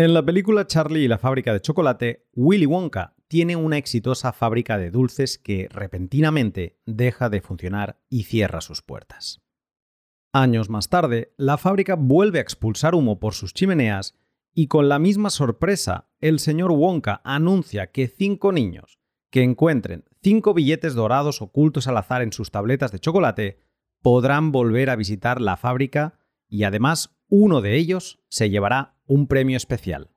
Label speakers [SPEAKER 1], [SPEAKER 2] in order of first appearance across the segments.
[SPEAKER 1] En la película Charlie y la fábrica de chocolate, Willy Wonka tiene una exitosa fábrica de dulces que repentinamente deja de funcionar y cierra sus puertas. Años más tarde, la fábrica vuelve a expulsar humo por sus chimeneas y con la misma sorpresa, el señor Wonka anuncia que cinco niños que encuentren cinco billetes dorados ocultos al azar en sus tabletas de chocolate podrán volver a visitar la fábrica y además uno de ellos se llevará un premio especial.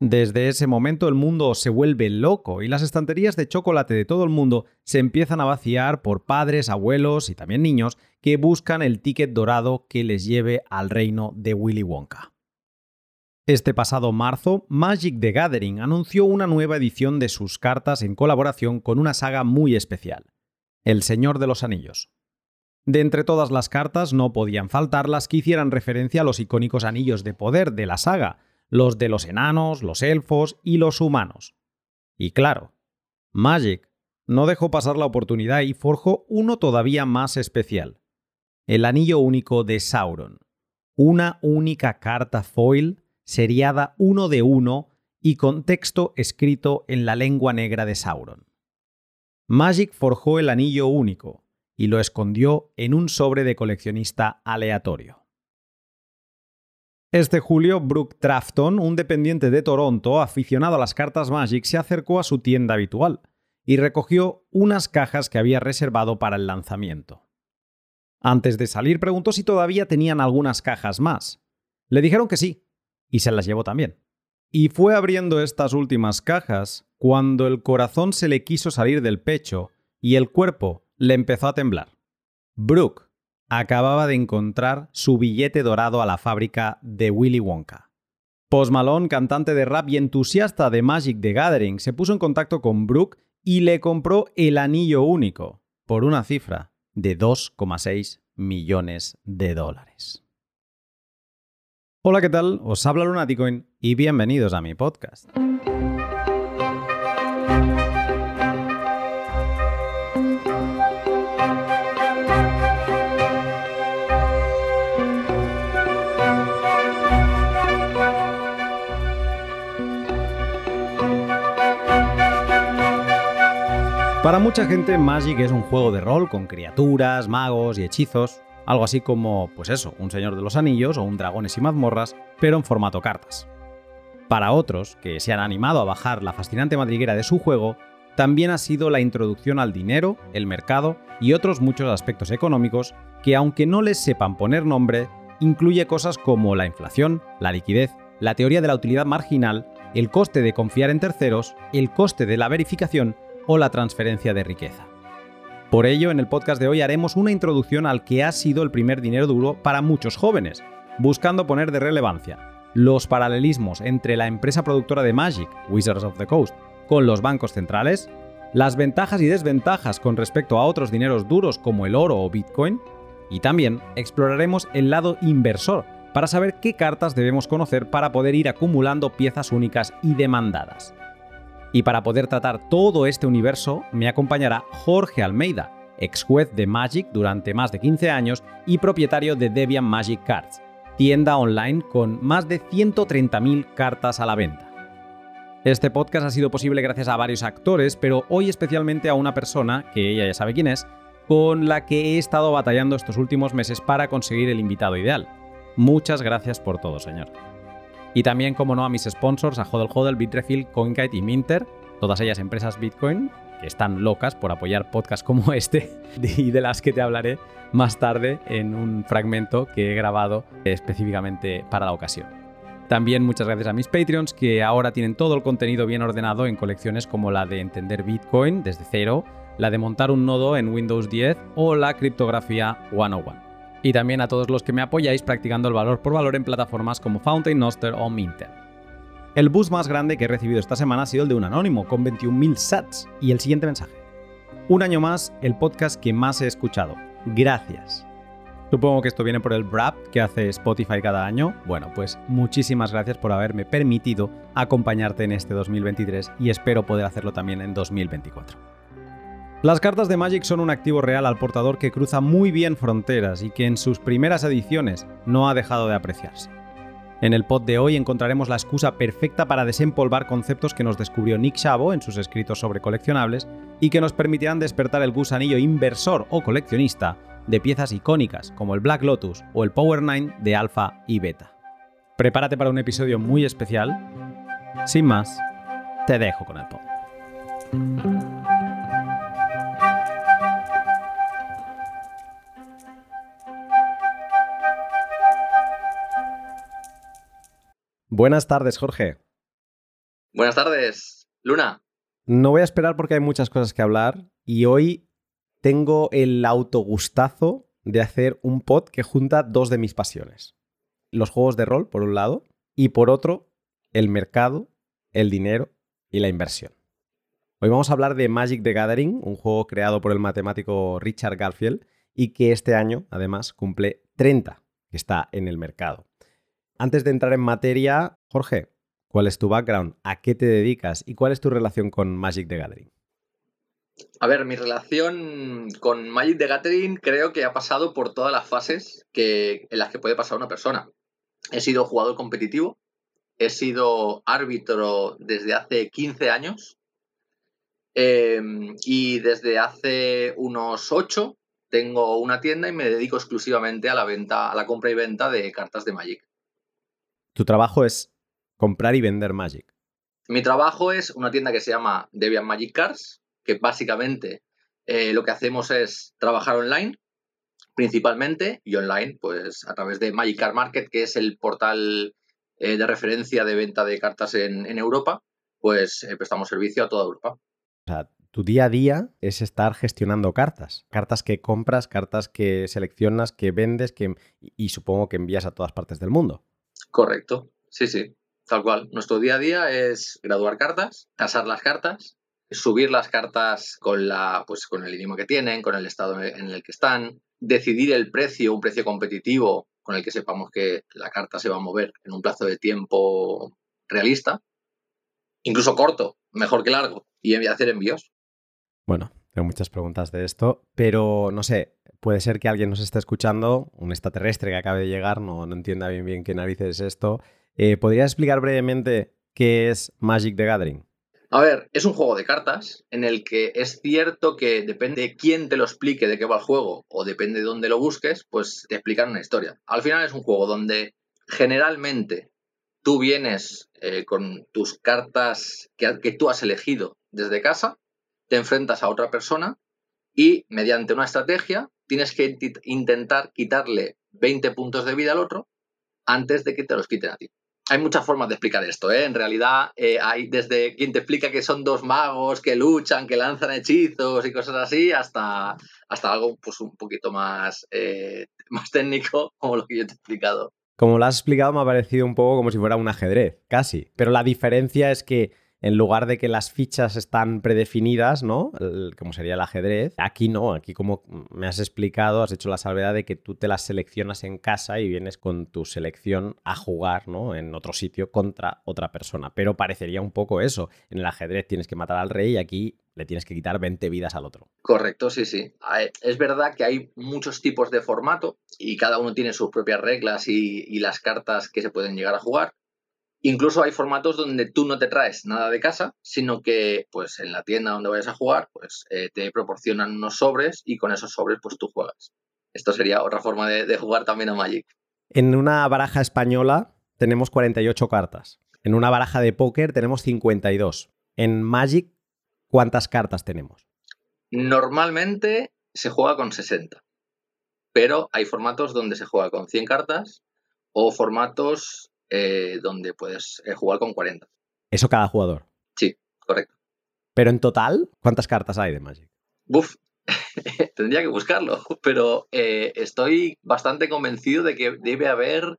[SPEAKER 1] Desde ese momento el mundo se vuelve loco y las estanterías de chocolate de todo el mundo se empiezan a vaciar por padres, abuelos y también niños que buscan el ticket dorado que les lleve al reino de Willy Wonka. Este pasado marzo, Magic the Gathering anunció una nueva edición de sus cartas en colaboración con una saga muy especial, El Señor de los Anillos. De entre todas las cartas no podían faltar las que hicieran referencia a los icónicos anillos de poder de la saga, los de los enanos, los elfos y los humanos. Y claro, Magic no dejó pasar la oportunidad y forjó uno todavía más especial, el anillo único de Sauron, una única carta foil seriada uno de uno y con texto escrito en la lengua negra de Sauron. Magic forjó el anillo único, y lo escondió en un sobre de coleccionista aleatorio. Este julio, Brooke Trafton, un dependiente de Toronto aficionado a las cartas Magic, se acercó a su tienda habitual y recogió unas cajas que había reservado para el lanzamiento. Antes de salir preguntó si todavía tenían algunas cajas más. Le dijeron que sí, y se las llevó también. Y fue abriendo estas últimas cajas cuando el corazón se le quiso salir del pecho y el cuerpo le empezó a temblar. Brooke acababa de encontrar su billete dorado a la fábrica de Willy Wonka. Post Malone, cantante de rap y entusiasta de Magic the Gathering, se puso en contacto con Brooke y le compró el anillo único por una cifra de 2,6 millones de dólares. Hola, ¿qué tal? Os habla Lunaticoin y bienvenidos a mi podcast. Para mucha gente, Magic es un juego de rol con criaturas, magos y hechizos, algo así como, pues eso, un Señor de los Anillos o un Dragones y mazmorras, pero en formato cartas. Para otros, que se han animado a bajar la fascinante madriguera de su juego, también ha sido la introducción al dinero, el mercado y otros muchos aspectos económicos que, aunque no les sepan poner nombre, incluye cosas como la inflación, la liquidez, la teoría de la utilidad marginal, el coste de confiar en terceros, el coste de la verificación o la transferencia de riqueza. Por ello, en el podcast de hoy haremos una introducción al que ha sido el primer dinero duro para muchos jóvenes, buscando poner de relevancia los paralelismos entre la empresa productora de Magic, Wizards of the Coast, con los bancos centrales, las ventajas y desventajas con respecto a otros dineros duros como el oro o Bitcoin, y también exploraremos el lado inversor para saber qué cartas debemos conocer para poder ir acumulando piezas únicas y demandadas. Y para poder tratar todo este universo me acompañará Jorge Almeida, ex juez de Magic durante más de 15 años y propietario de Debian Magic Cards, tienda online con más de 130.000 cartas a la venta. Este podcast ha sido posible gracias a varios actores, pero hoy especialmente a una persona, que ella ya sabe quién es, con la que he estado batallando estos últimos meses para conseguir el invitado ideal. Muchas gracias por todo, señor. Y también, como no, a mis sponsors, a Hodel Hodel, Bitrefill, CoinKite y Minter, todas ellas empresas Bitcoin que están locas por apoyar podcasts como este y de las que te hablaré más tarde en un fragmento que he grabado específicamente para la ocasión. También muchas gracias a mis Patreons que ahora tienen todo el contenido bien ordenado en colecciones como la de entender Bitcoin desde cero, la de montar un nodo en Windows 10 o la criptografía 101 y también a todos los que me apoyáis practicando el valor por valor en plataformas como Fountain, Noster o Minter. El boost más grande que he recibido esta semana ha sido el de un anónimo, con 21.000 sats. Y el siguiente mensaje. Un año más, el podcast que más he escuchado. Gracias. Supongo que esto viene por el wrap que hace Spotify cada año. Bueno, pues muchísimas gracias por haberme permitido acompañarte en este 2023 y espero poder hacerlo también en 2024. Las cartas de Magic son un activo real al portador que cruza muy bien fronteras y que en sus primeras ediciones no ha dejado de apreciarse. En el pod de hoy encontraremos la excusa perfecta para desempolvar conceptos que nos descubrió Nick Szabo en sus escritos sobre coleccionables y que nos permitirán despertar el gusanillo inversor o coleccionista de piezas icónicas como el Black Lotus o el Power 9 de Alpha y Beta. Prepárate para un episodio muy especial. Sin más, te dejo con el pod. Buenas tardes, Jorge.
[SPEAKER 2] Buenas tardes, Luna.
[SPEAKER 1] No voy a esperar porque hay muchas cosas que hablar y hoy tengo el autogustazo de hacer un pod que junta dos de mis pasiones. Los juegos de rol, por un lado, y por otro, el mercado, el dinero y la inversión. Hoy vamos a hablar de Magic the Gathering, un juego creado por el matemático Richard Garfield y que este año, además, cumple 30 que está en el mercado. Antes de entrar en materia, Jorge, ¿cuál es tu background? ¿A qué te dedicas? ¿Y cuál es tu relación con Magic the Gathering?
[SPEAKER 2] A ver, mi relación con Magic the Gathering creo que ha pasado por todas las fases que, en las que puede pasar una persona. He sido jugador competitivo, he sido árbitro desde hace 15 años em, y desde hace unos 8 tengo una tienda y me dedico exclusivamente a la venta, a la compra y venta de cartas de Magic.
[SPEAKER 1] Tu trabajo es comprar y vender Magic.
[SPEAKER 2] Mi trabajo es una tienda que se llama Debian Magic Cards, que básicamente eh, lo que hacemos es trabajar online, principalmente, y online, pues a través de Magic Card Market, que es el portal eh, de referencia de venta de cartas en, Europa, pues eh, prestamos servicio a toda Europa. O
[SPEAKER 1] sea, tu día a día es estar gestionando cartas. Cartas que compras, cartas que seleccionas, que vendes que, y supongo que envías a todas partes del mundo.
[SPEAKER 2] Correcto, sí, sí, tal cual. Nuestro día a día es graduar cartas, tasar las cartas, subir las cartas con, la, pues, con el idioma que tienen, con el estado en el que están, decidir el precio, un precio competitivo con el que sepamos que la carta se va a mover en un plazo de tiempo realista, incluso corto, mejor que largo, y hacer envíos.
[SPEAKER 1] Bueno, tengo muchas preguntas de esto, pero no sé, puede ser que alguien nos esté escuchando, un extraterrestre que acabe de llegar, no, no entienda bien bien qué narices es esto. Eh, ¿Podrías explicar brevemente qué es Magic the Gathering?
[SPEAKER 2] A ver, es un juego de cartas en el que es cierto que depende de quién te lo explique de qué va el juego o depende de dónde lo busques, pues te explican una historia. Al final es un juego donde generalmente tú vienes eh, con tus cartas que, que tú has elegido desde casa, te enfrentas a otra persona y mediante una estrategia tienes que intentar quitarle 20 puntos de vida al otro antes de que te los quiten a ti. Hay muchas formas de explicar esto, ¿eh? En realidad eh, hay desde quien te explica que son dos magos que luchan, que lanzan hechizos y cosas así, hasta, hasta algo pues un poquito más, eh, más técnico, como lo que yo te he explicado.
[SPEAKER 1] Como lo has explicado, me ha parecido un poco como si fuera un ajedrez, casi. Pero la diferencia es que en lugar de que las fichas están predefinidas, ¿no? como sería el ajedrez, aquí no, aquí como me has explicado, has hecho la salvedad de que tú te las seleccionas en casa y vienes con tu selección a jugar, ¿no? En otro sitio contra otra persona. Pero parecería un poco eso. En el ajedrez tienes que matar al rey y aquí le tienes que quitar 20 vidas al otro.
[SPEAKER 2] Correcto, sí, sí. Es verdad que hay muchos tipos de formato y cada uno tiene sus propias reglas y las cartas que se pueden llegar a jugar. Incluso hay formatos donde tú no te traes nada de casa, sino que pues en la tienda donde vayas a jugar, pues eh, te proporcionan unos sobres y con esos sobres pues tú juegas. Esto sería otra forma de, jugar también a Magic.
[SPEAKER 1] En una baraja española tenemos 48 cartas. En una baraja de póker tenemos 52. En Magic, ¿cuántas cartas tenemos?
[SPEAKER 2] Normalmente se juega con 60. Pero hay formatos donde se juega con 100 cartas o formatos eh, donde puedes eh, jugar con 40.
[SPEAKER 1] ¿Eso cada jugador?
[SPEAKER 2] Sí, correcto.
[SPEAKER 1] Pero en total, ¿cuántas cartas hay de Magic?
[SPEAKER 2] Buf, tendría que buscarlo, pero eh, estoy bastante convencido de que debe haber,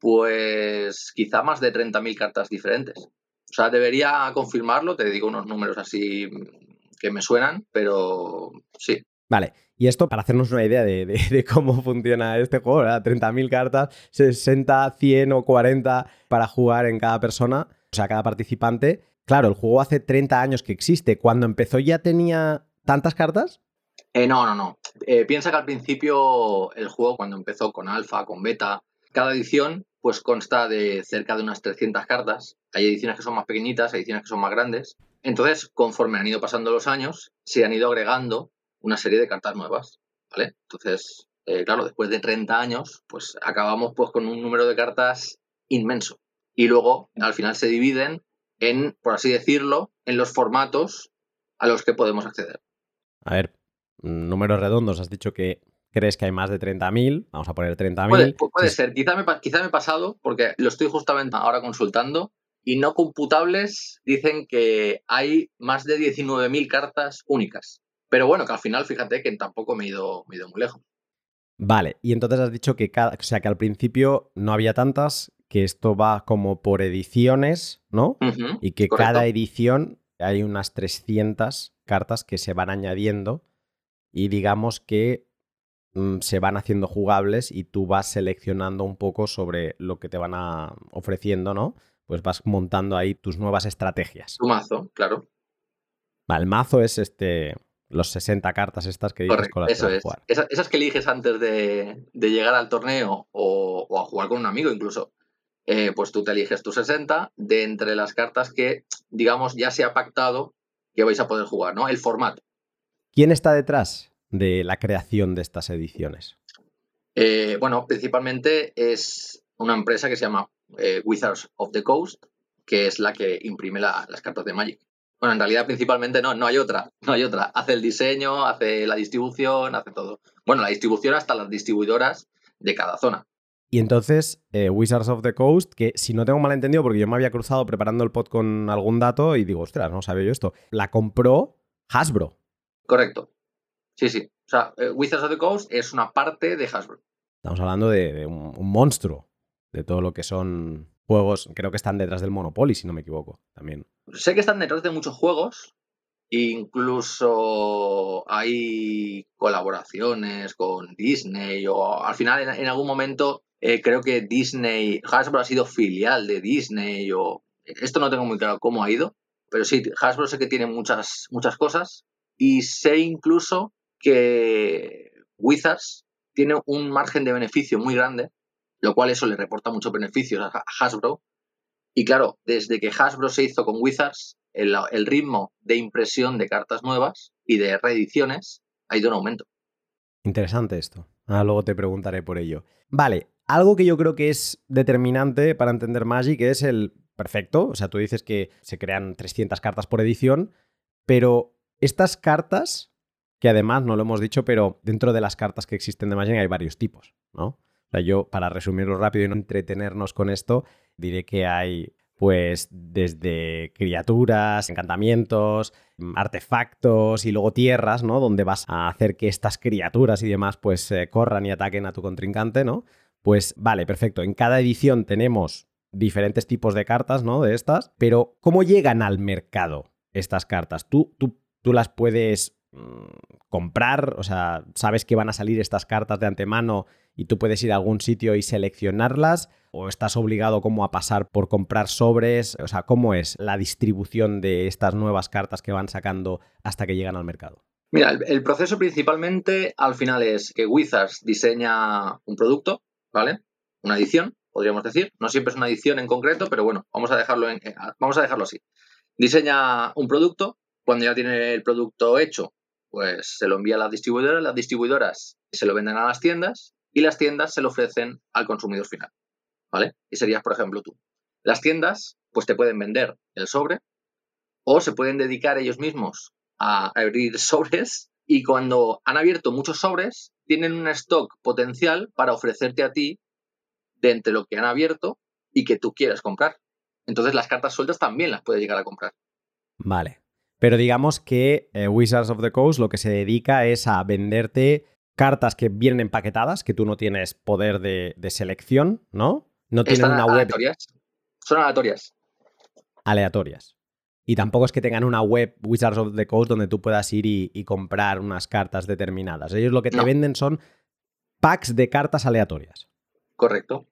[SPEAKER 2] pues, quizá más de 30.000 cartas diferentes. O sea, debería confirmarlo, te digo unos números así que me suenan, pero sí.
[SPEAKER 1] Vale, y esto para hacernos una idea de, cómo funciona este juego, ¿verdad? 30.000 cartas, 60, 100 o 40 para jugar en cada persona, o sea, cada participante. Claro, el juego hace 30 años que existe. ¿Cuando empezó ya tenía tantas cartas?
[SPEAKER 2] Eh, no, no, no. Eh, piensa que al principio el juego, cuando empezó con alfa, con beta, cada edición pues consta de cerca de unas 300 cartas. Hay ediciones que son más pequeñitas, hay ediciones que son más grandes. Entonces, conforme han ido pasando los años, se han ido agregando una serie de cartas nuevas, ¿vale? Entonces, eh, claro, después de 30 años, pues acabamos pues con un número de cartas inmenso. Y luego, al final, se dividen en, por así decirlo, en los formatos a los que podemos acceder.
[SPEAKER 1] A ver, números redondos, has dicho que crees que hay más de 30.000, vamos a poner 30.000.
[SPEAKER 2] Puede, puede ser, quizá me, quizá me he pasado, porque lo estoy justamente ahora consultando, y no computables dicen que hay más de 19.000 cartas únicas. Pero bueno, que al final, fíjate que tampoco me he ido, me he ido muy lejos.
[SPEAKER 1] Vale, y entonces has dicho que, cada, o sea, que al principio no había tantas, que esto va como por ediciones, ¿no? y que cada edición hay unas 300 cartas que se van añadiendo y digamos que mm, se van haciendo jugables y tú vas seleccionando un poco sobre lo que te van a ofreciendo, ¿no? Pues vas montando ahí tus nuevas estrategias.
[SPEAKER 2] Tu mazo, claro.
[SPEAKER 1] Vale, el mazo es este los 60 cartas estas que dices con las
[SPEAKER 2] eso es. Jugar. Esas, que eliges antes de, llegar al torneo o, a jugar con un amigo incluso. Eh, pues tú te eliges tus 60 de entre las cartas que, digamos, ya se ha pactado que vais a poder jugar, ¿no? El formato.
[SPEAKER 1] ¿Quién está detrás de la creación de estas ediciones?
[SPEAKER 2] Eh, bueno, principalmente es una empresa que se llama eh, Wizards of the Coast, que es la que imprime las cartas de Magic. Bueno, en realidad principalmente no, no hay otra, no hay otra. Hace el diseño, hace la distribución, hace todo. Bueno, la distribución hasta las distribuidoras de cada zona.
[SPEAKER 1] Y entonces, eh, Wizards of the Coast, que si no tengo mal entendido, porque yo me había cruzado preparando el pod con algún dato y digo, ostras, no sabía yo esto, la compró Hasbro.
[SPEAKER 2] Correcto. Sí, sí. O sea, eh, Wizards of the Coast es una parte de Hasbro.
[SPEAKER 1] Estamos hablando de, un, monstruo, de todo lo que son juegos, creo que están detrás del Monopoly, si no me equivoco, también.
[SPEAKER 2] Sé que están detrás de muchos juegos, incluso hay colaboraciones con Disney o al final en, algún momento eh, creo que Disney, Hasbro ha sido filial de Disney o esto no tengo muy claro cómo ha ido, pero sí, Hasbro sé que tiene muchas, muchas cosas y sé incluso que Wizards tiene un margen de beneficio muy grande, lo cual eso le reporta muchos beneficios a Hasbro. Y claro, desde que Hasbro se hizo con Wizards, el, ritmo de impresión de cartas nuevas y de reediciones ha ido en aumento.
[SPEAKER 1] Interesante esto. Ahora luego te preguntaré por ello. Vale, algo que yo creo que es determinante para entender Magic es el perfecto. O sea, tú dices que se crean 300 cartas por edición, pero estas cartas, que además no lo hemos dicho, pero dentro de las cartas que existen de Magic hay varios tipos, ¿no? Sea, yo, para resumirlo rápido y no entretenernos con esto, diré que hay pues desde criaturas, encantamientos, artefactos y luego tierras, ¿no? Donde vas a hacer que estas criaturas y demás pues eh, corran y ataquen a tu contrincante, ¿no? Pues vale, perfecto. En cada edición tenemos diferentes tipos de cartas, ¿no? De estas, pero ¿cómo llegan al mercado estas cartas? ¿Tú, tú tú las puedes mm, comprar, o sea, sabes que van a salir estas cartas de antemano y tú puedes ir a algún sitio y seleccionarlas o estás obligado como a pasar por comprar sobres, o sea, ¿cómo es la distribución de estas nuevas cartas que van sacando hasta que llegan al mercado?
[SPEAKER 2] Mira, el, proceso principalmente al final es que Wizards diseña un producto, ¿vale? Una edición, podríamos decir. No siempre es una edición en concreto, pero bueno, vamos a dejarlo, eh, vamos a dejarlo así. Diseña un producto, cuando ya tiene el producto hecho, pues se lo envía a las distribuidoras, las distribuidoras se lo venden a las tiendas y las tiendas se lo ofrecen al consumidor final. ¿Vale? Y serías, por ejemplo, tú. Las tiendas, pues te pueden vender el sobre o se pueden dedicar ellos mismos a abrir sobres y cuando han abierto muchos sobres, tienen un stock potencial para ofrecerte a ti de entre lo que han abierto y que tú quieras comprar. Entonces las cartas sueltas también las puedes llegar a comprar.
[SPEAKER 1] Vale. Pero digamos que eh, Wizards of the Coast lo que se dedica es a venderte cartas que vienen empaquetadas, que tú no tienes poder de, selección, ¿no? No tienen una web.
[SPEAKER 2] Aleatorias. Son aleatorias.
[SPEAKER 1] Aleatorias. Y tampoco es que tengan una web Wizards of the Coast donde tú puedas ir y, comprar unas cartas determinadas. Ellos lo que te venden son packs de cartas aleatorias.
[SPEAKER 2] Correcto.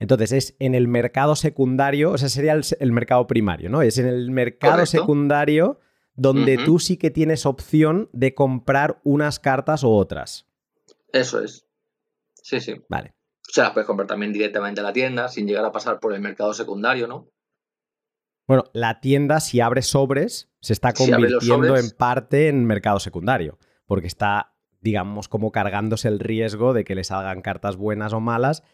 [SPEAKER 1] Entonces es en el mercado secundario, o sea, sería el, mercado primario, ¿no? Es en el mercado secundario donde tú sí que tienes opción de comprar unas cartas u otras.
[SPEAKER 2] Eso es. Sí, sí.
[SPEAKER 1] Vale.
[SPEAKER 2] sea, las puedes comprar también directamente a la tienda sin llegar a pasar por el mercado secundario, ¿no?
[SPEAKER 1] Bueno, la tienda, si abre sobres, se está convirtiendo en parte en mercado secundario, porque está, digamos, como cargándose el riesgo de que le salgan cartas buenas o malas.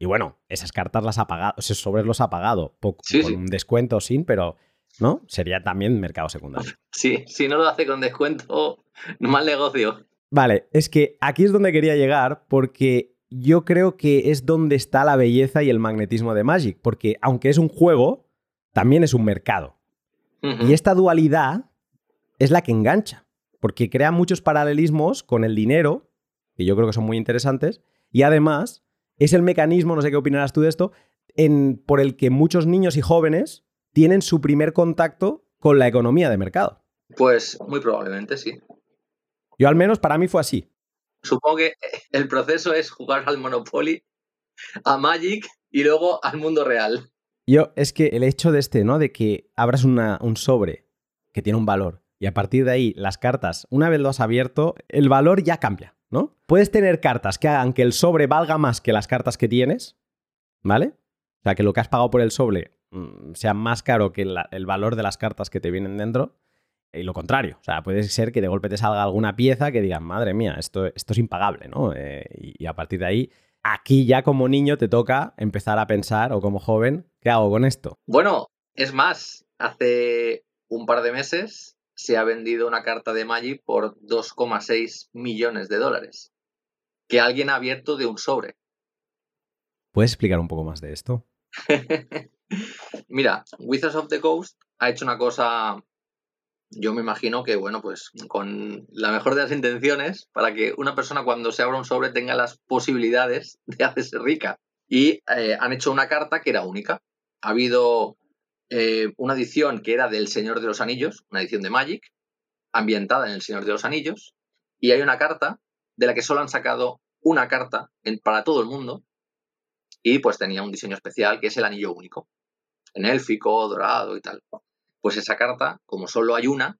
[SPEAKER 1] Y bueno, esas cartas las ha pagado, esos sobres los ha pagado, poco,
[SPEAKER 2] Sí,
[SPEAKER 1] con
[SPEAKER 2] sí.
[SPEAKER 1] un descuento o sin, pero ¿no? Sería también mercado secundario.
[SPEAKER 2] Sí, si no lo hace con descuento, mal negocio.
[SPEAKER 1] Vale, es que aquí es donde quería llegar porque yo creo que es donde está la belleza y el magnetismo de Magic, porque aunque es un juego, también es un mercado. Y esta dualidad es la que engancha, porque crea muchos paralelismos con el dinero, que yo creo que son muy interesantes, y además es el mecanismo, no sé qué opinarás tú de esto, en, por el que muchos niños y jóvenes tienen su primer contacto con la economía de mercado.
[SPEAKER 2] Pues muy probablemente sí.
[SPEAKER 1] Yo al menos para mí fue así.
[SPEAKER 2] Supongo que el proceso es jugar al Monopoly, a Magic y luego al mundo real.
[SPEAKER 1] Yo, es que el hecho de este, ¿no? De que abras una- un sobre que tiene un valor y a partir de ahí las cartas, una vez lo has abierto, el valor ya cambia, ¿no? Puedes tener cartas que hagan que el sobre valga más que las cartas que tienes, ¿vale? O sea, que lo que has pagado por el sobre mm, sea más caro que el valor de las cartas que te vienen dentro. Y lo contrario, o sea, puede ser que de golpe te salga alguna pieza que digas, madre mía, esto, esto es impagable, ¿no? Eh, y, y a partir de ahí, aquí ya como niño te toca empezar a pensar, o como joven, ¿qué hago con esto?
[SPEAKER 2] Bueno, es más, hace un par de meses se ha vendido una carta de Magic por 2,6 millones de dólares. Que alguien ha abierto de un sobre.
[SPEAKER 1] ¿Puedes explicar un poco más de esto?
[SPEAKER 2] Mira, Wizards of the Coast ha hecho una cosa, yo me imagino que, bueno, pues con la mejor de las intenciones, para que una persona cuando se abra un sobre tenga las posibilidades de hacerse rica. Y eh, han hecho una carta que era única. Ha habido eh, una edición que era del Señor de los Anillos, una edición de Magic, ambientada en el Señor de los Anillos, y hay una carta de la que solo han sacado una carta para todo el mundo, y pues tenía un diseño especial que es el anillo único, en élfico, dorado y tal. Pues esa carta, como solo hay una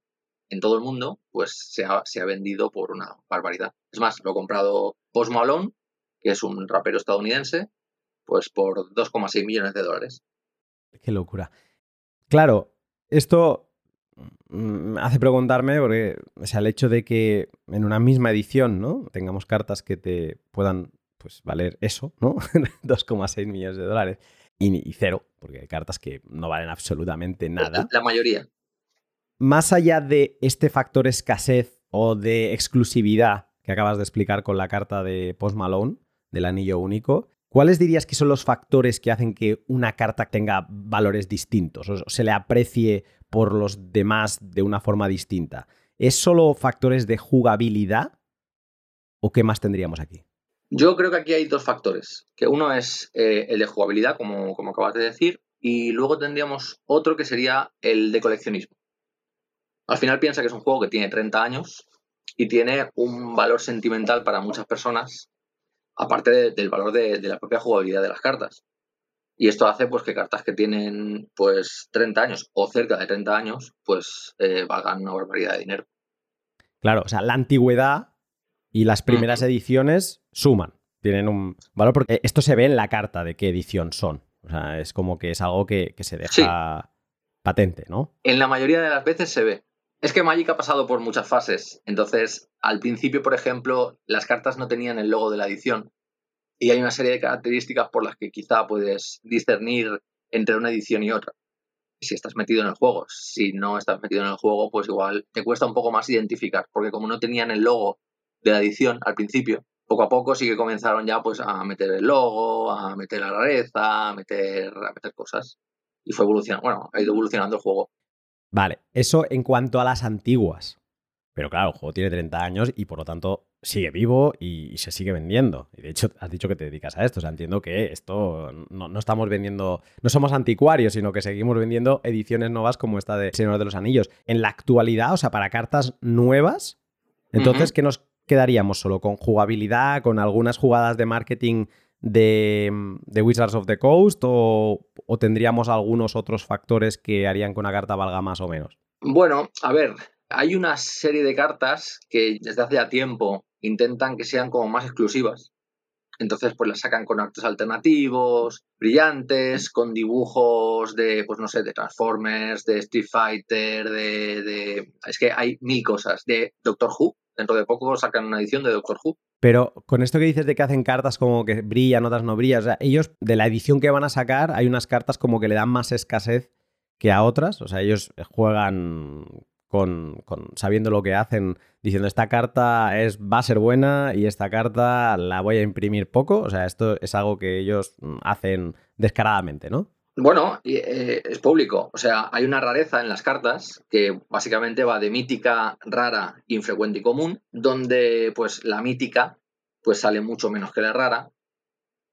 [SPEAKER 2] en todo el mundo, pues se ha, se ha vendido por una barbaridad. Es más, lo ha comprado Post Malone, que es un rapero estadounidense, pues por 2,6 millones de dólares.
[SPEAKER 1] Qué locura. Claro, esto mm, hace preguntarme, porque o sea, el hecho de que en una misma edición, ¿no? Tengamos cartas que te puedan pues, valer eso, ¿no? 2,6 millones de dólares. Y, y cero, porque hay cartas que no valen absolutamente nada.
[SPEAKER 2] La mayoría.
[SPEAKER 1] Más allá de este factor escasez o de exclusividad que acabas de explicar con la carta de Post Malone, del anillo único, ¿cuáles dirías que son los factores que hacen que una carta tenga valores distintos o se le aprecie por los demás de una forma distinta? ¿Es solo factores de jugabilidad o qué más tendríamos aquí?
[SPEAKER 2] Yo creo que aquí hay dos factores, que uno es eh, el de jugabilidad, como, como acabas de decir, y luego tendríamos otro que sería el de coleccionismo. Al final piensa que es un juego que tiene 30 años y tiene un valor sentimental para muchas personas, aparte de- del valor de, de la propia jugabilidad de las cartas. Y esto hace pues que cartas que tienen pues 30 años o cerca de 30 años, pues eh, valgan una barbaridad de dinero.
[SPEAKER 1] Claro, o sea, la antigüedad y las primeras ediciones suman, tienen un valor porque esto se ve en la carta de qué edición son. O sea, es como que es algo que, que se deja patente, ¿no?
[SPEAKER 2] En la mayoría de las veces se ve. Es que Magic ha pasado por muchas fases. Entonces, al principio, por ejemplo, las cartas no tenían el logo de la edición. Y hay una serie de características por las que quizá puedes discernir entre una edición y otra. Si estás metido en el juego. Si no estás metido en el juego, pues igual te cuesta un poco más identificar. Porque como no tenían el logo de la edición al principio, poco a poco sí que comenzaron ya pues a meter el logo, a meter la rareza, a meter, a meter cosas. Y fue evolucionando, bueno, ha ido evolucionando el juego.
[SPEAKER 1] Vale, eso en cuanto a las antiguas. Pero claro, el juego tiene 30 años y por lo tanto sigue vivo y, se sigue vendiendo. Y de hecho, has dicho que te dedicas a esto. O sea, entiendo que esto no, no estamos vendiendo, no somos anticuarios, sino que seguimos vendiendo ediciones nuevas como esta de Señor de los Anillos. En la actualidad, o sea, para cartas nuevas, entonces. ¿qué nos quedaríamos solo? ¿Con jugabilidad, con algunas jugadas de marketing de, de Wizards of the Coast o, o tendríamos algunos otros factores que harían que una carta valga más o menos?
[SPEAKER 2] Bueno, a ver, hay una serie de cartas que desde hace ya tiempo intentan que sean como más exclusivas. Entonces, pues las sacan con actos alternativos, brillantes, con dibujos de, pues no sé, de Transformers, de Street Fighter, de, de... Es que hay mil cosas. De Doctor Who. Dentro de poco sacan una edición de Doctor Who.
[SPEAKER 1] Pero con esto que dices de que hacen cartas como que brillan, otras no brillan, o sea, ellos de la edición que van a sacar hay unas cartas como que le dan más escasez que a otras, o sea, ellos juegan con, sabiendo lo que hacen, diciendo esta carta es, va a ser buena y esta carta la voy a imprimir poco. O sea, esto es algo que ellos mm, hacen descaradamente, ¿no?
[SPEAKER 2] Bueno, eh, es público. O sea, hay una rareza en las cartas que básicamente va de mítica, rara, infrecuente y común, donde pues la mítica pues sale mucho menos que la rara,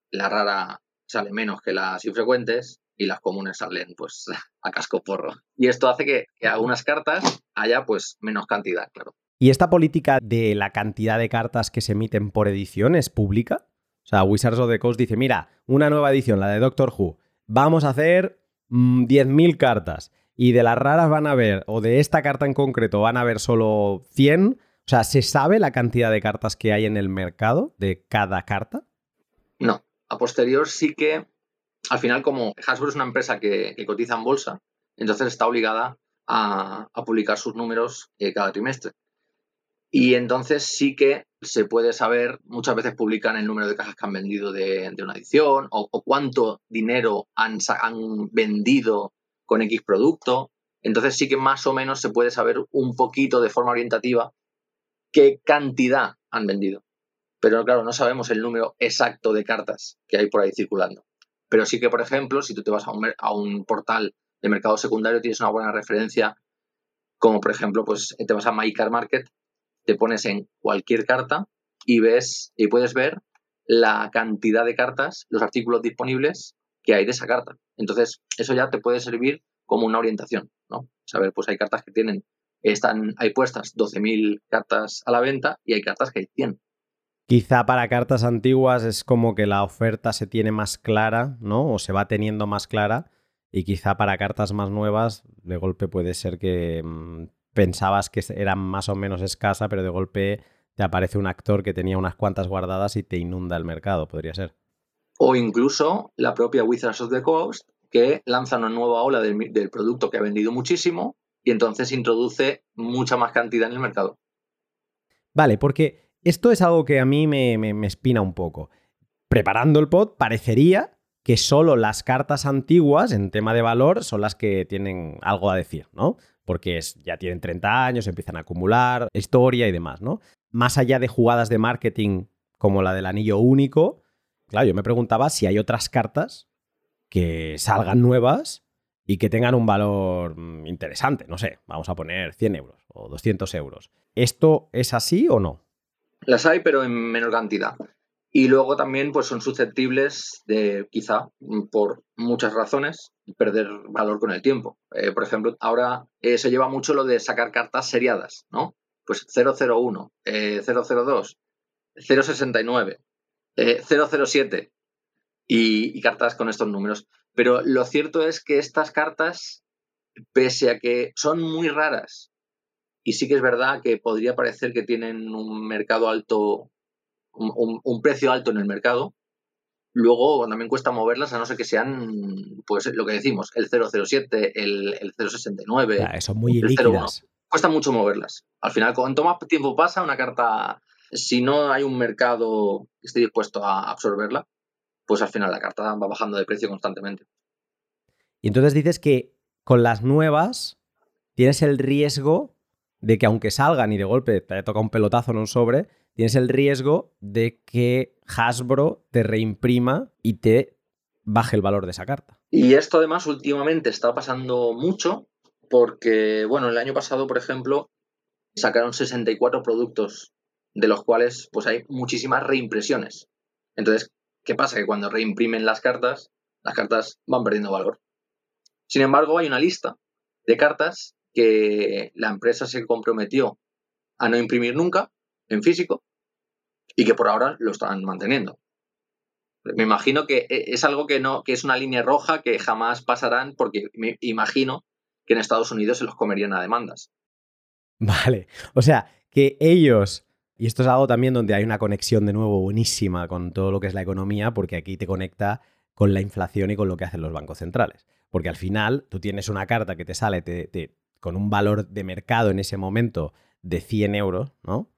[SPEAKER 2] la rara sale menos que las infrecuentes y las comunes salen pues a casco porro. Y esto hace que, que algunas cartas haya pues menos cantidad, claro.
[SPEAKER 1] ¿Y esta política de la cantidad de cartas que se emiten por edición es pública? O sea, Wizards of the Coast dice, mira, una nueva edición, la de Doctor Who, vamos a hacer 10.000 mm, cartas y de las raras van a ver, o de esta carta en concreto van a ver solo 100. O sea, ¿se sabe la cantidad de cartas que hay en el mercado de cada carta?
[SPEAKER 2] No. A posterior sí que al final, como Hasbro es una empresa que, cotiza en bolsa, entonces está obligada a, publicar sus números eh, cada trimestre. Y entonces sí que se puede saber, muchas veces publican el número de cajas que han vendido de, una edición o, cuánto dinero han, han vendido con X producto. Entonces sí que más o menos se puede saber un poquito de forma orientativa qué cantidad han vendido. Pero claro, no sabemos el número exacto de cartas que hay por ahí circulando. Pero sí que, por ejemplo, si tú te vas a un, portal de mercado secundario, tienes una buena referencia, como por ejemplo, pues te vas a MyCar Market, te pones en cualquier carta y ves y puedes ver la cantidad de cartas, los artículos disponibles que hay de esa carta. Entonces, eso ya te puede servir como una orientación, ¿no? Saber, pues hay cartas que tienen, están, hay puestas 12.000 cartas a la venta y hay cartas que hay 100.
[SPEAKER 1] Quizá para cartas antiguas es como que la oferta se tiene más clara, ¿no? O se va teniendo más clara. Y quizá para cartas más nuevas, de golpe puede ser que mm, pensabas que era más o menos escasa, pero de golpe te aparece un actor que tenía unas cuantas guardadas y te inunda el mercado, podría ser.
[SPEAKER 2] O incluso la propia Wizards of the Coast, que lanza una nueva ola del, del producto que ha vendido muchísimo y entonces introduce mucha más cantidad en el mercado.
[SPEAKER 1] Vale, porque esto es algo que a mí me, espina un poco. Preparando el pod, parecería que solo las cartas antiguas en tema de valor son las que tienen algo a decir, ¿no? Porque ya tienen 30 años, empiezan a acumular historia y demás, ¿no? Más allá de jugadas de marketing como la del anillo único, claro, yo me preguntaba si hay otras cartas que salgan nuevas y que tengan un valor mm, interesante, no sé, vamos a poner 100 euros o 200 euros. ¿Esto es así o no?
[SPEAKER 2] Las hay, pero en menor cantidad. Y luego también pues, son susceptibles de, quizá, por muchas razones, perder valor con el tiempo. Eh, por ejemplo, ahora eh, se lleva mucho lo de sacar cartas seriadas, ¿no? Pues 001, 002, 069, 007 y, y cartas con estos números. Pero lo cierto es que estas cartas, pese a que son muy raras y sí que es verdad que podría parecer que tienen un mercado alto, un, precio alto en el mercado. Luego también cuesta moverlas, a no ser que sean, pues lo que decimos, el 007, el, el 069.
[SPEAKER 1] Ya, son muy líquidas.
[SPEAKER 2] Cuesta mucho moverlas. Al final, cuanto más tiempo pasa, una carta, si no hay un mercado que esté dispuesto a absorberla, pues al final la carta va bajando de precio constantemente.
[SPEAKER 1] Y entonces dices que con las nuevas tienes el riesgo de que aunque salgan y de golpe te toca un pelotazo en un sobre, tienes el riesgo de que Hasbro te reimprima y te baje el valor de esa carta.
[SPEAKER 2] Y esto además últimamente está pasando mucho porque, bueno, el año pasado, por ejemplo, sacaron 64 productos de los cuales pues hay muchísimas reimpresiones. Entonces, ¿qué pasa? Que cuando reimprimen las cartas, las cartas van perdiendo valor. Sin embargo, hay una lista de cartas que la empresa se comprometió a no imprimir nunca en físico y que por ahora lo están manteniendo. Me imagino que e, es algo que no, que es una línea roja que jamás pasarán porque me imagino que en Estados Unidos se los comerían a demandas.
[SPEAKER 1] Vale. O sea, que ellos Y esto es algo también donde hay una conexión de nuevo buenísima con todo lo que es la economía, porque aquí te conecta con la inflación y con lo que hacen los bancos centrales. Porque al final tú tienes una carta que te sale con un valor de mercado en ese momento de 100 euros, ¿no?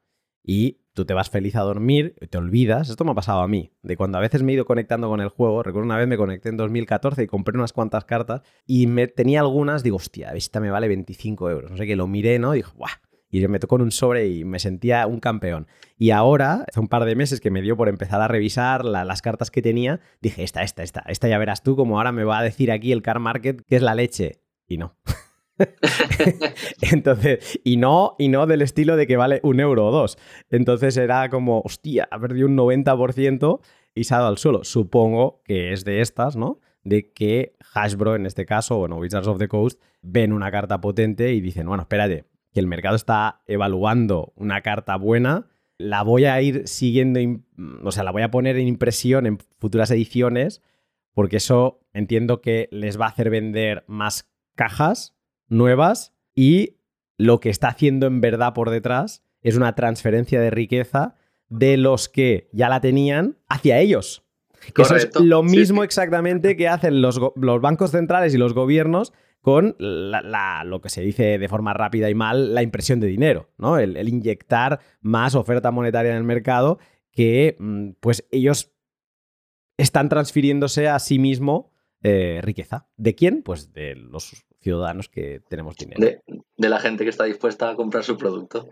[SPEAKER 1] Y tú te vas feliz a dormir, te olvidas. Esto me ha pasado a mí, de cuando a veces me he ido conectando con el juego. Recuerdo una vez me conecté en 2014 y compré unas cuantas cartas y me tenía algunas, digo, hostia, esta me vale 25 euros. No sé qué, lo miré, ¿no? Y dijo, ¡guau! Y me tocó en un sobre y me sentía un campeón. Y ahora, hace un par de meses que me dio por empezar a revisar las cartas que tenía, dije, esta, esta, esta, esta ya verás tú como ahora me va a decir aquí el car market que es la leche. Y no. Entonces, y no, y no del estilo de que vale un euro o dos. Entonces era como, hostia, ha perdido un 90% y se ha dado al suelo. Supongo que es de estas, ¿no? De que Hashbro, en este caso, bueno, Wizards of the Coast, ven una carta potente y dicen, bueno, espérate, que el mercado está evaluando una carta buena, la voy a ir siguiendo, o sea, la voy a poner en impresión en futuras ediciones, porque eso entiendo que les va a hacer vender más cajas nuevas y lo que está haciendo en verdad por detrás es una transferencia de riqueza de los que ya la tenían hacia ellos. Que eso es lo mismo exactamente que hacen los, los, bancos centrales y los gobiernos con lo que se dice de forma rápida y mal, la impresión de dinero, ¿no? El, inyectar más oferta monetaria en el mercado que mm, pues ellos están transfiriéndose a sí mismo eh, riqueza. ¿De quién? Pues de los ciudadanos que tenemos dinero.
[SPEAKER 2] De, la gente que está dispuesta a comprar su producto.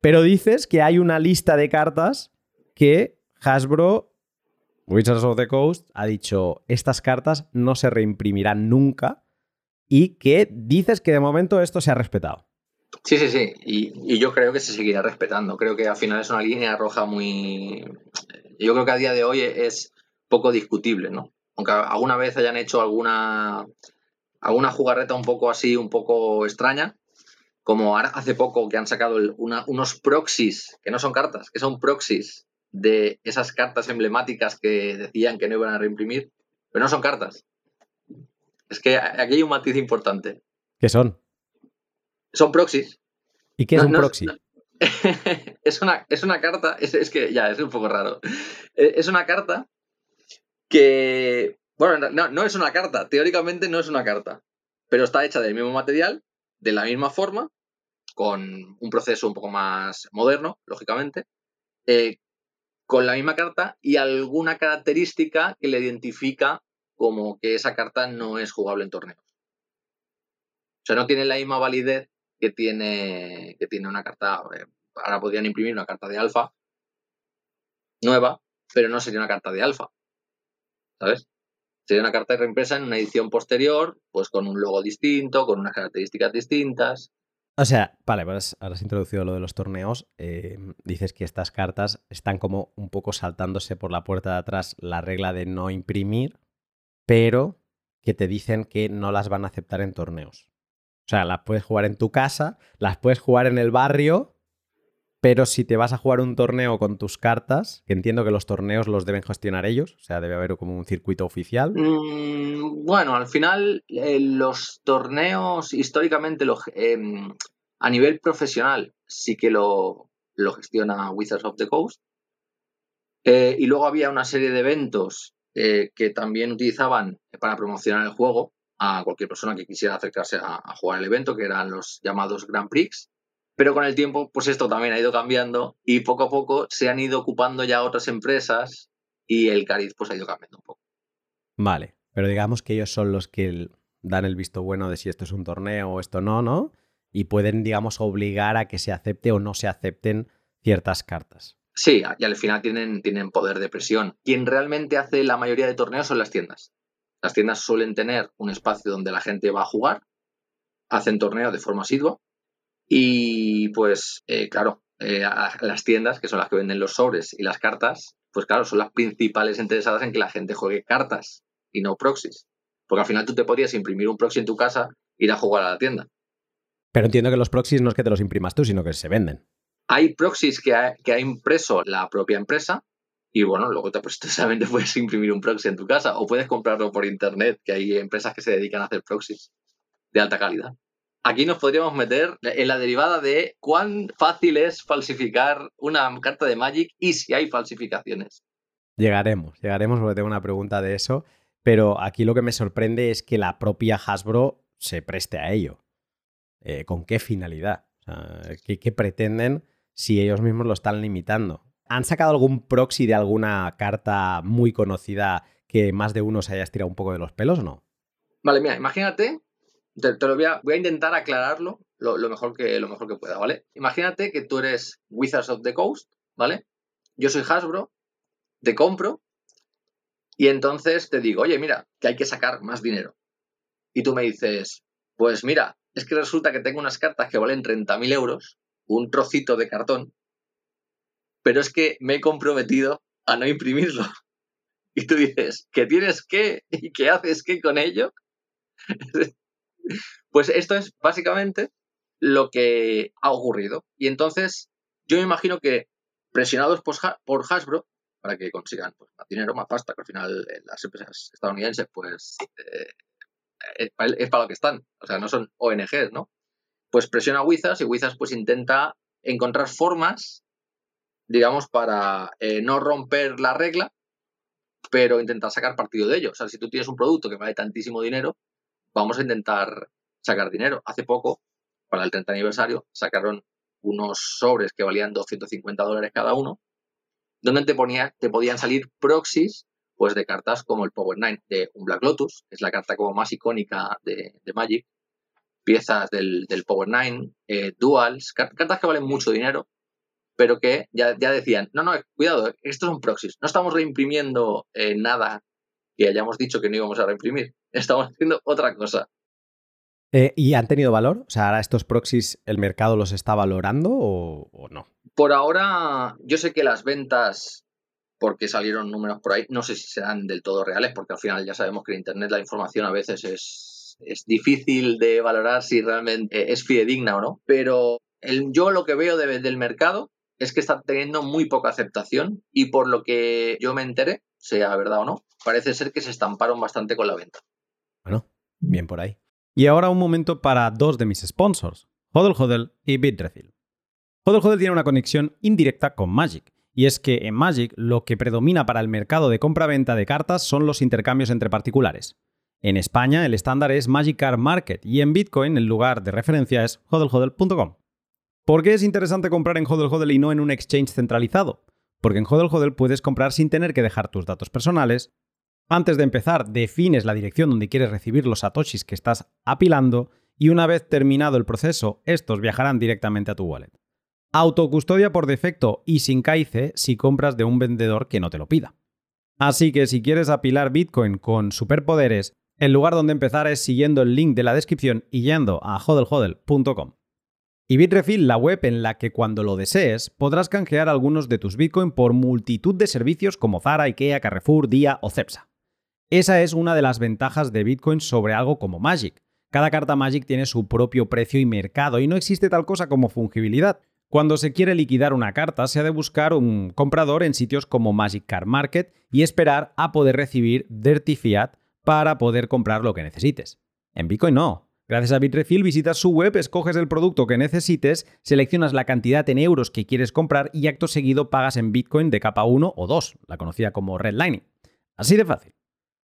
[SPEAKER 1] Pero dices que hay una lista de cartas que Hasbro, Wizards of the Coast, ha dicho, estas cartas no se reimprimirán nunca y que dices que de momento esto se ha respetado.
[SPEAKER 2] Sí, sí, sí. Y, yo creo que se seguirá respetando. Creo que al final es una línea roja muy... Yo creo que a día de hoy es poco discutible, ¿no? Aunque alguna vez hayan hecho alguna alguna jugarreta un poco así, un poco extraña, como hace poco que han sacado unos proxies, que no son cartas, que son proxies de esas cartas emblemáticas que decían que no iban a reimprimir, pero no son cartas. Es que aquí hay un matiz importante.
[SPEAKER 1] ¿Qué son?
[SPEAKER 2] Son proxies.
[SPEAKER 1] ¿Y qué es un proxy?
[SPEAKER 2] es, una, es una carta, es, que ya, es un poco raro. Eh, es una carta que bueno, no, es una carta, teóricamente no es una carta, pero está hecha del mismo material, de la misma forma, con un proceso un poco más moderno, lógicamente, eh, con la misma carta y alguna característica que le identifica como que esa carta no es jugable en torneos. O sea, no tiene la misma validez que tiene, que tiene una carta. Eh, ahora podrían imprimir una carta de alfa nueva, pero no sería una carta de alfa. ¿Sabes? Sería una carta reimpresa en una edición posterior, pues con un logo distinto, con unas características distintas.
[SPEAKER 1] O sea, vale, ahora has introducido lo de los torneos. Eh, dices que estas cartas están como un poco saltándose por la puerta de atrás la regla de no imprimir, pero que te dicen que no las van a aceptar en torneos. O sea, las puedes jugar en tu casa, las puedes jugar en el barrio, pero si te vas a jugar un torneo con tus cartas, que entiendo que los torneos los deben gestionar ellos, o sea, debe haber como un circuito oficial.
[SPEAKER 2] Mm, bueno, al final eh, los torneos históricamente em, a nivel profesional sí que lo, gestiona Wizards of the Coast. Eh, y luego había una serie de eventos eh, que también utilizaban para promocionar el juego a cualquier persona que quisiera acercarse a, a jugar el evento, que eran los llamados Grand Prix pero con el tiempo, pues esto también ha ido cambiando y poco a poco se han ido ocupando ya otras empresas y el cariz pues ha ido cambiando un poco.
[SPEAKER 1] Vale, pero digamos que ellos son los que dan el visto bueno de si esto es un torneo o esto no, ¿no? Y pueden, digamos, obligar a que se acepte o no se acepten ciertas cartas.
[SPEAKER 2] Sí, y al final tienen, tienen poder de presión. Quien realmente hace la mayoría de torneos son las tiendas. Las tiendas suelen tener un espacio donde la gente va a jugar, hacen torneo de forma asidua y pues, eh, claro, eh, las tiendas, que son las que venden los sobres y las cartas, pues claro, son las principales interesadas en que la gente juegue cartas y no proxies. Porque al final tú te podías imprimir un proxy en tu casa e ir a jugar a la tienda.
[SPEAKER 1] Pero entiendo que los proxies no es que te los imprimas tú, sino que se venden.
[SPEAKER 2] Hay proxies que ha, que ha impreso la propia empresa y bueno, luego te, pues, solamente puedes imprimir un proxy en tu casa o puedes comprarlo por internet, que hay empresas que se dedican a hacer proxies de alta calidad. Aquí nos podríamos meter en la derivada de cuán fácil es falsificar una carta de Magic y si hay falsificaciones.
[SPEAKER 1] Llegaremos, llegaremos porque tengo una pregunta de eso, pero aquí lo que me sorprende es que la propia Hasbro se preste a ello. Eh, ¿Con qué finalidad? ¿qué, pretenden si ellos mismos lo están limitando? ¿Han sacado algún proxy de alguna carta muy conocida que más de uno se haya estirado un poco de los pelos o no?
[SPEAKER 2] Vale, mira, imagínate te, lo voy a, voy a, intentar aclararlo lo, mejor que, lo mejor que pueda, ¿vale? Imagínate que tú eres Wizards of the Coast, ¿vale? Yo soy Hasbro, te compro y entonces te digo, oye, mira, que hay que sacar más dinero. Y tú me dices, pues mira, es que resulta que tengo unas cartas que valen 30.000 euros, un trocito de cartón, pero es que me he comprometido a no imprimirlo. Y tú dices, ¿qué tienes qué? ¿Y qué haces qué con ello? Pues esto es básicamente lo que ha ocurrido. Y entonces yo me imagino que presionados por Hasbro, para que consigan pues, más dinero, más pasta, que al final eh, las empresas estadounidenses pues eh, es, para lo que están, o sea, no son ONGs, ¿no? Pues presiona a Wizards y Wizards pues intenta encontrar formas, digamos, para eh, no romper la regla, pero intentar sacar partido de ello. O sea, si tú tienes un producto que vale tantísimo dinero, vamos a intentar sacar dinero. Hace poco, para el 30 aniversario, sacaron unos sobres que valían 250 dólares cada uno, donde te, ponía, te podían salir proxies pues de cartas como el Power Nine de un Black Lotus, que es la carta como más icónica de, Magic, piezas del, Power Nine, eh, duals, cartas que valen mucho dinero, pero que ya, ya, decían, no, no, cuidado, estos son proxies, no estamos reimprimiendo eh, nada que hayamos dicho que no íbamos a reimprimir. Estamos haciendo otra cosa.
[SPEAKER 1] Eh, ¿Y han tenido valor? O sea, ahora estos proxies, ¿el mercado los está valorando o, no?
[SPEAKER 2] Por ahora, yo sé que las ventas, porque salieron números por ahí, no sé si serán del todo reales, porque al final ya sabemos que en Internet la información a veces es, es difícil de valorar si realmente es fidedigna o no. Pero yo lo que veo del mercado es que está teniendo muy poca aceptación y por lo que yo me enteré, sea verdad o no, parece ser que se estamparon bastante con la venta.
[SPEAKER 1] Bueno, bien por ahí. Y ahora un momento para dos de mis sponsors, Hodel Hodel y Bitrefill. Hodel Hodel tiene una conexión indirecta con Magic, y es que en Magic lo que predomina para el mercado de compra-venta de cartas son los intercambios entre particulares. En España el estándar es Magic Card Market y en Bitcoin el lugar de referencia es hodlhodl.com. ¿Por qué es interesante comprar en Hodel Hodel y no en un exchange centralizado? Porque en Hodel Hodel puedes comprar sin tener que dejar tus datos personales. Antes de empezar, defines la dirección donde quieres recibir los satoshis que estás apilando y una vez terminado el proceso, estos viajarán directamente a tu wallet. Autocustodia por defecto y sin CAICE si compras de un vendedor que no te lo pida. Así que si quieres apilar Bitcoin con superpoderes, el lugar donde empezar es siguiendo el link de la descripción y yendo a hodelhodel.com y Bitrefill, la web en la que cuando lo desees podrás canjear algunos de tus Bitcoin por multitud de servicios como Zara, Ikea, Carrefour, Dia o Cepsa. Esa es una de las ventajas de Bitcoin sobre algo como Magic. Cada carta Magic tiene su propio precio y mercado y no existe tal cosa como fungibilidad. Cuando se quiere liquidar una carta, se ha de buscar un comprador en sitios como Magic Card Market y esperar a poder recibir Dirty Fiat para poder comprar lo que necesites. En Bitcoin no. Gracias a Bitrefill visitas su web, escoges el producto que necesites, seleccionas la cantidad en euros que quieres comprar y acto seguido pagas en Bitcoin de capa 1 o 2, la conocida como redlining. Así de fácil.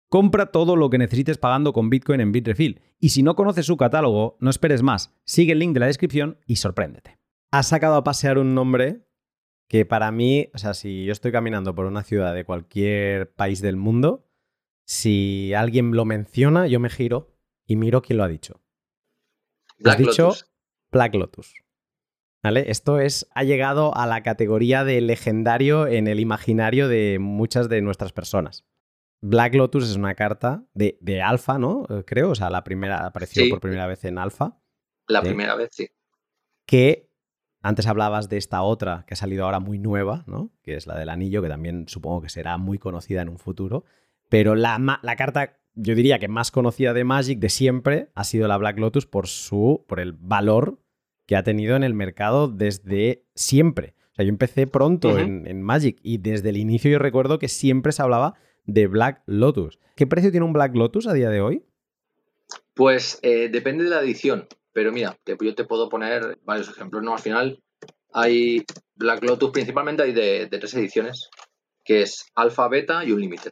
[SPEAKER 1] Compra todo lo que necesites pagando con Bitcoin en Bitrefill. Y si no conoces su catálogo, no esperes más. Sigue el link de la descripción y sorpréndete. Has sacado a pasear un nombre que para mí, o sea, si yo estoy caminando por una ciudad de cualquier país del mundo, si alguien lo menciona, yo me giro y miro quién lo ha dicho.
[SPEAKER 2] Black dicho Lotus.
[SPEAKER 1] Black Lotus. ¿Vale? Esto es, ha llegado a la categoría de legendario en el imaginario de muchas de nuestras personas. Black Lotus es una carta de, de alfa, ¿no? Creo, o sea, la primera apareció por primera vez en alfa.
[SPEAKER 2] La primera vez, sí.
[SPEAKER 1] Que antes hablabas de esta otra que ha salido ahora muy nueva, ¿no? Que es la del anillo, que también supongo que será muy conocida en un futuro. Pero la, la carta yo diría que más conocida de Magic de siempre ha sido la Black Lotus por su por el valor que ha tenido en el mercado desde siempre. O sea, yo empecé pronto en, Magic y desde el inicio yo recuerdo que siempre se hablaba de Black Lotus. ¿Qué precio tiene un Black Lotus a día de hoy?
[SPEAKER 2] Pues eh, depende de la edición. pero mira, yo te puedo poner varios ejemplos, ¿no? Al final hay Black Lotus, principalmente hay de, tres ediciones, que es Alpha, Beta y Unlimited.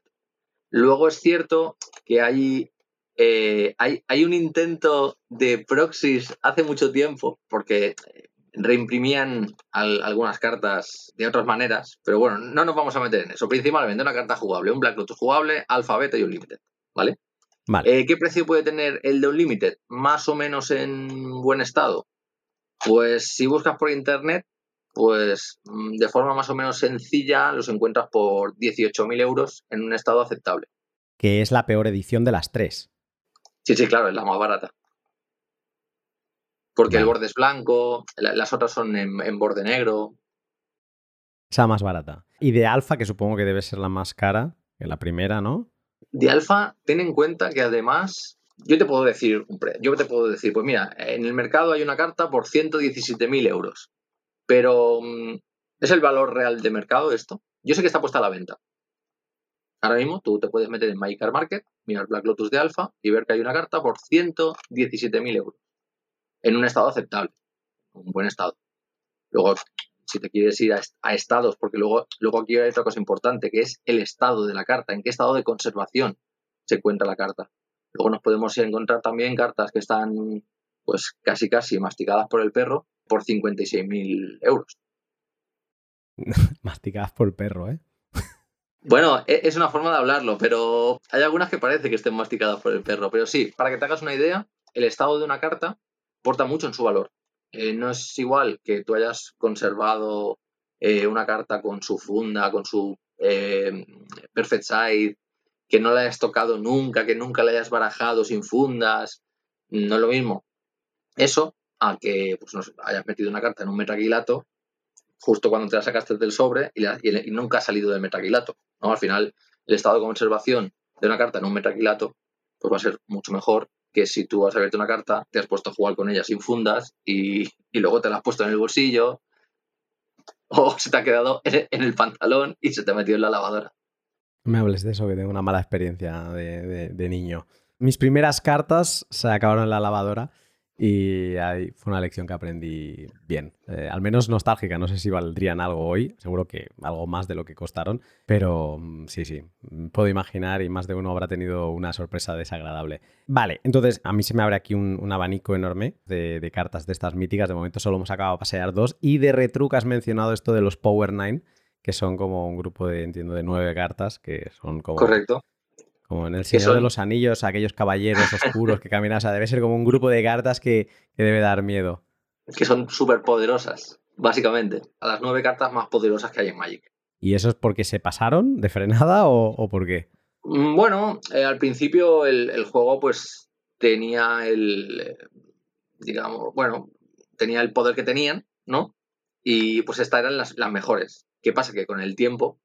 [SPEAKER 2] Luego es cierto que hay, eh, hay, hay, un intento de proxies hace mucho tiempo, porque reimprimían algunas cartas de otras maneras, pero bueno, no nos vamos a meter en eso. Principalmente una carta jugable, un Black Lotus jugable, Alpha, Beta y Unlimited, ¿vale? vale. Eh, ¿Qué precio puede tener el de Unlimited? Más o menos en buen estado. Pues si buscas por internet, pues mm, de forma más o menos sencilla los encuentras por 18.000 euros en un estado aceptable.
[SPEAKER 1] Que es la peor edición de las tres.
[SPEAKER 2] Sí, sí, claro, es la más barata. Porque el borde es blanco, las otras son en, borde negro.
[SPEAKER 1] Esa más barata. Y de alfa, que supongo que debe ser la más cara que la primera, ¿no?
[SPEAKER 2] De alfa, ten en cuenta que además, yo te puedo decir, yo te puedo decir, pues mira, en el mercado hay una carta por 117.000 euros. Pero, mm, ¿es el valor real de mercado esto? Yo sé que está puesta a la venta. Ahora mismo tú te puedes meter en MyCar Market, mirar Black Lotus de alfa y ver que hay una carta por 117.000 euros en un estado aceptable, un buen estado. Luego, si te quieres ir a, estados, porque luego, luego aquí hay otra cosa importante, que es el estado de la carta, en qué estado de conservación se encuentra la carta. Luego nos podemos encontrar también cartas que están pues casi casi masticadas por el perro por 56.000 euros.
[SPEAKER 1] masticadas por el perro, ¿eh?
[SPEAKER 2] Bueno, e, es una forma de hablarlo, pero hay algunas que parece que estén masticadas por el perro. Pero sí, para que te hagas una idea, el estado de una carta aporta mucho en su valor. Eh, no es igual que tú hayas conservado eh, una carta con su funda, con su eh, perfect side, que no la hayas tocado nunca, que nunca la hayas barajado sin fundas, no es lo mismo. Eso a que pues, hayas metido una carta en un metaquilato justo cuando te la sacaste del sobre y, nunca ha salido del metaquilato. ¿no? Al final, el estado de conservación de una carta en un metaquilato pues va a ser mucho mejor que si tú has abierto una carta, te has puesto a jugar con ella sin fundas y, luego te la has puesto en el bolsillo o se te ha quedado en el pantalón y se te ha metido en la lavadora.
[SPEAKER 1] Me hables de eso, que tengo una mala experiencia de niño. Mis primeras cartas se acabaron en la lavadora y ahí fue una lección que aprendí bien. Eh, al menos nostálgica. No sé si valdrían algo hoy. Seguro que algo más de lo que costaron. Pero mm, sí, sí. Puedo imaginar y más de uno habrá tenido una sorpresa desagradable. Vale, entonces a mí se me abre aquí un, abanico enorme de, cartas de estas míticas. De momento solo hemos acabado de pasear dos. Y de retruc has mencionado esto de los Power Nine, que son como un grupo de, entiendo, de nueve cartas, que son como...
[SPEAKER 2] Correcto.
[SPEAKER 1] Como en el Señor de los Anillos, aquellos caballeros oscuros que caminan. O sea, debe ser como un grupo de cartas que, debe dar miedo.
[SPEAKER 2] Que son súper poderosas, básicamente. A las nueve cartas más poderosas que hay en Magic.
[SPEAKER 1] ¿Y eso es porque se pasaron de frenada o, por qué?
[SPEAKER 2] Mm, bueno, eh, al principio el, juego pues tenía el, digamos, bueno, tenía el poder que tenían, ¿no? Y pues estas eran las, las mejores. ¿Qué pasa? Que con el tiempo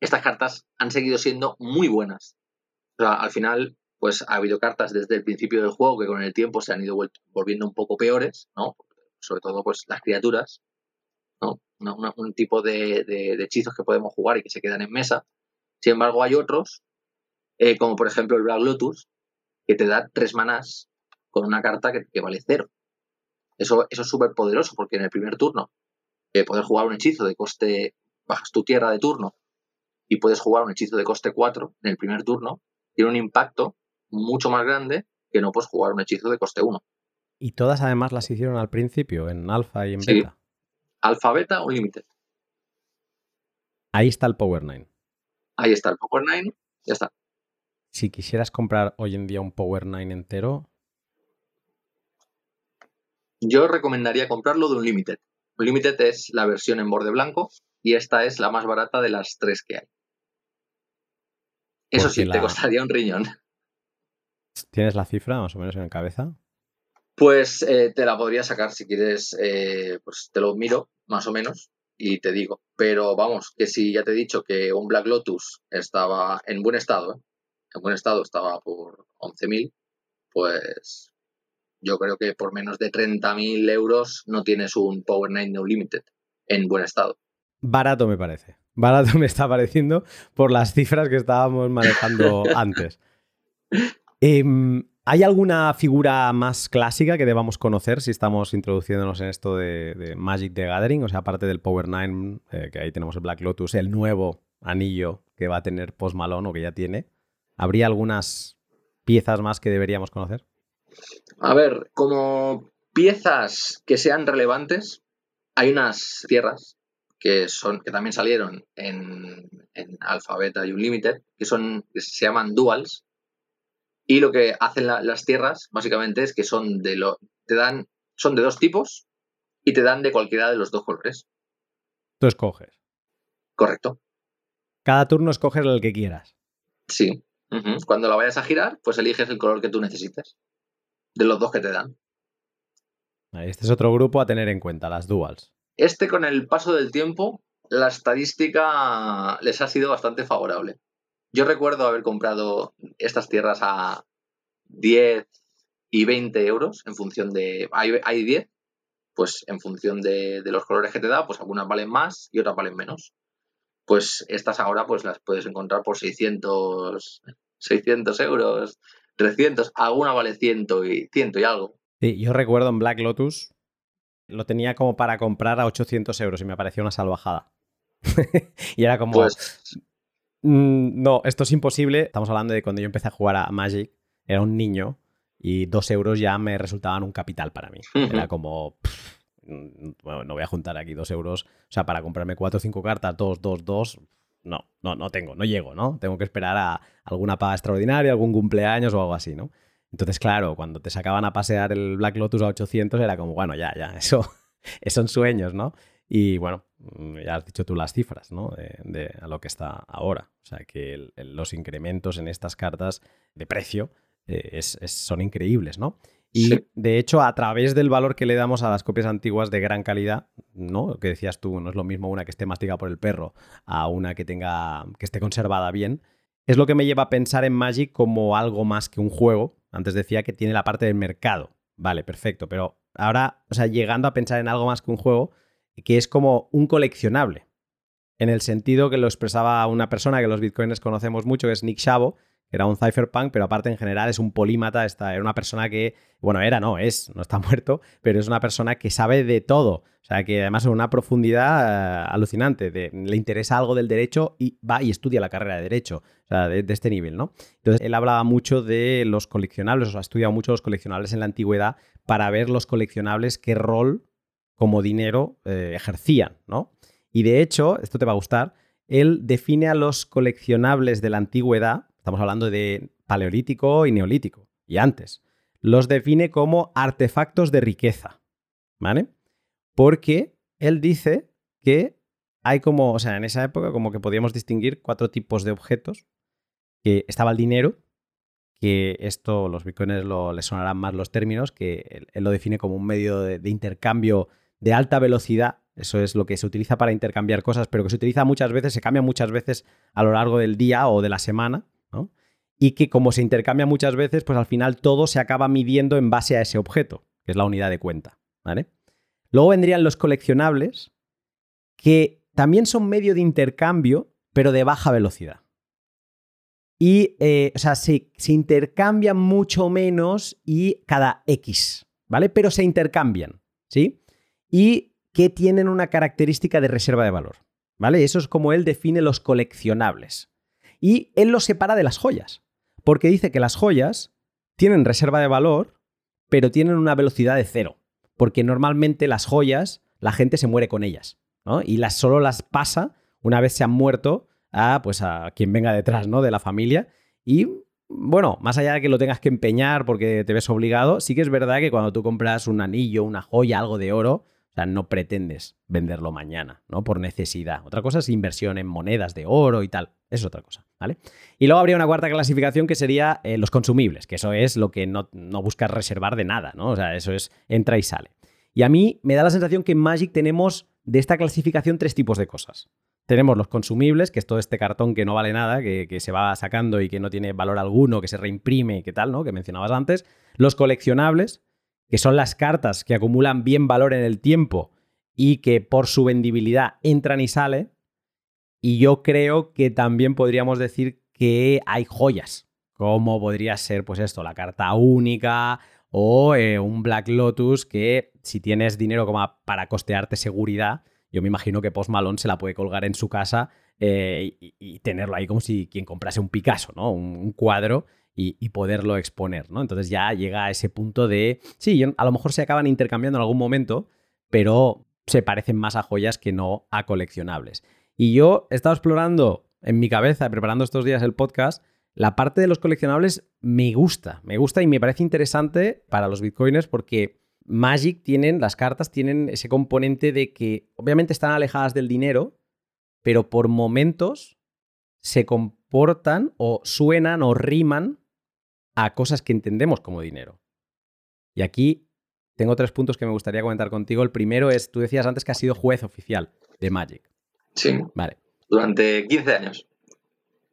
[SPEAKER 2] estas cartas han seguido siendo muy buenas al final, pues ha habido cartas desde el principio del juego que con el tiempo se han ido volviendo un poco peores, ¿no? Sobre todo, pues las criaturas, ¿no? un tipo de, hechizos que podemos jugar y que se quedan en mesa. Sin embargo, hay otros, eh, como por ejemplo el Black Lotus, que te da tres manás con una carta que, vale cero. Eso, eso es súper poderoso porque en el primer turno eh, poder jugar un hechizo de coste, bajas tu tierra de turno y puedes jugar un hechizo de coste 4 en el primer turno tiene un impacto mucho más grande que no puedes jugar un hechizo de coste 1.
[SPEAKER 1] Y todas además las hicieron al principio, en alfa y en beta.
[SPEAKER 2] Alfa, beta o limited.
[SPEAKER 1] Ahí está el Power 9.
[SPEAKER 2] Ahí está el Power 9, ya está.
[SPEAKER 1] Si quisieras comprar hoy en día un Power 9 entero.
[SPEAKER 2] Yo recomendaría comprarlo de un Limited. Un Limited es la versión en borde blanco y esta es la más barata de las tres que hay. Eso sí, te costaría un riñón.
[SPEAKER 1] ¿Tienes la cifra más o menos en la cabeza?
[SPEAKER 2] Pues eh, te la podría sacar si quieres, eh, pues te lo miro más o menos y te digo. Pero vamos, que si ya te he dicho que un Black Lotus estaba en buen estado, ¿eh? en buen estado estaba por 11.000, pues yo creo que por menos de 30.000 euros no tienes un Power 9 No Limited en buen estado.
[SPEAKER 1] Barato me parece barato me está pareciendo por las cifras que estábamos manejando antes. Em, ¿Hay alguna figura más clásica que debamos conocer si estamos introduciéndonos en esto de, Magic the Gathering? O sea, aparte del Power Nine, eh, que ahí tenemos el Black Lotus, el nuevo anillo que va a tener Post Malone o que ya tiene. ¿Habría algunas piezas más que deberíamos conocer?
[SPEAKER 2] A ver, como piezas que sean relevantes, hay unas tierras que son que también salieron en, en Alphabeta y Unlimited, que son que se llaman duals, y lo que hacen las tierras, básicamente, es que son de lo, te dan, son de dos tipos y te dan de cualquiera de los dos colores.
[SPEAKER 1] Tú escoges.
[SPEAKER 2] Correcto.
[SPEAKER 1] Cada turno escoges el que quieras.
[SPEAKER 2] Sí. Cuando la vayas a girar, pues eliges el color que tú necesites. De los dos que te dan.
[SPEAKER 1] Este es otro grupo a tener en cuenta, las duals.
[SPEAKER 2] Este, con el paso del tiempo, la estadística les ha sido bastante favorable. Yo recuerdo haber comprado estas tierras a 10 y 20 euros en función de... Hay, 10, pues en función de, los colores que te da, pues algunas valen más y otras valen menos. Pues estas ahora pues las puedes encontrar por 600, 600 euros, 300, alguna vale 100 y, 100 y algo.
[SPEAKER 1] Sí, yo recuerdo en Black Lotus, lo tenía como para comprar a 800 euros y me pareció una salvajada. y era como, pues Mm, no, esto es imposible. Estamos hablando de cuando yo empecé a jugar a Magic, era un niño y dos euros ya me resultaban un capital para mí. Era como, bueno, no voy a juntar aquí dos euros, o sea, para comprarme cuatro o cinco cartas, dos, dos, dos, no, no, no tengo, no llego, ¿no? Tengo que esperar a alguna paga extraordinaria, algún cumpleaños o algo así, ¿no? Entonces, claro, cuando te sacaban a pasear el Black Lotus a 800 era como, bueno, ya, ya, eso son sueños, ¿no? Y bueno, mm, ya has dicho tú las cifras, ¿no? De, a lo que está ahora. O sea, que los incrementos en estas cartas de precio eh, son increíbles, ¿no? Y de hecho, a través del valor que le damos a las copias antiguas de gran calidad, ¿no? Lo que decías tú, no es lo mismo una que esté mastigada por el perro a una que tenga. que esté conservada bien. Es lo que me lleva a pensar en Magic como algo más que un juego. Antes decía que tiene la parte del mercado. Vale, perfecto. Pero ahora, o sea, llegando a pensar en algo más que un juego, que es como un coleccionable, en el sentido que lo expresaba una persona que los bitcoins conocemos mucho, que es Nick que era un cypherpunk, pero aparte en general es un polímata, era una persona que, bueno, era, no, es, no está muerto, pero es una persona que sabe de todo, o sea, que además es una profundidad eh, alucinante, le interesa algo del derecho y va y estudia la carrera de derecho, o sea, de, de, este nivel, ¿no? Entonces, él hablaba mucho de los coleccionables, o sea, ha estudiado mucho los coleccionables en la antigüedad para ver los coleccionables qué rol como dinero eh, ejercían, ¿no? Y de hecho, esto te va a gustar, él define a los coleccionables de la antigüedad, estamos hablando de paleolítico y neolítico, y antes, los define como artefactos de riqueza, ¿vale? Porque él dice que hay como, o sea, en esa época como que podíamos distinguir cuatro tipos de objetos, que estaba el dinero, que esto los bitcoins lo, les sonarán más los términos, que él, lo define como un medio de intercambio de alta velocidad. Eso es lo que se utiliza para intercambiar cosas, pero que se utiliza muchas veces, se cambia muchas veces a lo largo del día o de la semana, Y que como se intercambia muchas veces, pues al final todo se acaba midiendo en base a ese objeto, que es la unidad de cuenta. Luego vendrían los coleccionables, que también son medio de intercambio, pero de baja velocidad. Y, eh, o sea, se, se intercambian mucho menos y cada X, ¿vale? Pero se intercambian, ¿sí? y que tienen una característica de reserva de valor. ¿Vale? Eso es como él define los coleccionables. Y él los separa de las joyas, porque dice que las joyas tienen reserva de valor, pero tienen una velocidad de cero, porque normalmente las joyas la gente se muere con ellas, ¿no? Y las, solo las pasa una vez se han muerto a, pues a quien venga detrás, ¿no? De la familia. Y bueno, más allá de que lo tengas que empeñar porque te ves obligado, sí que es verdad que cuando tú compras un anillo, una joya, algo de oro, sea, no pretendes venderlo mañana, ¿no? Por necesidad. Otra cosa es inversión en monedas de oro y tal. es otra cosa, ¿vale? Y luego habría una cuarta clasificación que sería eh, los consumibles, que eso es lo que no, no buscas reservar de nada, ¿no? O sea, eso es entra y sale. Y a mí me da la sensación que en Magic tenemos de esta clasificación tres tipos de cosas. Tenemos los consumibles, que es todo este cartón que no vale nada, que, se va sacando y que no tiene valor alguno, que se reimprime y que tal, ¿no? Que mencionabas antes. Los coleccionables, que son las cartas que acumulan bien valor en el tiempo y que por su vendibilidad entran y salen. Y yo creo que también podríamos decir que hay joyas como podría ser, pues esto, la carta única o eh, un Black Lotus que si tienes dinero para costearte seguridad, yo me imagino que Post Malone se la puede colgar en su casa eh, y, tenerlo ahí como si quien comprase un Picasso, ¿no? Un, cuadro y, poderlo exponer, ¿no? Entonces ya llega a ese punto de, sí, a lo mejor se acaban intercambiando en algún momento, pero se parecen más a joyas que no a coleccionables. Y yo he estado explorando en mi cabeza, preparando estos días el podcast, la parte de los coleccionables me gusta, me gusta y me parece interesante para los bitcoiners porque Magic tienen, las cartas tienen ese componente de que obviamente están alejadas del dinero, pero por momentos se comportan o suenan o riman a cosas que entendemos como dinero. Y aquí tengo tres puntos que me gustaría comentar contigo. El primero es, tú decías antes que has sido juez oficial de Magic.
[SPEAKER 2] Sí.
[SPEAKER 1] Vale.
[SPEAKER 2] Durante 15 años.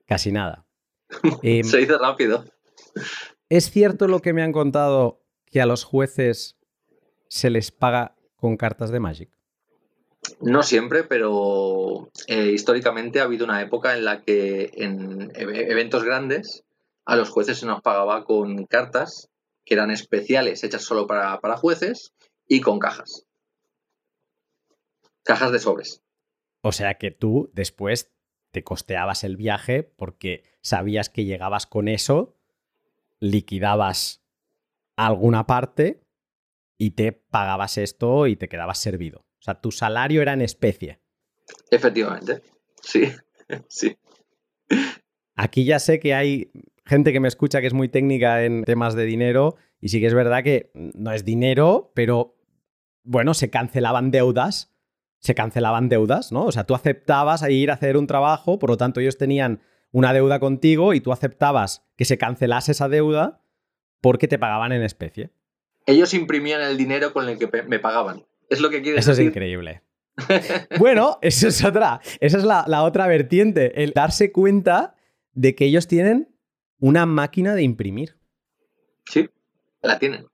[SPEAKER 1] Casi nada.
[SPEAKER 2] Em, se dice rápido.
[SPEAKER 1] ¿Es cierto lo que me han contado que a los jueces se les paga con cartas de Magic?
[SPEAKER 2] No siempre, pero eh, históricamente ha habido una época en la que en eventos grandes a los jueces se nos pagaba con cartas que eran especiales, hechas solo para, para jueces, y con cajas. Cajas de sobres.
[SPEAKER 1] O sea que tú después te costeabas el viaje porque sabías que llegabas con eso, liquidabas alguna parte y te pagabas esto y te quedabas servido. O sea, tu salario era en especie.
[SPEAKER 2] Efectivamente, sí, sí.
[SPEAKER 1] Aquí ya sé que hay gente que me escucha que es muy técnica en temas de dinero y sí que es verdad que no es dinero, pero bueno, se cancelaban deudas, se cancelaban deudas, ¿no? O sea, tú aceptabas a ir a hacer un trabajo, por lo tanto ellos tenían una deuda contigo y tú aceptabas que se cancelase esa deuda porque te pagaban en especie.
[SPEAKER 2] Ellos imprimían el dinero con el que me pagaban. Es lo que quieres
[SPEAKER 1] Eso
[SPEAKER 2] es
[SPEAKER 1] increíble. bueno, eso es otra. Esa es la, otra vertiente. El darse cuenta de que ellos tienen una máquina de imprimir.
[SPEAKER 2] Sí, la tienen.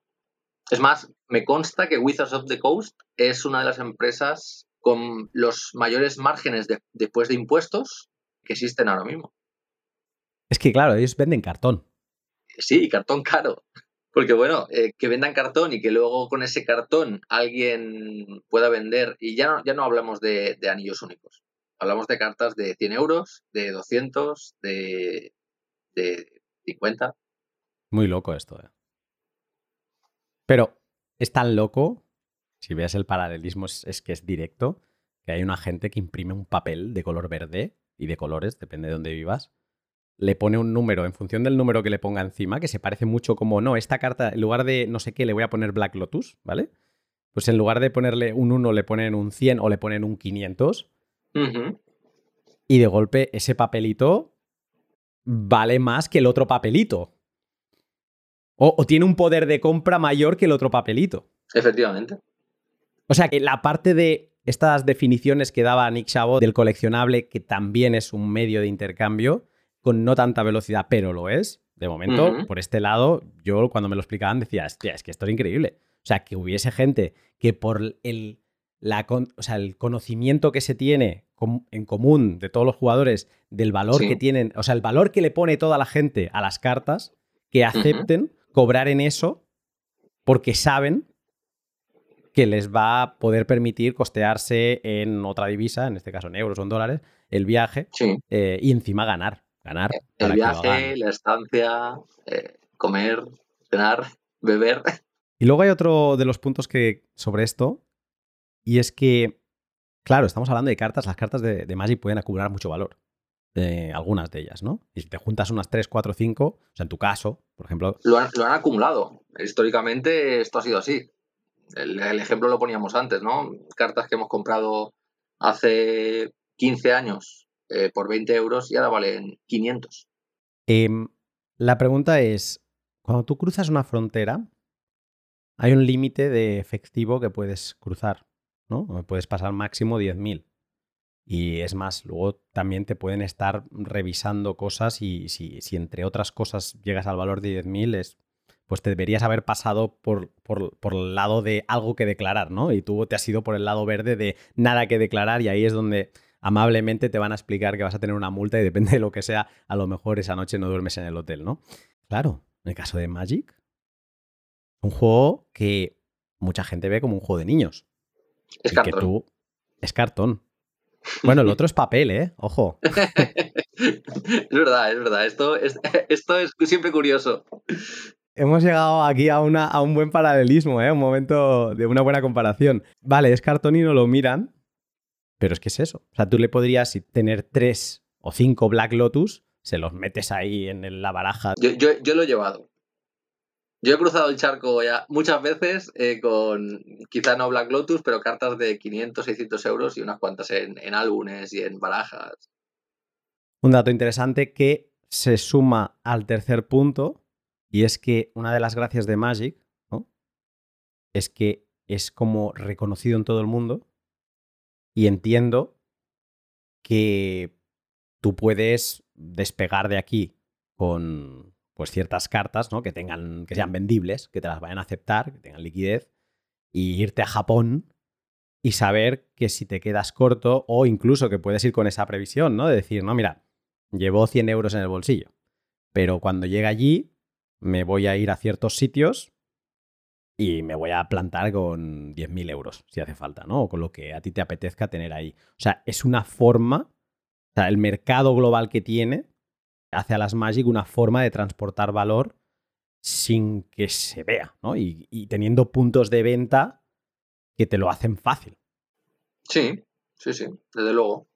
[SPEAKER 2] Es más, me consta que Wizards of the Coast es una de las empresas con los mayores márgenes después de impuestos que existen ahora mismo.
[SPEAKER 1] Es que claro, ellos venden cartón.
[SPEAKER 2] Sí, cartón caro. Porque bueno, eh, que vendan cartón y que luego con ese cartón alguien pueda vender, y ya no, ya no hablamos de, anillos únicos, hablamos de cartas de 100 euros, de 200, de, de 50.
[SPEAKER 1] Muy loco esto, ¿eh? Pero es tan loco, si ves el paralelismo es que es directo, que hay una gente que imprime un papel de color verde y de colores, depende de dónde vivas, le pone un número en función del número que le ponga encima, que se parece mucho como, no, esta carta, en lugar de no sé qué, le voy a poner Black Lotus, ¿vale? Pues en lugar de ponerle un 1, le ponen un 100 o le ponen un 500. Y de golpe ese papelito vale más que el otro papelito. O, o, tiene un poder de compra mayor que el otro papelito.
[SPEAKER 2] Efectivamente.
[SPEAKER 1] O sea que la parte de estas definiciones que daba Nick Chabot del coleccionable, que también es un medio de intercambio, con no tanta velocidad, pero lo es. De momento, por este lado, yo cuando me lo explicaban decía, hostia, es que esto es increíble. O sea, que hubiese gente que por el, la, o sea, el conocimiento que se tiene en común de todos los jugadores del valor que tienen, o sea, el valor que le pone toda la gente a las cartas, que acepten cobrar en eso porque saben que les va a poder permitir costearse en otra divisa, en este caso en euros o en dólares, el viaje eh, y encima ganar ganar.
[SPEAKER 2] El viaje, la estancia, eh, comer, cenar, beber.
[SPEAKER 1] Y luego hay otro de los puntos que sobre esto, y es que, claro, estamos hablando de cartas, las cartas de, de Magic pueden acumular mucho valor. Eh, algunas de ellas, ¿no? Y si te juntas unas 3, 4, 5, o sea, en tu caso, por ejemplo.
[SPEAKER 2] Lo han, acumulado. Históricamente esto ha sido así. El, ejemplo lo poníamos antes, ¿no? Cartas que hemos comprado hace 15 años eh, por 20 euros y ahora valen 500.
[SPEAKER 1] Em, la pregunta es, cuando tú cruzas una frontera, hay un límite de efectivo que puedes cruzar, ¿no? Puedes pasar máximo 10.000. Y es más, luego también te pueden estar revisando cosas y si, si entre otras cosas llegas al valor de 10.000, pues te deberías haber pasado por, por, por, el lado de algo que declarar, ¿no? Y tú te has ido por el lado verde de nada que declarar y ahí es donde amablemente te van a explicar que vas a tener una multa y depende de lo que sea, a lo mejor esa noche no duermes en el hotel, ¿no? Claro, en el caso de Magic, un juego que mucha gente ve como un juego de niños.
[SPEAKER 2] Es cartón.
[SPEAKER 1] Es cartón. Bueno, el otro es papel, ¿eh? Ojo.
[SPEAKER 2] es verdad, es verdad. Esto es, esto es siempre curioso.
[SPEAKER 1] Hemos llegado aquí a, una, a un buen paralelismo, ¿eh? Un momento de una buena comparación. Vale, es cartón y no lo miran, pero es que es eso. O sea, tú le podrías tener tres o cinco Black Lotus, se los metes ahí en la baraja.
[SPEAKER 2] Yo, yo, lo he llevado. Yo he cruzado el charco ya muchas veces eh, con, quizá no Black Lotus, pero cartas de 500, 600 euros y unas cuantas en, en álbumes y en barajas.
[SPEAKER 1] Un dato interesante que se suma al tercer punto y es que una de las gracias de Magic es que es como reconocido en todo el mundo y entiendo que tú puedes despegar de aquí con pues ciertas cartas, ¿no? Que tengan, que sean vendibles, que te las vayan a aceptar, que tengan liquidez, y irte a Japón y saber que si te quedas corto, o incluso que puedes ir con esa previsión, ¿no? De decir, no, mira, llevo 100 euros en el bolsillo, pero cuando llegue allí me voy a ir a ciertos sitios y me voy a plantar con 10.000 euros, si hace falta, ¿no? O con lo que a ti te apetezca tener ahí. O sea, es una forma, o sea, el mercado global que tiene hace a las Magic una forma de transportar valor sin que se vea, ¿no? Y, y teniendo puntos de venta que te lo hacen fácil.
[SPEAKER 2] Sí, sí, sí, desde luego.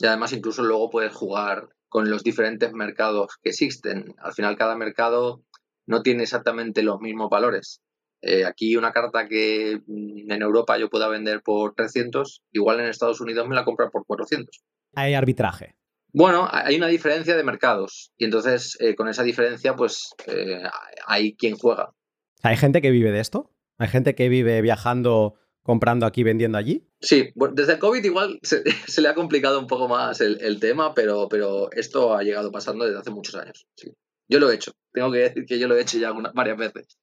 [SPEAKER 2] Y además incluso luego puedes jugar con los diferentes mercados que existen. Al final cada mercado no tiene exactamente los mismos valores. Eh, aquí una carta que mm, en Europa yo pueda vender por 300, igual en Estados Unidos me la compran por 400.
[SPEAKER 1] Hay arbitraje.
[SPEAKER 2] Bueno, hay una diferencia de mercados y entonces eh, con esa diferencia pues eh, hay quien juega.
[SPEAKER 1] ¿Hay gente que vive de esto? ¿Hay gente que vive viajando, comprando aquí, vendiendo allí?
[SPEAKER 2] Sí, desde el COVID igual se, le ha complicado un poco más el, tema, pero, pero esto ha llegado pasando desde hace muchos años. Yo lo he hecho, tengo que decir que yo lo he hecho ya varias veces.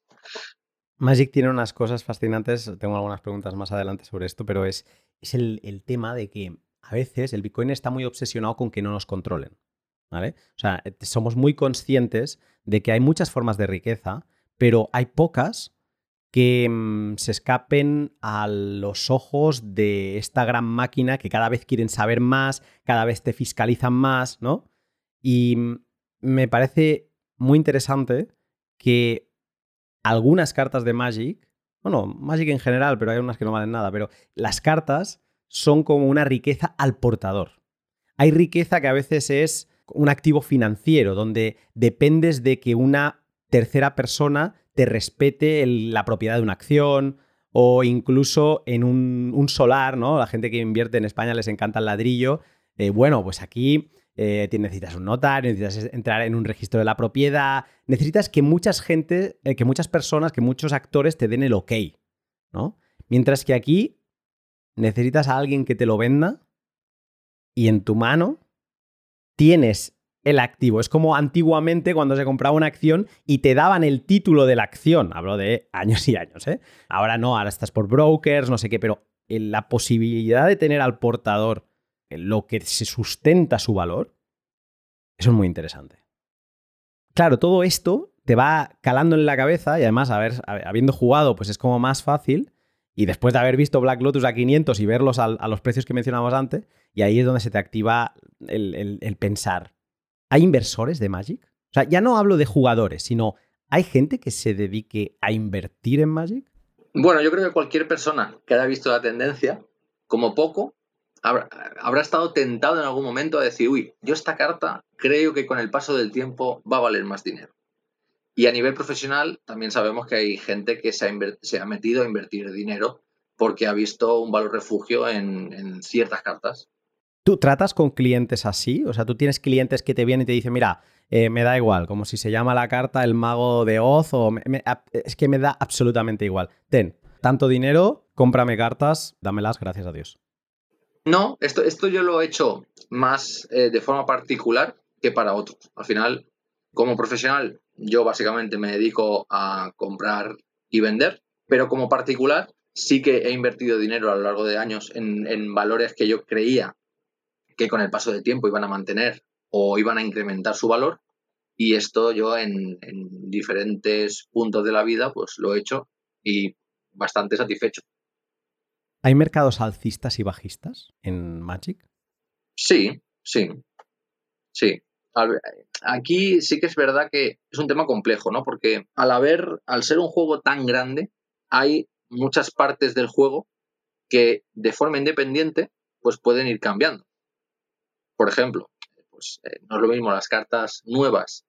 [SPEAKER 1] Magic tiene unas cosas fascinantes, tengo algunas preguntas más adelante sobre esto, pero es, es el, tema de que a veces el Bitcoin está muy obsesionado con que no nos controlen. ¿vale? O sea, somos muy conscientes de que hay muchas formas de riqueza, pero hay pocas que mm, se escapen a los ojos de esta gran máquina que cada vez quieren saber más, cada vez te fiscalizan más, ¿no? Y mm, me parece muy interesante que algunas cartas de Magic, bueno, Magic en general, pero hay unas que no valen nada, pero las cartas son como una riqueza al portador. Hay riqueza que a veces es un activo financiero, donde dependes de que una tercera persona te respete la propiedad de una acción o incluso en un, solar, ¿no? La gente que invierte en España les encanta el ladrillo. Eh, bueno, pues aquí eh, necesitas un notario, necesitas entrar en un registro de la propiedad, necesitas que muchas gente, eh, que muchas personas, que muchos actores te den el ok, ¿no? Mientras que aquí necesitas a alguien que te lo venda y en tu mano tienes el activo. Es como antiguamente cuando se compraba una acción y te daban el título de la acción. Hablo de años y años, ¿eh? Ahora no, ahora estás por brokers, no sé qué, pero la posibilidad de tener al portador lo que se sustenta su valor, eso es muy interesante. Claro, todo esto te va calando en la cabeza y además, habiendo jugado, pues es como más fácil. Y después de haber visto Black Lotus a 500 y verlos a, los precios que mencionamos antes, y ahí es donde se te activa el pensar. ¿Hay inversores de Magic? O sea, ya no hablo de jugadores, sino ¿hay gente que se dedique a invertir en Magic?
[SPEAKER 2] Bueno, yo creo que cualquier persona que haya visto la tendencia, como poco, habrá, estado tentado en algún momento a decir, uy, yo esta carta creo que con el paso del tiempo va a valer más dinero. Y a nivel profesional también sabemos que hay gente que se ha, metido a invertir dinero porque ha visto un valor refugio en, ciertas cartas.
[SPEAKER 1] ¿Tú tratas con clientes así? O sea, tú tienes clientes que te vienen y te dicen, mira, eh, me da igual, como si se llama la carta el mago de Oz o... es que me da absolutamente igual. Ten, tanto dinero, cómprame cartas, dámelas, gracias a Dios.
[SPEAKER 2] No, esto, esto yo lo he hecho más eh, de forma particular que para otros. Al final, como profesional, yo básicamente me dedico a comprar y vender, pero como particular sí que he invertido dinero a lo largo de años en, valores que yo creía que con el paso del tiempo iban a mantener o iban a incrementar su valor. Y esto yo en, en diferentes puntos de la vida pues lo he hecho y bastante satisfecho.
[SPEAKER 1] ¿Hay mercados alcistas y bajistas en Magic?
[SPEAKER 2] Sí, sí, sí. Aquí sí que es verdad que es un tema complejo, ¿no? Porque al haber, al ser un juego tan grande, hay muchas partes del juego que de forma independiente pues pueden ir cambiando. Por ejemplo, pues eh, no es lo mismo las cartas nuevas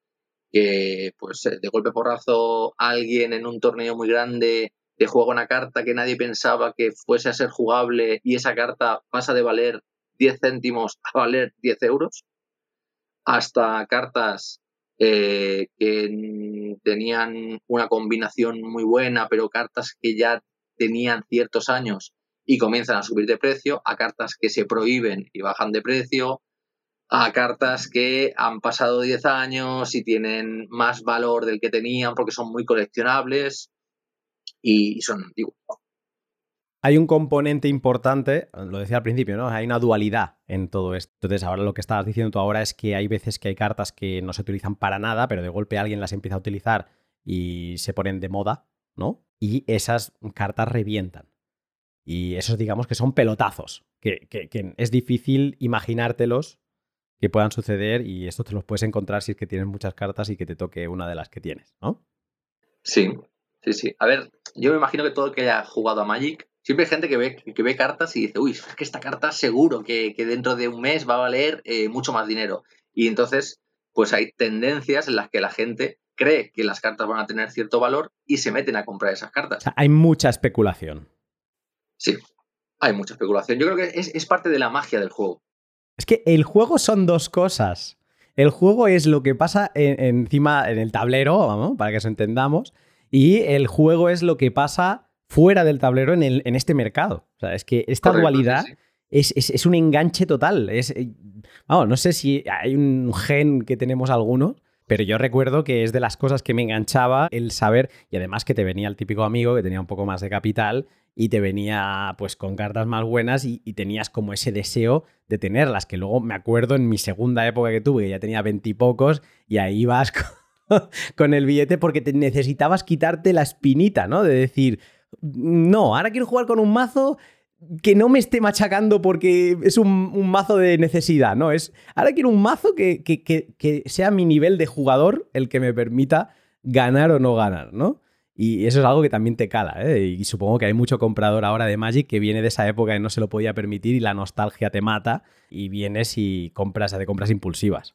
[SPEAKER 2] que pues eh, de golpe porrazo alguien en un torneo muy grande te juega una carta que nadie pensaba que fuese a ser jugable y esa carta pasa de valer 10 céntimos a valer 10 euros, hasta cartas eh, que tenían una combinación muy buena, pero cartas que ya tenían ciertos años y comienzan a subir de precio, a cartas que se prohíben y bajan de precio, a cartas que han pasado 10 años y tienen más valor del que tenían porque son muy coleccionables y son antiguos.
[SPEAKER 1] Hay un componente importante, lo decía al principio, ¿no? Hay una dualidad en todo esto. Entonces, ahora lo que estabas diciendo tú ahora es que hay veces que hay cartas que no se utilizan para nada, pero de golpe alguien las empieza a utilizar y se ponen de moda, ¿no? Y esas cartas revientan. Y esos, digamos, que son pelotazos, que, que es difícil imaginártelos que puedan suceder y esto te los puedes encontrar si es que tienes muchas cartas y que te toque una de las que tienes, ¿no?
[SPEAKER 2] Sí, sí, sí. A ver, yo me imagino que todo el que haya jugado a Magic Siempre hay gente que ve, que ve cartas y dice, uy, es que esta carta seguro que, dentro de un mes va a valer eh, mucho más dinero. Y entonces, pues hay tendencias en las que la gente cree que las cartas van a tener cierto valor y se meten a comprar esas cartas.
[SPEAKER 1] hay mucha especulación.
[SPEAKER 2] Sí, hay mucha especulación. Yo creo que es, parte de la magia del juego.
[SPEAKER 1] Es que el juego son dos cosas. El juego es lo que pasa encima en el tablero, vamos, para que eso entendamos. Y el juego es lo que pasa fuera del tablero en, el, en este mercado. O sea, es que esta dualidad Es, un enganche total. Es, eh, vamos, no sé si hay un gen que tenemos algunos, pero yo recuerdo que es de las cosas que me enganchaba el saber, y además que te venía el típico amigo que tenía un poco más de capital y te venía pues con cartas más buenas y, tenías como ese deseo de tenerlas, que luego me acuerdo en mi segunda época que tuve, que ya tenía veintipocos, y, y ahí vas con, el billete porque te necesitabas quitarte la espinita, ¿no? De decir, no, ahora quiero jugar con un mazo que no me esté machacando porque es un, mazo de necesidad, ¿no? Es, ahora quiero un mazo que, que, sea mi nivel de jugador el que me permita ganar o no ganar, ¿no? Y eso es algo que también te cala, ¿eh? Y supongo que hay mucho comprador ahora de Magic que viene de esa época y no se lo podía permitir y la nostalgia te mata y vienes y compras, de compras impulsivas.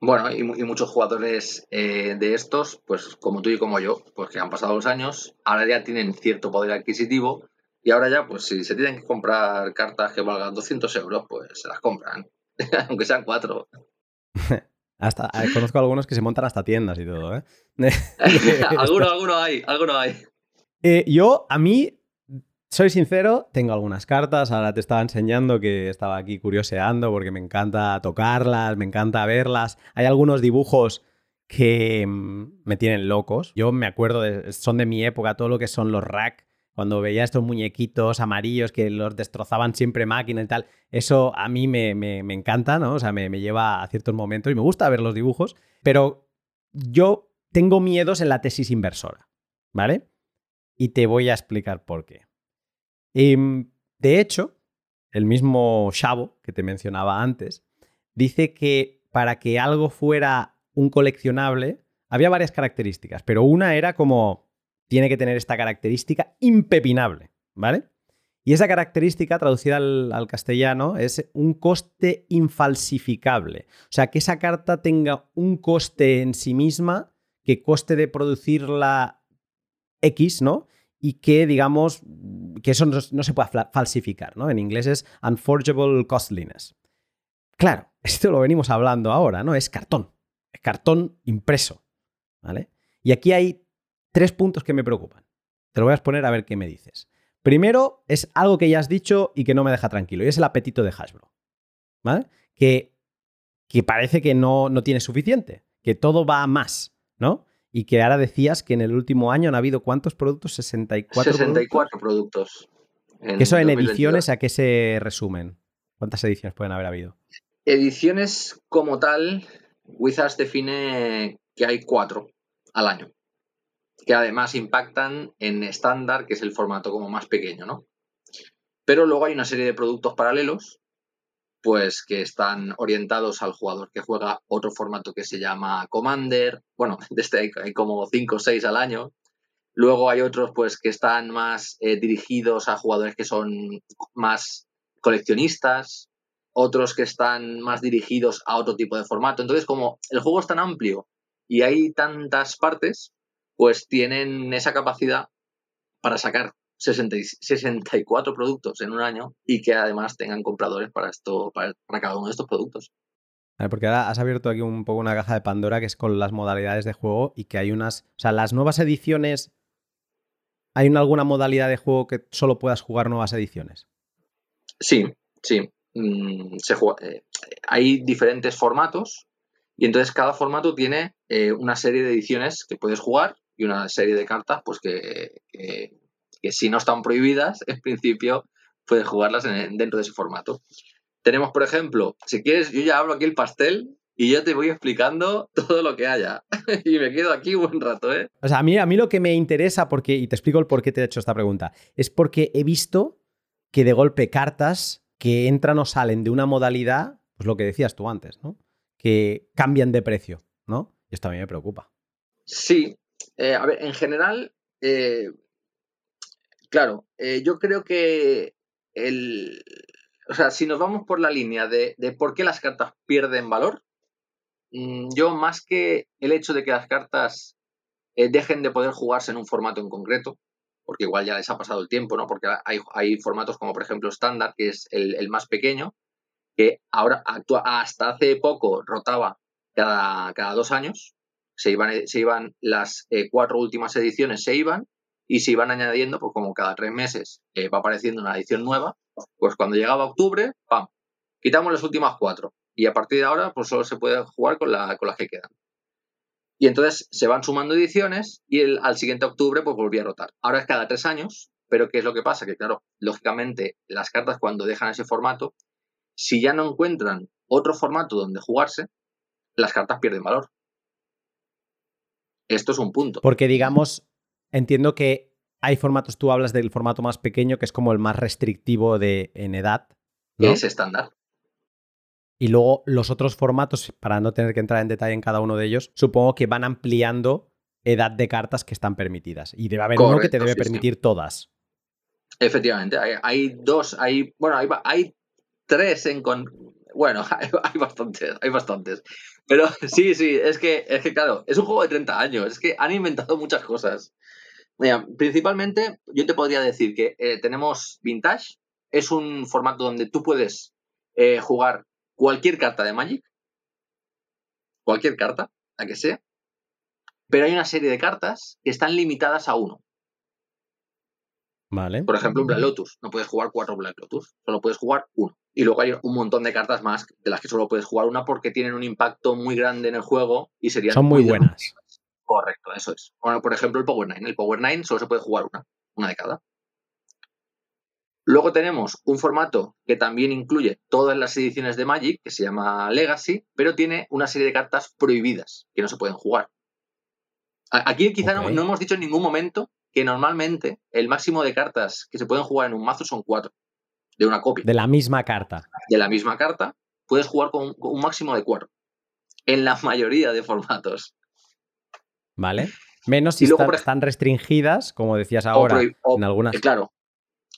[SPEAKER 2] Bueno, y, muchos jugadores eh, de estos, pues como tú y como yo, pues que han pasado los años, ahora ya tienen cierto poder adquisitivo y ahora ya, pues si se tienen que comprar cartas que valgan 200 euros, pues se las compran, aunque sean cuatro.
[SPEAKER 1] hasta, eh, conozco algunos que se montan hasta tiendas y todo, ¿eh?
[SPEAKER 2] alguno, alguno hay, alguno hay.
[SPEAKER 1] Eh, yo, a mí, soy sincero, tengo algunas cartas, ahora te estaba enseñando que estaba aquí curioseando porque me encanta tocarlas, me encanta verlas. Hay algunos dibujos que mm, me tienen locos. Yo me acuerdo, son de mi época, todo lo que son los rack, cuando veía estos muñequitos amarillos que los destrozaban siempre máquina y tal, eso a mí me, encanta, ¿no? O sea, me, me lleva a ciertos momentos y me gusta ver los dibujos, pero yo tengo miedos en la tesis inversora, ¿vale? Y te voy a explicar por qué. Em, de hecho, el mismo Chavo que te mencionaba antes, dice que para que algo fuera un coleccionable, había varias características, pero una era como, tiene que tener esta característica impepinable, ¿vale? Y esa característica, traducida al, castellano, es un coste infalsificable. O sea, que esa carta tenga un coste en sí misma, que coste de producirla X, ¿no? y que, digamos, que eso no, se puede falsificar, ¿no? En inglés es unforgeable costliness. Claro, esto lo venimos hablando ahora, ¿no? Es cartón, es cartón impreso, ¿vale? Y aquí hay tres puntos que me preocupan. Te lo voy a exponer a ver qué me dices. Primero, es algo que ya has dicho y que no me deja tranquilo, y es el apetito de Hasbro, ¿vale? Que, que parece que no, no tiene suficiente, que todo va a más, ¿no? y que ahora decías que en el último año han habido cuántos productos? 64,
[SPEAKER 2] 64 productos.
[SPEAKER 1] ¿Eso en ediciones a qué se resumen? ¿Cuántas ediciones pueden haber habido?
[SPEAKER 2] Ediciones como tal, Wizards define que hay cuatro al año, que además impactan en estándar, que es el formato como más pequeño, ¿no? Pero luego hay una serie de productos paralelos, pues que están orientados al jugador que juega otro formato que se llama Commander. Bueno, desde hay como cinco o seis al año. Luego hay otros, pues, que están más eh, dirigidos a jugadores que son más coleccionistas, otros que están más dirigidos a otro tipo de formato. Entonces, como el juego es tan amplio y hay tantas partes, pues tienen esa capacidad para sacar 64 productos en un año y que además tengan compradores para esto, para, cada uno de estos productos.
[SPEAKER 1] Porque ahora has abierto aquí un poco una caja de Pandora que es con las modalidades de juego y que hay unas. O sea, las nuevas ediciones. ¿Hay alguna modalidad de juego que solo puedas jugar nuevas ediciones?
[SPEAKER 2] Sí, sí. Mm, se eh, hay diferentes formatos y entonces cada formato tiene eh, una serie de ediciones que puedes jugar y una serie de cartas pues que, si no están prohibidas, en principio puedes jugarlas dentro de ese formato. Tenemos, por ejemplo, si quieres, yo ya hablo aquí el pastel y yo te voy explicando todo lo que haya. y me quedo aquí un buen rato, ¿eh?
[SPEAKER 1] O sea, a mí, a mí lo que me interesa, porque, y te explico el por qué te he hecho esta pregunta, es porque he visto que de golpe cartas que entran o salen de una modalidad, pues lo que decías tú antes, ¿no? Que cambian de precio, ¿no? Y esto a mí me preocupa.
[SPEAKER 2] Sí, eh, a ver, en general, eh, claro, eh, yo creo que el, o sea, si nos vamos por la línea de, por qué las cartas pierden valor, mm, yo más que el hecho de que las cartas dejen de poder jugarse en un formato en concreto, porque igual ya les ha pasado el tiempo, ¿no? Porque hay, formatos como por ejemplo estándar, que es el, más pequeño, que ahora actúa, hasta hace poco rotaba cada, cada dos años, se iban, se iban las eh, cuatro últimas ediciones, se iban y se iban añadiendo, pues como cada tres meses eh, va apareciendo una edición nueva, pues cuando llegaba octubre, ¡pam! Quitamos las últimas cuatro y a partir de ahora pues solo se puede jugar con, la, con las que quedan. Y entonces se van sumando ediciones y el, al siguiente octubre pues volvía a rotar. Ahora es cada tres años, pero ¿qué es lo que pasa? Que claro, lógicamente las cartas cuando dejan ese formato, si ya no encuentran otro formato donde jugarse, las cartas pierden valor. Esto es un punto.
[SPEAKER 1] Porque digamos, entiendo que hay formatos, tú hablas del formato más pequeño, que es como el más restrictivo de, en edad.
[SPEAKER 2] Es estándar.
[SPEAKER 1] Y luego los otros formatos, para no tener que entrar en detalle en cada uno de ellos, supongo que van ampliando edad de cartas que están permitidas. Y debe haber uno que te debe permitir todas.
[SPEAKER 2] Efectivamente, hay, dos, hay, bueno, hay, tres en con... Bueno, hay, bastantes, hay bastantes. Pero sí, sí, es que, es que claro, es un juego de 30 años, es que han inventado muchas cosas. Mira, principalmente yo te podría decir que eh, tenemos Vintage, es un formato donde tú puedes eh, jugar cualquier carta de Magic, cualquier carta, la que sea, pero hay una serie de cartas que están limitadas a uno.
[SPEAKER 1] Vale.
[SPEAKER 2] Por ejemplo, un Black Lotus. No puedes jugar cuatro Black Lotus, solo puedes jugar uno. Y luego hay un montón de cartas más de las que solo puedes jugar una porque tienen un impacto muy grande en el juego y serían.
[SPEAKER 1] Son muy, buenas.
[SPEAKER 2] Correcto, eso es. Bueno, por ejemplo, el Power Nine. El Power Nine solo se puede jugar una, una de cada. Luego tenemos un formato que también incluye todas las ediciones de Magic, que se llama Legacy, pero tiene una serie de cartas prohibidas que no se pueden jugar. Aquí quizá no, hemos dicho en ningún momento que normalmente el máximo de cartas que se pueden jugar en un mazo son cuatro, de una copia.
[SPEAKER 1] De la misma carta.
[SPEAKER 2] De la misma carta, puedes jugar con, un máximo de cuatro. En la mayoría de formatos.
[SPEAKER 1] Vale. Menos si están, restringidas, como decías ahora, en algunas.
[SPEAKER 2] Claro,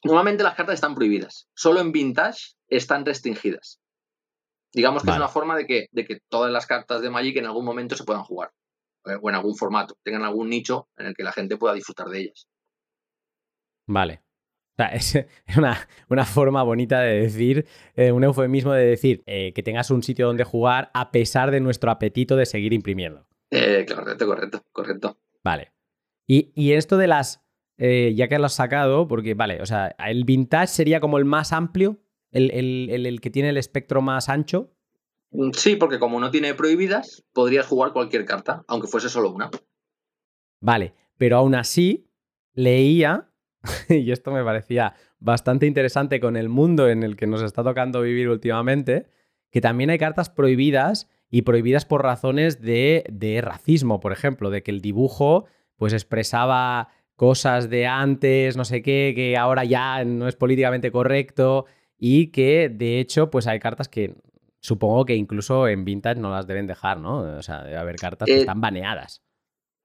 [SPEAKER 2] Normalmente las cartas están prohibidas. Solo en Vintage están restringidas. Digamos que es una forma de que, de que todas las cartas de Magic en algún momento se puedan jugar. Eh, o en algún formato. Tengan algún nicho en el que la gente pueda disfrutar de ellas.
[SPEAKER 1] Vale. O sea, es una, forma bonita de decir, eh, un eufemismo de decir eh, que tengas un sitio donde jugar a pesar de nuestro apetito de seguir imprimiendo.
[SPEAKER 2] correcto, correcto, correcto.
[SPEAKER 1] Vale. Y, y esto de las eh, ya que lo has sacado, porque vale, o sea, el vintage sería como el más amplio, el, que tiene el espectro más ancho.
[SPEAKER 2] Mm, sí, porque como no tiene prohibidas, podrías jugar cualquier carta, aunque fuese solo una.
[SPEAKER 1] Vale, pero aún así leía y esto me parecía bastante interesante con el mundo en el que nos está tocando vivir últimamente, que también hay cartas prohibidas y prohibidas por razones de, de racismo, por ejemplo, de que el dibujo pues expresaba cosas de antes, no sé qué, que ahora ya no es políticamente correcto y que de hecho pues hay cartas que supongo que incluso en vintage no las deben dejar, ¿no? O sea, debe haber cartas que eh, están baneadas.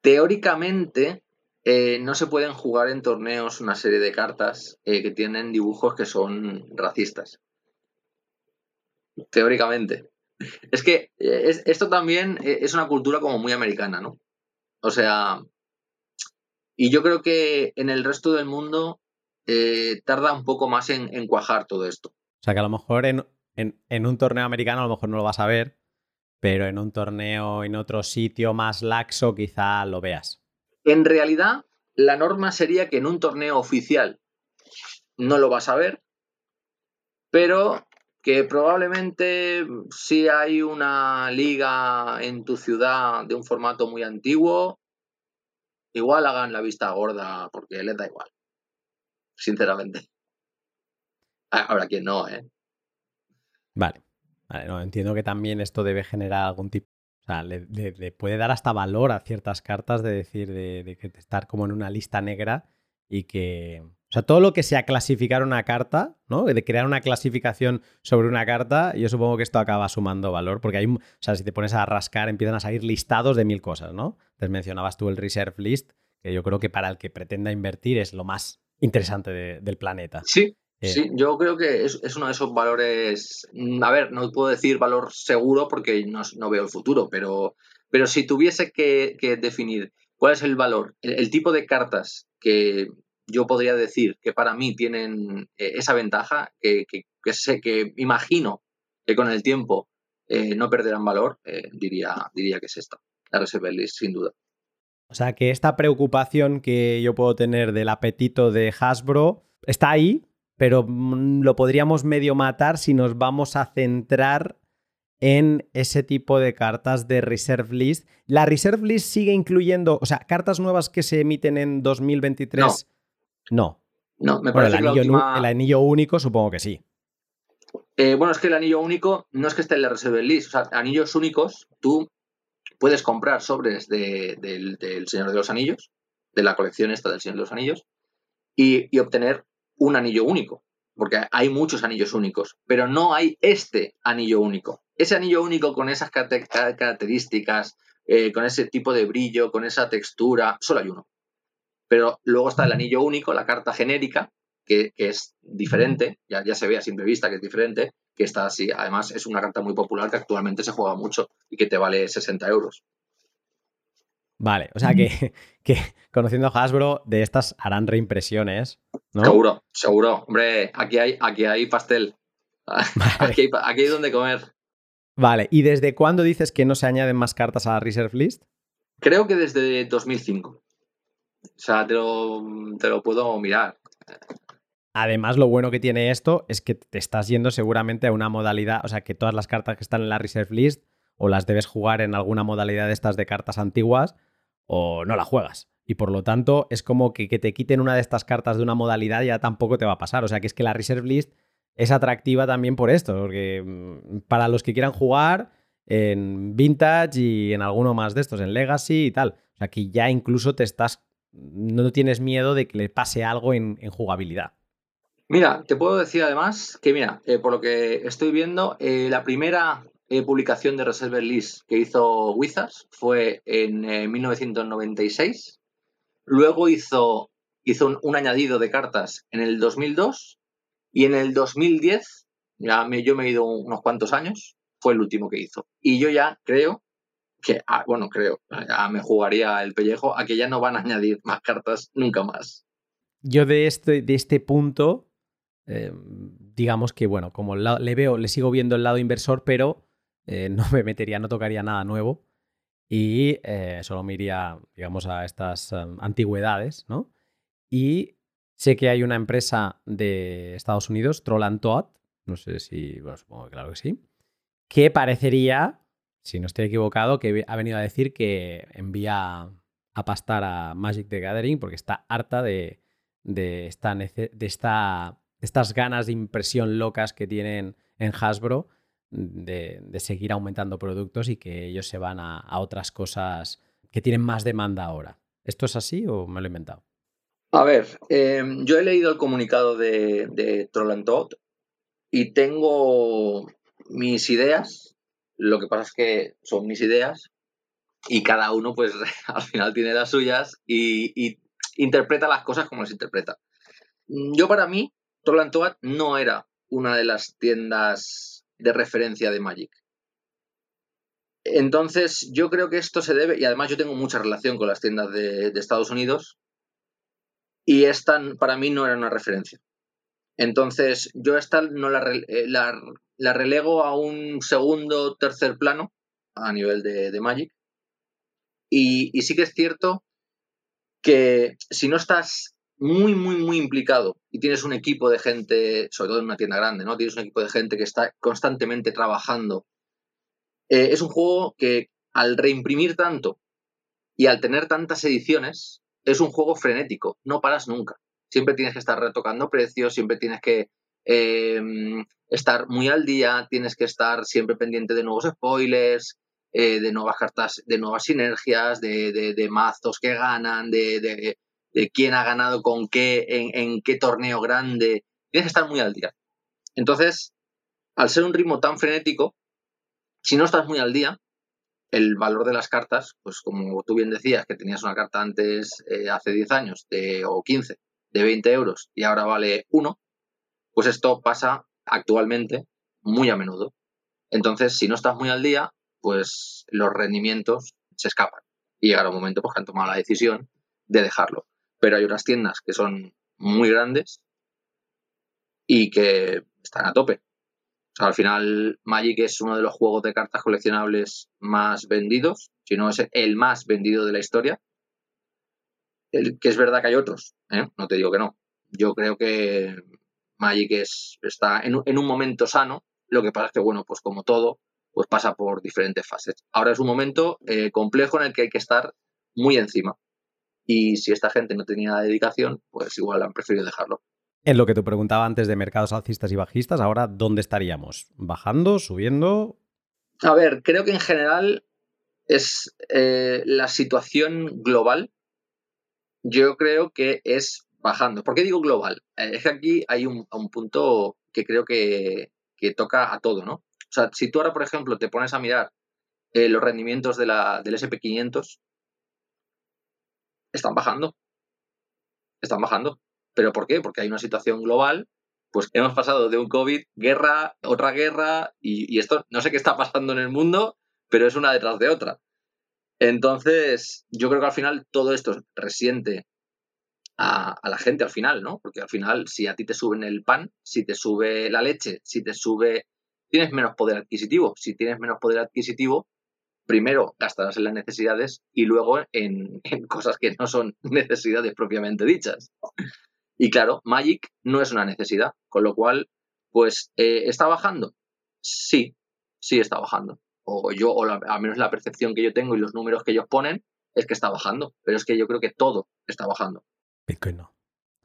[SPEAKER 2] Teóricamente eh, no se pueden jugar en torneos una serie de cartas eh, que tienen dibujos que son racistas. Teóricamente. Es que esto también es una cultura como muy americana, ¿no? O sea, y yo creo que en el resto del mundo eh, tarda un poco más en, cuajar todo esto.
[SPEAKER 1] O sea que a lo mejor en, en, un torneo americano a lo mejor no lo vas a ver, pero en un torneo en otro sitio más laxo quizá lo veas.
[SPEAKER 2] En realidad, la norma sería que en un torneo oficial no lo vas a ver, pero que probablemente si hay una liga en tu ciudad de un formato muy antiguo, igual hagan la vista gorda porque les da igual. Sinceramente. Ahora quien no, ¿eh?
[SPEAKER 1] Vale. Vale, no, entiendo que también esto debe generar algún tipo. O sea, le, puede dar hasta valor a ciertas cartas de decir, de, que estar como en una lista negra y que. O sea, todo lo que sea clasificar una carta, ¿no? De crear una clasificación sobre una carta, yo supongo que esto acaba sumando valor, porque hay, o sea, si te pones a rascar, empiezan a salir listados de mil cosas, ¿no? Entonces mencionabas tú el Reserve List, que yo creo que para el que pretenda invertir es lo más interesante del planeta.
[SPEAKER 2] Sí, eh, sí, yo creo que es, uno de esos valores, mm, a ver, no puedo decir valor seguro porque no, veo el futuro, pero, pero si tuviese que, definir cuál es el valor, el tipo de cartas que yo podría decir que para mí tienen eh, esa ventaja, que, sé que imagino que con el tiempo eh, no perderán valor, eh, diría, diría que es esta, la Reserve List, sin duda.
[SPEAKER 1] O sea que esta preocupación que yo puedo tener del apetito de Hasbro está ahí, pero mm, lo podríamos medio matar si nos vamos a centrar en ese tipo de cartas de Reserve List. ¿La Reserve List sigue incluyendo, o sea, cartas nuevas que se emiten en 2023?
[SPEAKER 2] No. No, me parece
[SPEAKER 1] el, anillo, el anillo único supongo que sí.
[SPEAKER 2] Eh, bueno, es que el anillo único no es que esté en la Reserve List. O sea, anillos únicos, tú puedes comprar sobres del, Señor de los Anillos, de la colección esta del Señor de los Anillos, y, obtener un anillo único. Porque hay muchos anillos únicos, pero no hay este anillo único. Ese anillo único con esas características, eh, con ese tipo de brillo, con esa textura, solo hay uno. Pero luego está el anillo único, la carta genérica, que, es diferente, ya, ya, se ve a simple vista que es diferente, que está así. Además, es una carta muy popular que actualmente se juega mucho y que te vale 60 euros.
[SPEAKER 1] Vale, o sea que, que conociendo a Hasbro, de estas harán reimpresiones, ¿no?
[SPEAKER 2] Seguro, seguro. Hombre, aquí hay, aquí hay pastel. Aquí, hay, aquí hay donde comer.
[SPEAKER 1] Vale, ¿y desde cuándo dices que no se añaden más cartas a la Reserve List?
[SPEAKER 2] Creo que desde 2005. O sea, te lo, puedo mirar.
[SPEAKER 1] Además, lo bueno que tiene esto es que te estás yendo seguramente a una modalidad, o sea, que todas las cartas que están en la reserve list o las debes jugar en alguna modalidad de estas de cartas antiguas o no la juegas. Y por lo tanto, es como que, te quiten una de estas cartas de una modalidad ya tampoco te va a pasar. O sea, que es que la reserve list es atractiva también por esto, porque mm, para los que quieran jugar en vintage y en alguno más de estos, en legacy y tal. O sea, que ya incluso te estás no tienes miedo de que le pase algo en, jugabilidad.
[SPEAKER 2] Mira, te puedo decir además que, mira, eh, por lo que estoy viendo, eh, la primera eh, publicación de Reserve List que hizo Wizards fue en 1996. Luego hizo, hizo un, añadido de cartas en el 2002 y en el 2010, ya yo me he ido unos cuantos años, fue el último que hizo. Y yo ya creo que, ah, bueno, creo, ya me jugaría el pellejo a que ya no van a añadir más cartas nunca más.
[SPEAKER 1] Yo de este, de este punto, eh, digamos que, bueno, como le veo, le sigo viendo el lado inversor, pero eh, no me metería, no tocaría nada nuevo y eh, solo me iría, digamos, a estas antigüedades, ¿no? Y sé que hay una empresa de Estados Unidos, Troll Todd, no sé si, bueno, supongo que claro que sí, que parecería si no estoy equivocado, que ha venido a decir que envía a pastar a Magic the Gathering porque está harta de, de, esta, de, esta, estas ganas de impresión locas que tienen en Hasbro de, seguir aumentando productos y que ellos se van a, otras cosas que tienen más demanda ahora. ¿Esto es así o me lo he inventado?
[SPEAKER 2] A ver, eh, yo he leído el comunicado de, de Troll Todd y tengo mis ideas. Lo que pasa es que son mis ideas y cada uno, pues al final tiene las suyas y, interpreta las cosas como las interpreta. Yo, para mí, Troll Toad no era una de las tiendas de referencia de Magic. Entonces, yo creo que esto se debe, y además yo tengo mucha relación con las tiendas de, Estados Unidos, y esta para mí no era una referencia. Entonces, yo esta no eh, la, la, relego a un segundo, tercer plano a nivel de, Magic. Y, sí que es cierto que si no estás muy, muy, muy implicado y tienes un equipo de gente, sobre todo en una tienda grande, ¿no? Tienes un equipo de gente que está constantemente trabajando. Eh, es un juego que al reimprimir tanto y al tener tantas ediciones, es un juego frenético, no paras nunca. Siempre tienes que estar retocando precios, siempre tienes que em, estar muy al día, tienes que estar siempre pendiente de nuevos spoilers, eh, de nuevas cartas, de nuevas sinergias, de, mazos que ganan, de, de quién ha ganado con qué, en, qué torneo grande. Tienes que estar muy al día. Entonces, al ser un ritmo tan frenético, si no estás muy al día, el valor de las cartas, pues como tú bien decías, que tenías una carta antes, eh, hace 10 años, de, o 15, de 20 euros y ahora vale 1, pues esto pasa actualmente muy a menudo. Entonces, si no estás muy al día, pues los rendimientos se escapan. Y llegará un momento pues, que han tomado la decisión de dejarlo pero hay unas tiendas que son muy grandes y que están a tope. al final, Magic es uno de los juegos de cartas coleccionables más vendidos, si no es el más vendido de la historia. El, que es verdad que hay otros, ¿eh? no te digo que no. Yo creo que Magic es, está en, un momento sano. Lo que pasa es que, bueno, pues como todo, pues pasa por diferentes fases. Ahora es un momento eh, complejo en el que hay que estar muy encima. Y si esta gente no tenía dedicación, pues igual han preferido dejarlo.
[SPEAKER 1] En lo que te preguntaba antes de mercados alcistas y bajistas, ahora, ¿dónde estaríamos? ¿Bajando? ¿Subiendo?
[SPEAKER 2] A ver, creo que en general es eh, la situación global. Yo creo que es bajando. ¿Por qué digo global? Eh, es que aquí hay un, punto que creo que, toca a todo, ¿no? O sea, si tú ahora, por ejemplo, te pones a mirar eh, los rendimientos de la, del SP500, están bajando. Están bajando. ¿Pero por qué? Porque hay una situación global. Pues hemos pasado de un COVID, guerra, otra guerra, y, esto no sé qué está pasando en el mundo, pero es una detrás de otra. Entonces, yo creo que al final todo esto resiente a, a, la gente al final, ¿no? Porque al final, si a ti te suben el pan, si te sube la leche, si te sube. tienes menos poder adquisitivo. Si tienes menos poder adquisitivo, primero gastarás en las necesidades y luego en, cosas que no son necesidades propiamente dichas. Y claro, Magic no es una necesidad, con lo cual, pues, eh, ¿está bajando? Sí, sí está bajando. O yo, o al menos la percepción que yo tengo y los números que ellos ponen es que está bajando. Pero es que yo creo que todo está bajando.
[SPEAKER 1] Bitcoin no.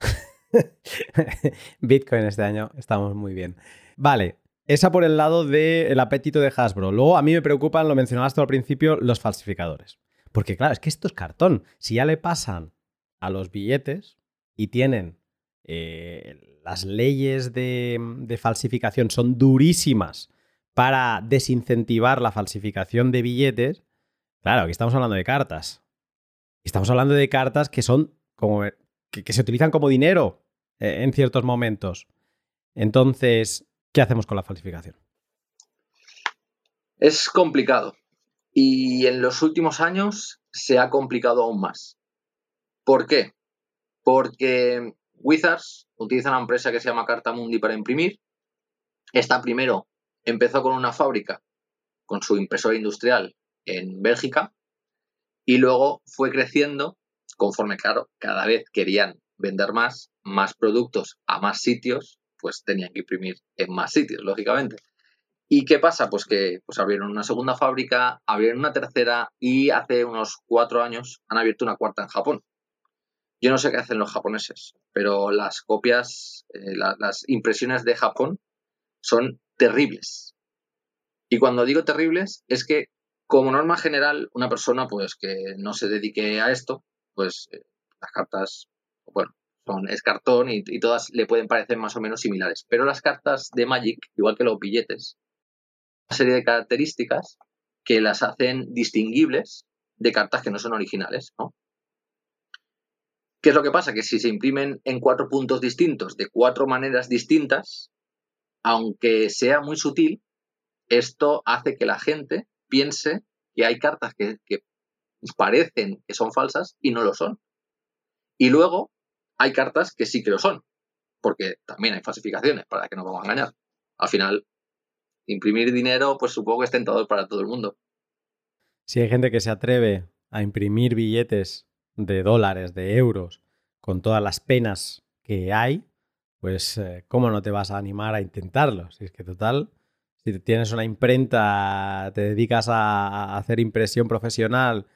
[SPEAKER 1] Bitcoin este año estamos muy bien. Vale, esa por el lado del apetito de Hasbro. Luego a mí me preocupan, lo mencionabas tú al principio, los falsificadores. Porque claro, es que esto es cartón. Si ya le pasan a los billetes y tienen eh, las leyes de, de falsificación son durísimas para desincentivar la falsificación de billetes, claro, aquí estamos hablando de cartas. Estamos hablando de cartas que son como que, se utilizan como dinero eh, en ciertos momentos. Entonces, ¿Qué hacemos con la falsificación?
[SPEAKER 2] Es complicado. Y en los últimos años se ha complicado aún más. ¿Por qué? Porque Wizards utiliza una empresa que se llama Carta Mundi para imprimir. Esta primero empezó con una fábrica, con su impresora industrial en Bélgica, y luego fue creciendo conforme, claro, cada vez querían vender más, más productos a más sitios pues tenían que imprimir en más sitios, lógicamente. ¿Y qué pasa? Pues que pues abrieron una segunda fábrica, abrieron una tercera y hace unos cuatro años han abierto una cuarta en Japón. Yo no sé qué hacen los japoneses, pero las copias, eh, las impresiones de Japón son terribles. Y cuando digo terribles, es que como norma general, una persona pues que no se dedique a esto, pues eh, las cartas, son, es cartón y, todas le pueden parecer más o menos similares. Pero las cartas de Magic, igual que los billetes, una serie de características que las hacen distinguibles de cartas que no son originales, ¿no? ¿Qué es lo que pasa? Que si se imprimen en cuatro puntos distintos, de cuatro maneras distintas, aunque sea muy sutil, esto hace que la gente piense que hay cartas que, parecen que son falsas y no lo son. Y luego hay cartas que sí que lo son, porque también hay falsificaciones, para que no vamos a engañar. Al final, imprimir dinero, pues supongo que es tentador para todo el mundo.
[SPEAKER 1] Si hay gente que se atreve a imprimir billetes de dólares, de euros, con todas las penas que hay, pues eh, ¿cómo no te vas a animar a intentarlo? Si es que total, si tienes una imprenta, te dedicas a hacer impresión profesional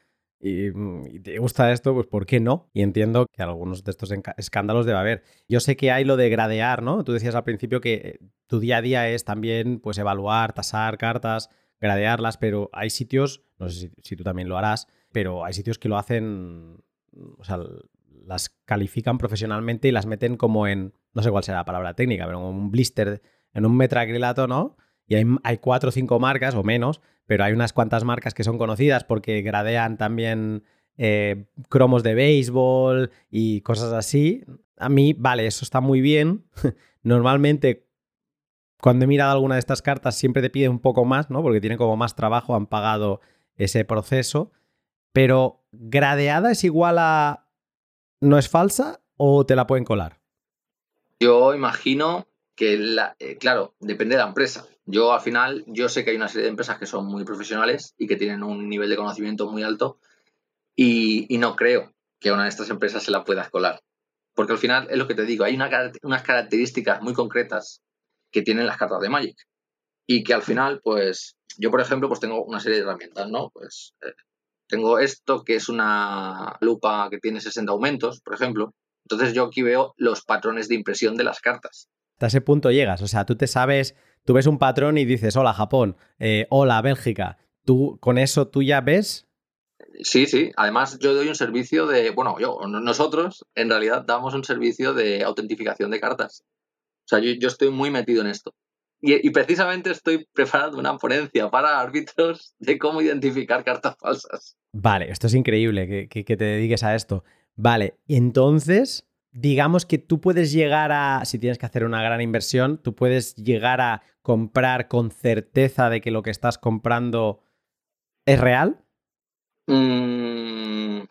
[SPEAKER 1] mm, y, te gusta esto, pues ¿por qué no? Y entiendo que algunos de estos escándalos debe haber. Yo sé que hay lo de gradear, ¿no? Tú decías al principio que tu día a día es también pues evaluar, tasar cartas, gradearlas, pero hay sitios, no sé si, tú también lo harás, pero hay sitios que lo hacen, o sea, las califican profesionalmente y las meten como en, no sé cuál será la palabra técnica, pero en un blister, en un metracrilato, ¿no? Y hay, cuatro o cinco marcas o menos, pero hay unas cuantas marcas que son conocidas porque gradean también eh, cromos de béisbol y cosas así. A mí, vale, eso está muy bien. Normalmente, cuando he mirado alguna de estas cartas, siempre te pide un poco más, ¿no? Porque tienen como más trabajo, han pagado ese proceso. Pero gradeada es igual a no es falsa o te la pueden colar?
[SPEAKER 2] Yo imagino que, la, eh, claro, depende de la empresa. Yo al final, yo sé que hay una serie de empresas que son muy profesionales y que tienen un nivel de conocimiento muy alto y, no creo que una de estas empresas se la puedas colar. Porque al final es lo que te digo, hay unas características muy concretas que tienen las cartas de Magic y que al final, pues, yo por ejemplo, pues tengo una serie de herramientas, ¿no? Pues eh, tengo esto que es una lupa que tiene 60 aumentos, por ejemplo. Entonces yo aquí veo los patrones de impresión de las cartas.
[SPEAKER 1] Hasta ese punto llegas, o sea, tú te sabes, tú ves un patrón y dices, hola Japón, eh, hola Bélgica. ¿Tú con eso tú ya ves?
[SPEAKER 2] Sí, sí. Además yo doy un servicio de, bueno, yo, nosotros en realidad damos un servicio de autentificación de cartas. O sea, yo estoy muy metido en esto. Y, precisamente estoy preparando una ponencia para árbitros de cómo identificar cartas falsas.
[SPEAKER 1] Vale, esto es increíble que, te dediques a esto. Vale, entonces, digamos que tú puedes llegar a, si tienes que hacer una gran inversión, tú puedes llegar a comprar con certeza de que lo que estás comprando es real.
[SPEAKER 2] Mm,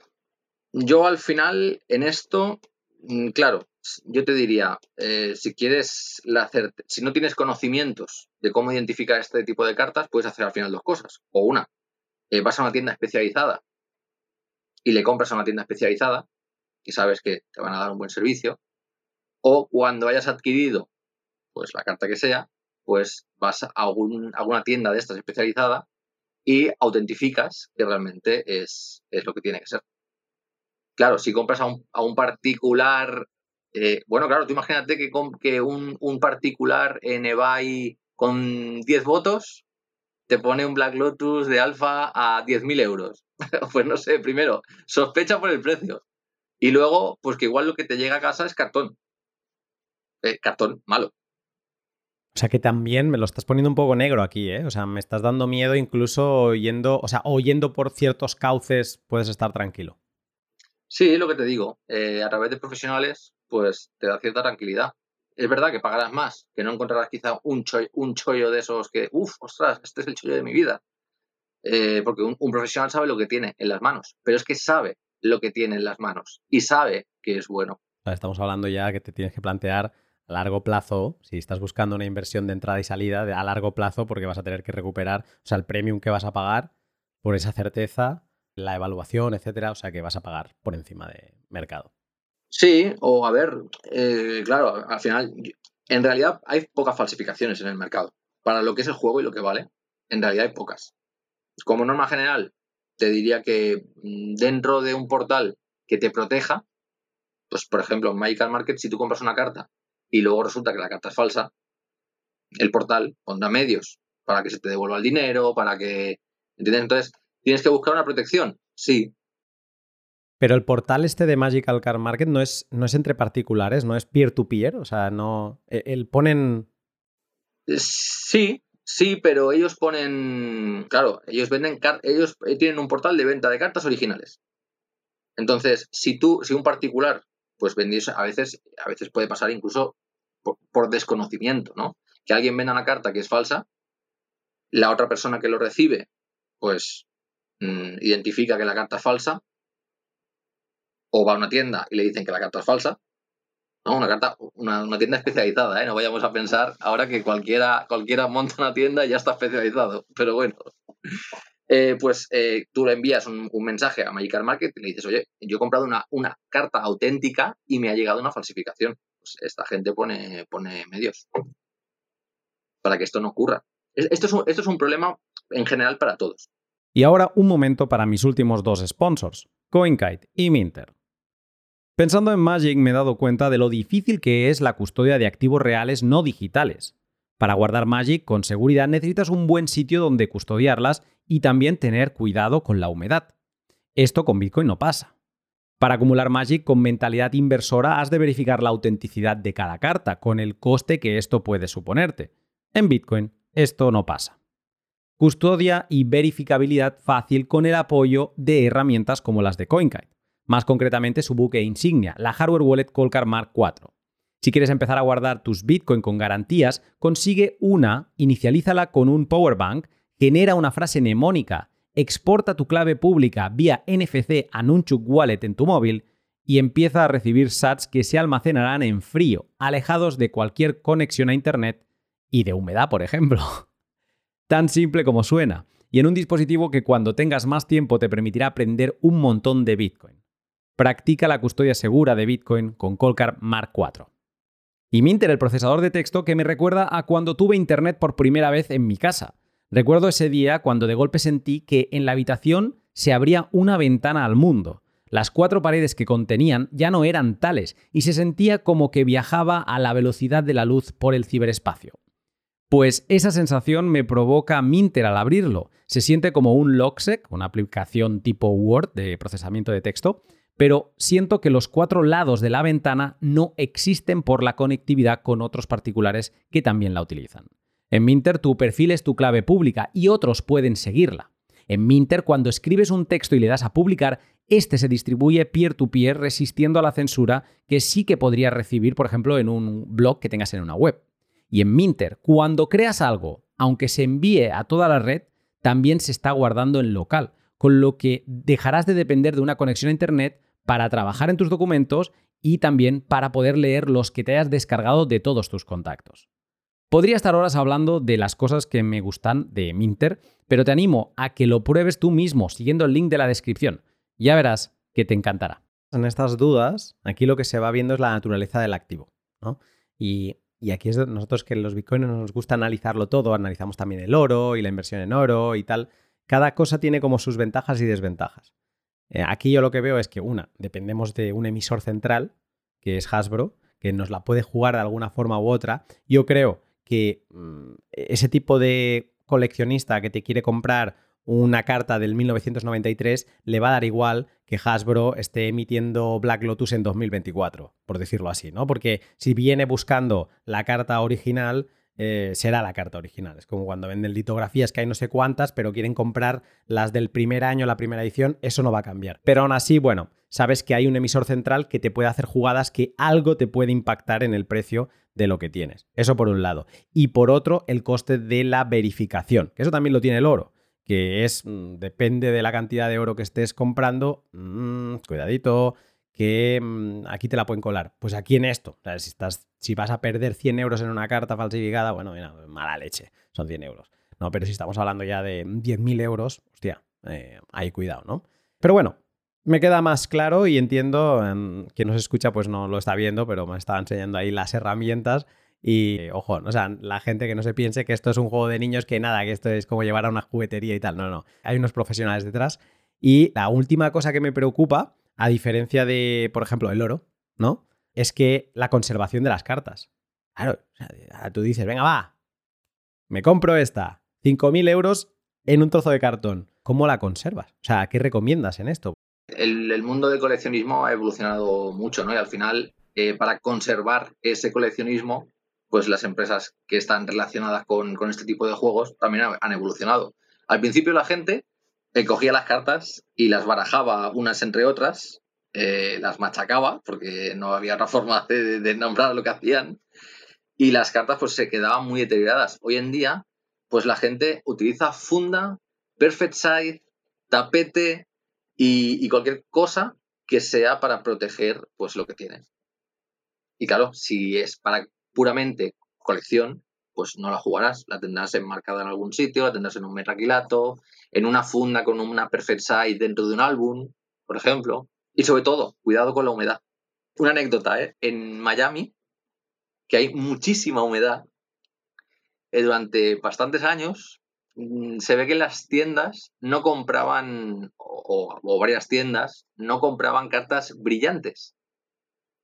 [SPEAKER 2] yo al final, en esto, mm, claro, yo te diría, eh, si quieres la si no tienes conocimientos de cómo identificar este tipo de cartas, puedes hacer al final dos cosas. O una, eh, vas a una tienda especializada y le compras a una tienda especializada y sabes que te van a dar un buen servicio. O cuando hayas adquirido pues la carta que sea, pues vas a alguna tienda de estas especializada y autentificas que realmente es, lo que tiene que ser. Claro, si compras a un, a un particular eh, bueno, claro, tú imagínate que, que un, particular en eBay con 10 votos te pone un Black Lotus de alfa a 10.000 euros. pues no sé, primero, sospecha por el precio. Y luego, pues que igual lo que te llega a casa es cartón. Eh, cartón malo.
[SPEAKER 1] O sea que también me lo estás poniendo un poco negro aquí, ¿eh? O sea, me estás dando miedo incluso yendo, o sea, oyendo por ciertos cauces puedes estar tranquilo.
[SPEAKER 2] Sí, lo que te digo. Eh, a través de profesionales pues te da cierta tranquilidad. Es verdad que pagarás más, que no encontrarás quizá un, un chollo de esos que, uff, ostras, este es el chollo de mi vida. Eh, porque un, profesional sabe lo que tiene en las manos, pero es que sabe lo que tiene en las manos y sabe que es bueno.
[SPEAKER 1] Estamos hablando ya que te tienes que plantear a largo plazo, si estás buscando una inversión de entrada y salida a largo plazo, porque vas a tener que recuperar, o sea, el premium que vas a pagar por esa certeza, la evaluación, etcétera, o sea, que vas a pagar por encima de mercado.
[SPEAKER 2] Sí, o a ver, eh, claro, al final, en realidad hay pocas falsificaciones en el mercado. Para lo que es el juego y lo que vale, en realidad hay pocas. Como norma general, te diría que mm, dentro de un portal que te proteja, Pues, por ejemplo, en Magical Market, si tú compras una carta y luego resulta que la carta es falsa, el portal pondrá medios para que se te devuelva el dinero, para que... ¿Entiendes? Entonces, ¿tienes que buscar una protección? Sí.
[SPEAKER 1] Pero el portal este de Magical Card Market no es, no es entre particulares, no es peer-to-peer, o sea, no... e, El ponen...
[SPEAKER 2] Sí, sí, pero ellos ponen... Claro, ellos venden... Ellos eh, tienen un portal de venta de cartas originales. Entonces, si tú, si un particular, pues vendiese, a veces, a veces puede pasar incluso por, por desconocimiento, ¿no? Que alguien venda una carta que es falsa, la otra persona que lo recibe, pues mm, identifica que la carta es falsa, o va a una tienda y le dicen que la carta es falsa, Una carta, una, tienda especializada, ¿eh? No vayamos a pensar ahora que cualquiera, cualquiera monta una tienda y ya está especializado, pero bueno. Eh, pues eh, tú le envías un, mensaje a Magical Market y le dices, oye, yo he comprado una, una carta auténtica y me ha llegado una falsificación. Pues esta gente pone, pone medios para que esto no ocurra. Es- Esto es, un, esto es un problema en general para todos.
[SPEAKER 1] Y ahora un momento para mis últimos dos sponsors, CoinKite y Minter. Pensando en Magic me he dado cuenta de lo difícil que es la custodia de activos reales no digitales. Para guardar Magic con seguridad necesitas un buen sitio donde custodiarlas y también tener cuidado con la humedad. Esto con Bitcoin no pasa. Para acumular Magic con mentalidad inversora has de verificar la autenticidad de cada carta, con el coste que esto puede suponerte. En Bitcoin esto no pasa custodia y verificabilidad fácil con el apoyo de herramientas como las de CoinKite, más concretamente su buque insignia, la hardware wallet Colcar Mark IV. Si quieres empezar a guardar tus Bitcoin con garantías, consigue una, inicialízala con un powerbank, genera una frase mnemónica, exporta tu clave pública vía NFC a Nunchuk Wallet en tu móvil y empieza a recibir sats que se almacenarán en frío, alejados de cualquier conexión a Internet y de humedad, por ejemplo. Tan simple como suena, y en un dispositivo que cuando tengas más tiempo te permitirá aprender un montón de Bitcoin. Practica la custodia segura de Bitcoin con Colcar Mark IV. Y Minter, el procesador de texto que me recuerda a cuando tuve internet por primera vez en mi casa. Recuerdo ese día cuando de golpe sentí que en la habitación se abría una ventana al mundo. Las cuatro paredes que contenían ya no eran tales y se sentía como que viajaba a la velocidad de la luz por el ciberespacio. Pues esa sensación me provoca Minter al abrirlo. Se siente como un Logsec, una aplicación tipo Word de procesamiento de texto, pero siento que los cuatro lados de la ventana no existen por la conectividad con otros particulares que también la utilizan. En Minter tu perfil es tu clave pública y otros pueden seguirla. En Minter cuando escribes un texto y le das a publicar, este se distribuye peer-to-peer resistiendo a la censura que sí que podrías recibir, por ejemplo, en un blog que tengas en una web. Y en Minter, cuando creas algo, aunque se envíe a toda la red, también se está guardando en local, con lo que dejarás de depender de una conexión a Internet para trabajar en tus documentos y también para poder leer los que te hayas descargado de todos tus contactos. Podría estar horas hablando de las cosas que me gustan de Minter, pero te animo a que lo pruebes tú mismo siguiendo el link de la descripción. Ya verás que te encantará. En estas dudas, aquí lo que se va viendo es la naturaleza del activo. ¿no? Y, aquí es nosotros que los bitcoins nos gusta analizarlo todo, analizamos también el oro y la inversión en oro y tal. Cada cosa tiene como sus ventajas y desventajas. Eh, aquí yo lo que veo es que, una, dependemos de un emisor central, que es Hasbro, que nos la puede jugar de alguna forma u otra. Yo creo que mmm, ese tipo de coleccionista que te quiere comprar una carta del 1993 le va a dar igual que Hasbro esté emitiendo Black Lotus en 2024, por decirlo así, ¿no? Porque si viene buscando la carta original, eh, será la carta original. Es como cuando venden litografías que hay no sé cuántas, pero quieren comprar las del primer año, la primera edición, eso no va a cambiar. Pero aún así, bueno, sabes que hay un emisor central que te puede hacer jugadas que algo te puede impactar en el precio de lo que tienes. Eso por un lado. Y por otro, el coste de la verificación, que eso también lo tiene el oro que es, mmm, depende de la cantidad de oro que estés comprando, mmm, cuidadito, que mmm, aquí te la pueden colar. Pues aquí en esto, o sea, si, estás, si vas a perder 100 euros en una carta falsificada, bueno, mira, mala leche, son 100 euros. No, pero si estamos hablando ya de 10.000 euros, hostia, eh, ahí cuidado, ¿no? Pero bueno, me queda más claro y entiendo, eh, quien nos escucha pues no lo está viendo, pero me estaba enseñando ahí las herramientas y ojo, o sea, la gente que no se piense que esto es un juego de niños, que nada, que esto es como llevar a una juguetería y tal. No, no. Hay unos profesionales detrás. Y la última cosa que me preocupa, a diferencia de, por ejemplo, el oro, ¿no? Es que la conservación de las cartas. Claro, tú dices, venga, va, me compro esta, 5.000 euros en un trozo de cartón. ¿Cómo la conservas? O sea, ¿qué recomiendas en esto?
[SPEAKER 2] El, mundo del coleccionismo ha evolucionado mucho, ¿no? Y al final, eh, para conservar ese coleccionismo, pues las empresas que están relacionadas con, este tipo de juegos también han evolucionado. Al principio la gente eh, cogía las cartas y las barajaba unas entre otras, eh, las machacaba, porque no había otra forma de, nombrar lo que hacían, y las cartas pues se quedaban muy deterioradas. Hoy en día, pues la gente utiliza funda, perfect size, tapete y, cualquier cosa que sea para proteger pues lo que tienen. Y claro, si es para puramente colección, pues no la jugarás, la tendrás enmarcada en algún sitio, la tendrás en un metraquilato, en una funda con una perfect size dentro de un álbum, por ejemplo. Y sobre todo, cuidado con la humedad. Una anécdota, ¿eh? En Miami que hay muchísima humedad, eh, durante bastantes años mm, se ve que las tiendas no compraban, o, varias tiendas, no compraban cartas brillantes.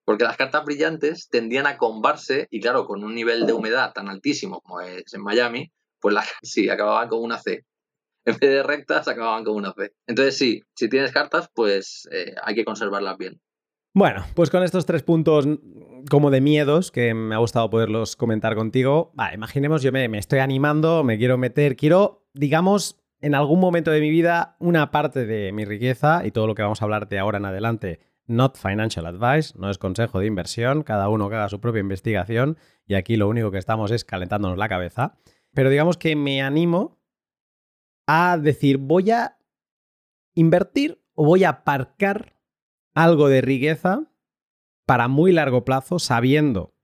[SPEAKER 2] Porque las cartas brillantes tendían a combarse y claro, con un nivel de humedad tan altísimo como es en Miami, pues las, sí, acababan con una C. En vez de rectas, acababan con una C. Entonces sí, si tienes cartas, pues eh, hay que conservarlas bien.
[SPEAKER 1] Bueno, pues con estos tres puntos como de miedos que me ha gustado poderlos comentar contigo, imaginemos yo me, me estoy animando, me quiero meter, quiero, digamos, en algún momento de mi vida, una parte de mi riqueza y todo lo que vamos a hablar de ahora en adelante, not financial advice, no es consejo de inversión, cada uno que haga su propia investigación y aquí lo único que estamos es calentándonos la cabeza, pero digamos que me animo a decir, voy a invertir o voy a aparcar algo de riqueza para muy largo plazo, sabiendo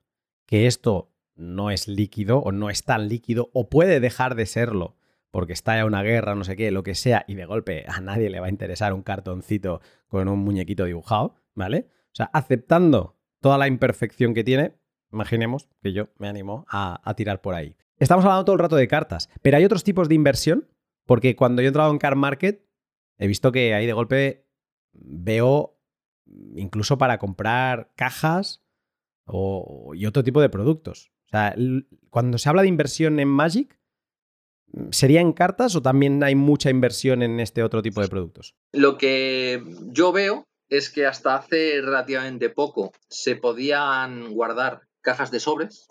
[SPEAKER 1] que esto no es líquido o no es tan líquido o puede dejar de serlo porque está ya una guerra, no sé qué, lo que sea, y de golpe a nadie le va a interesar un cartoncito con un muñequito dibujado, ¿vale? O sea, aceptando toda la imperfección que tiene, imaginemos que yo me animo a, a tirar por ahí. Estamos hablando todo el rato de cartas, pero hay otros tipos de inversión, porque cuando yo he entrado en Car Market, he visto que ahí de golpe veo incluso para comprar cajas y otro tipo de productos. O sea, cuando se habla de inversión en Magic, ¿sería en cartas o también hay mucha inversión en este otro tipo de productos?
[SPEAKER 2] Lo que yo veo es que hasta hace relativamente poco se podían guardar cajas de sobres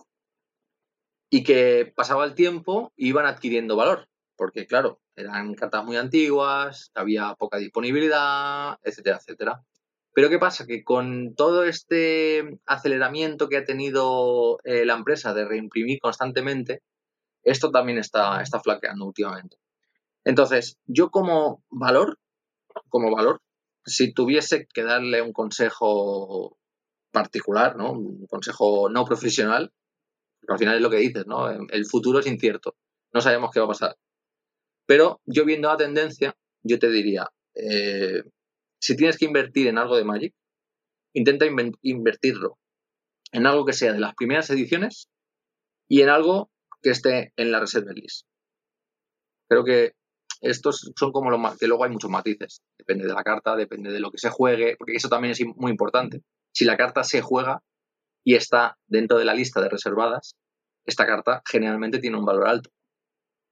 [SPEAKER 2] y que pasaba el tiempo iban adquiriendo valor, porque claro, eran cartas muy antiguas, había poca disponibilidad, etcétera, etcétera. Pero ¿qué pasa? Que con todo este aceleramiento que ha tenido eh, la empresa de reimprimir constantemente, esto también está, está flaqueando últimamente. Entonces, yo como valor, como valor, si tuviese que darle un consejo particular, ¿no? Un consejo no profesional, al final es lo que dices, ¿no? El futuro es incierto. No sabemos qué va a pasar. Pero yo viendo la tendencia, yo te diría, eh, si tienes que invertir en algo de Magic, intenta invertirlo en algo que sea de las primeras ediciones y en algo que esté en la reserva list. Creo que estos son como los que luego hay muchos matices. Depende de la carta, depende de lo que se juegue, porque eso también es muy importante. Si la carta se juega y está dentro de la lista de reservadas, esta carta generalmente tiene un valor alto.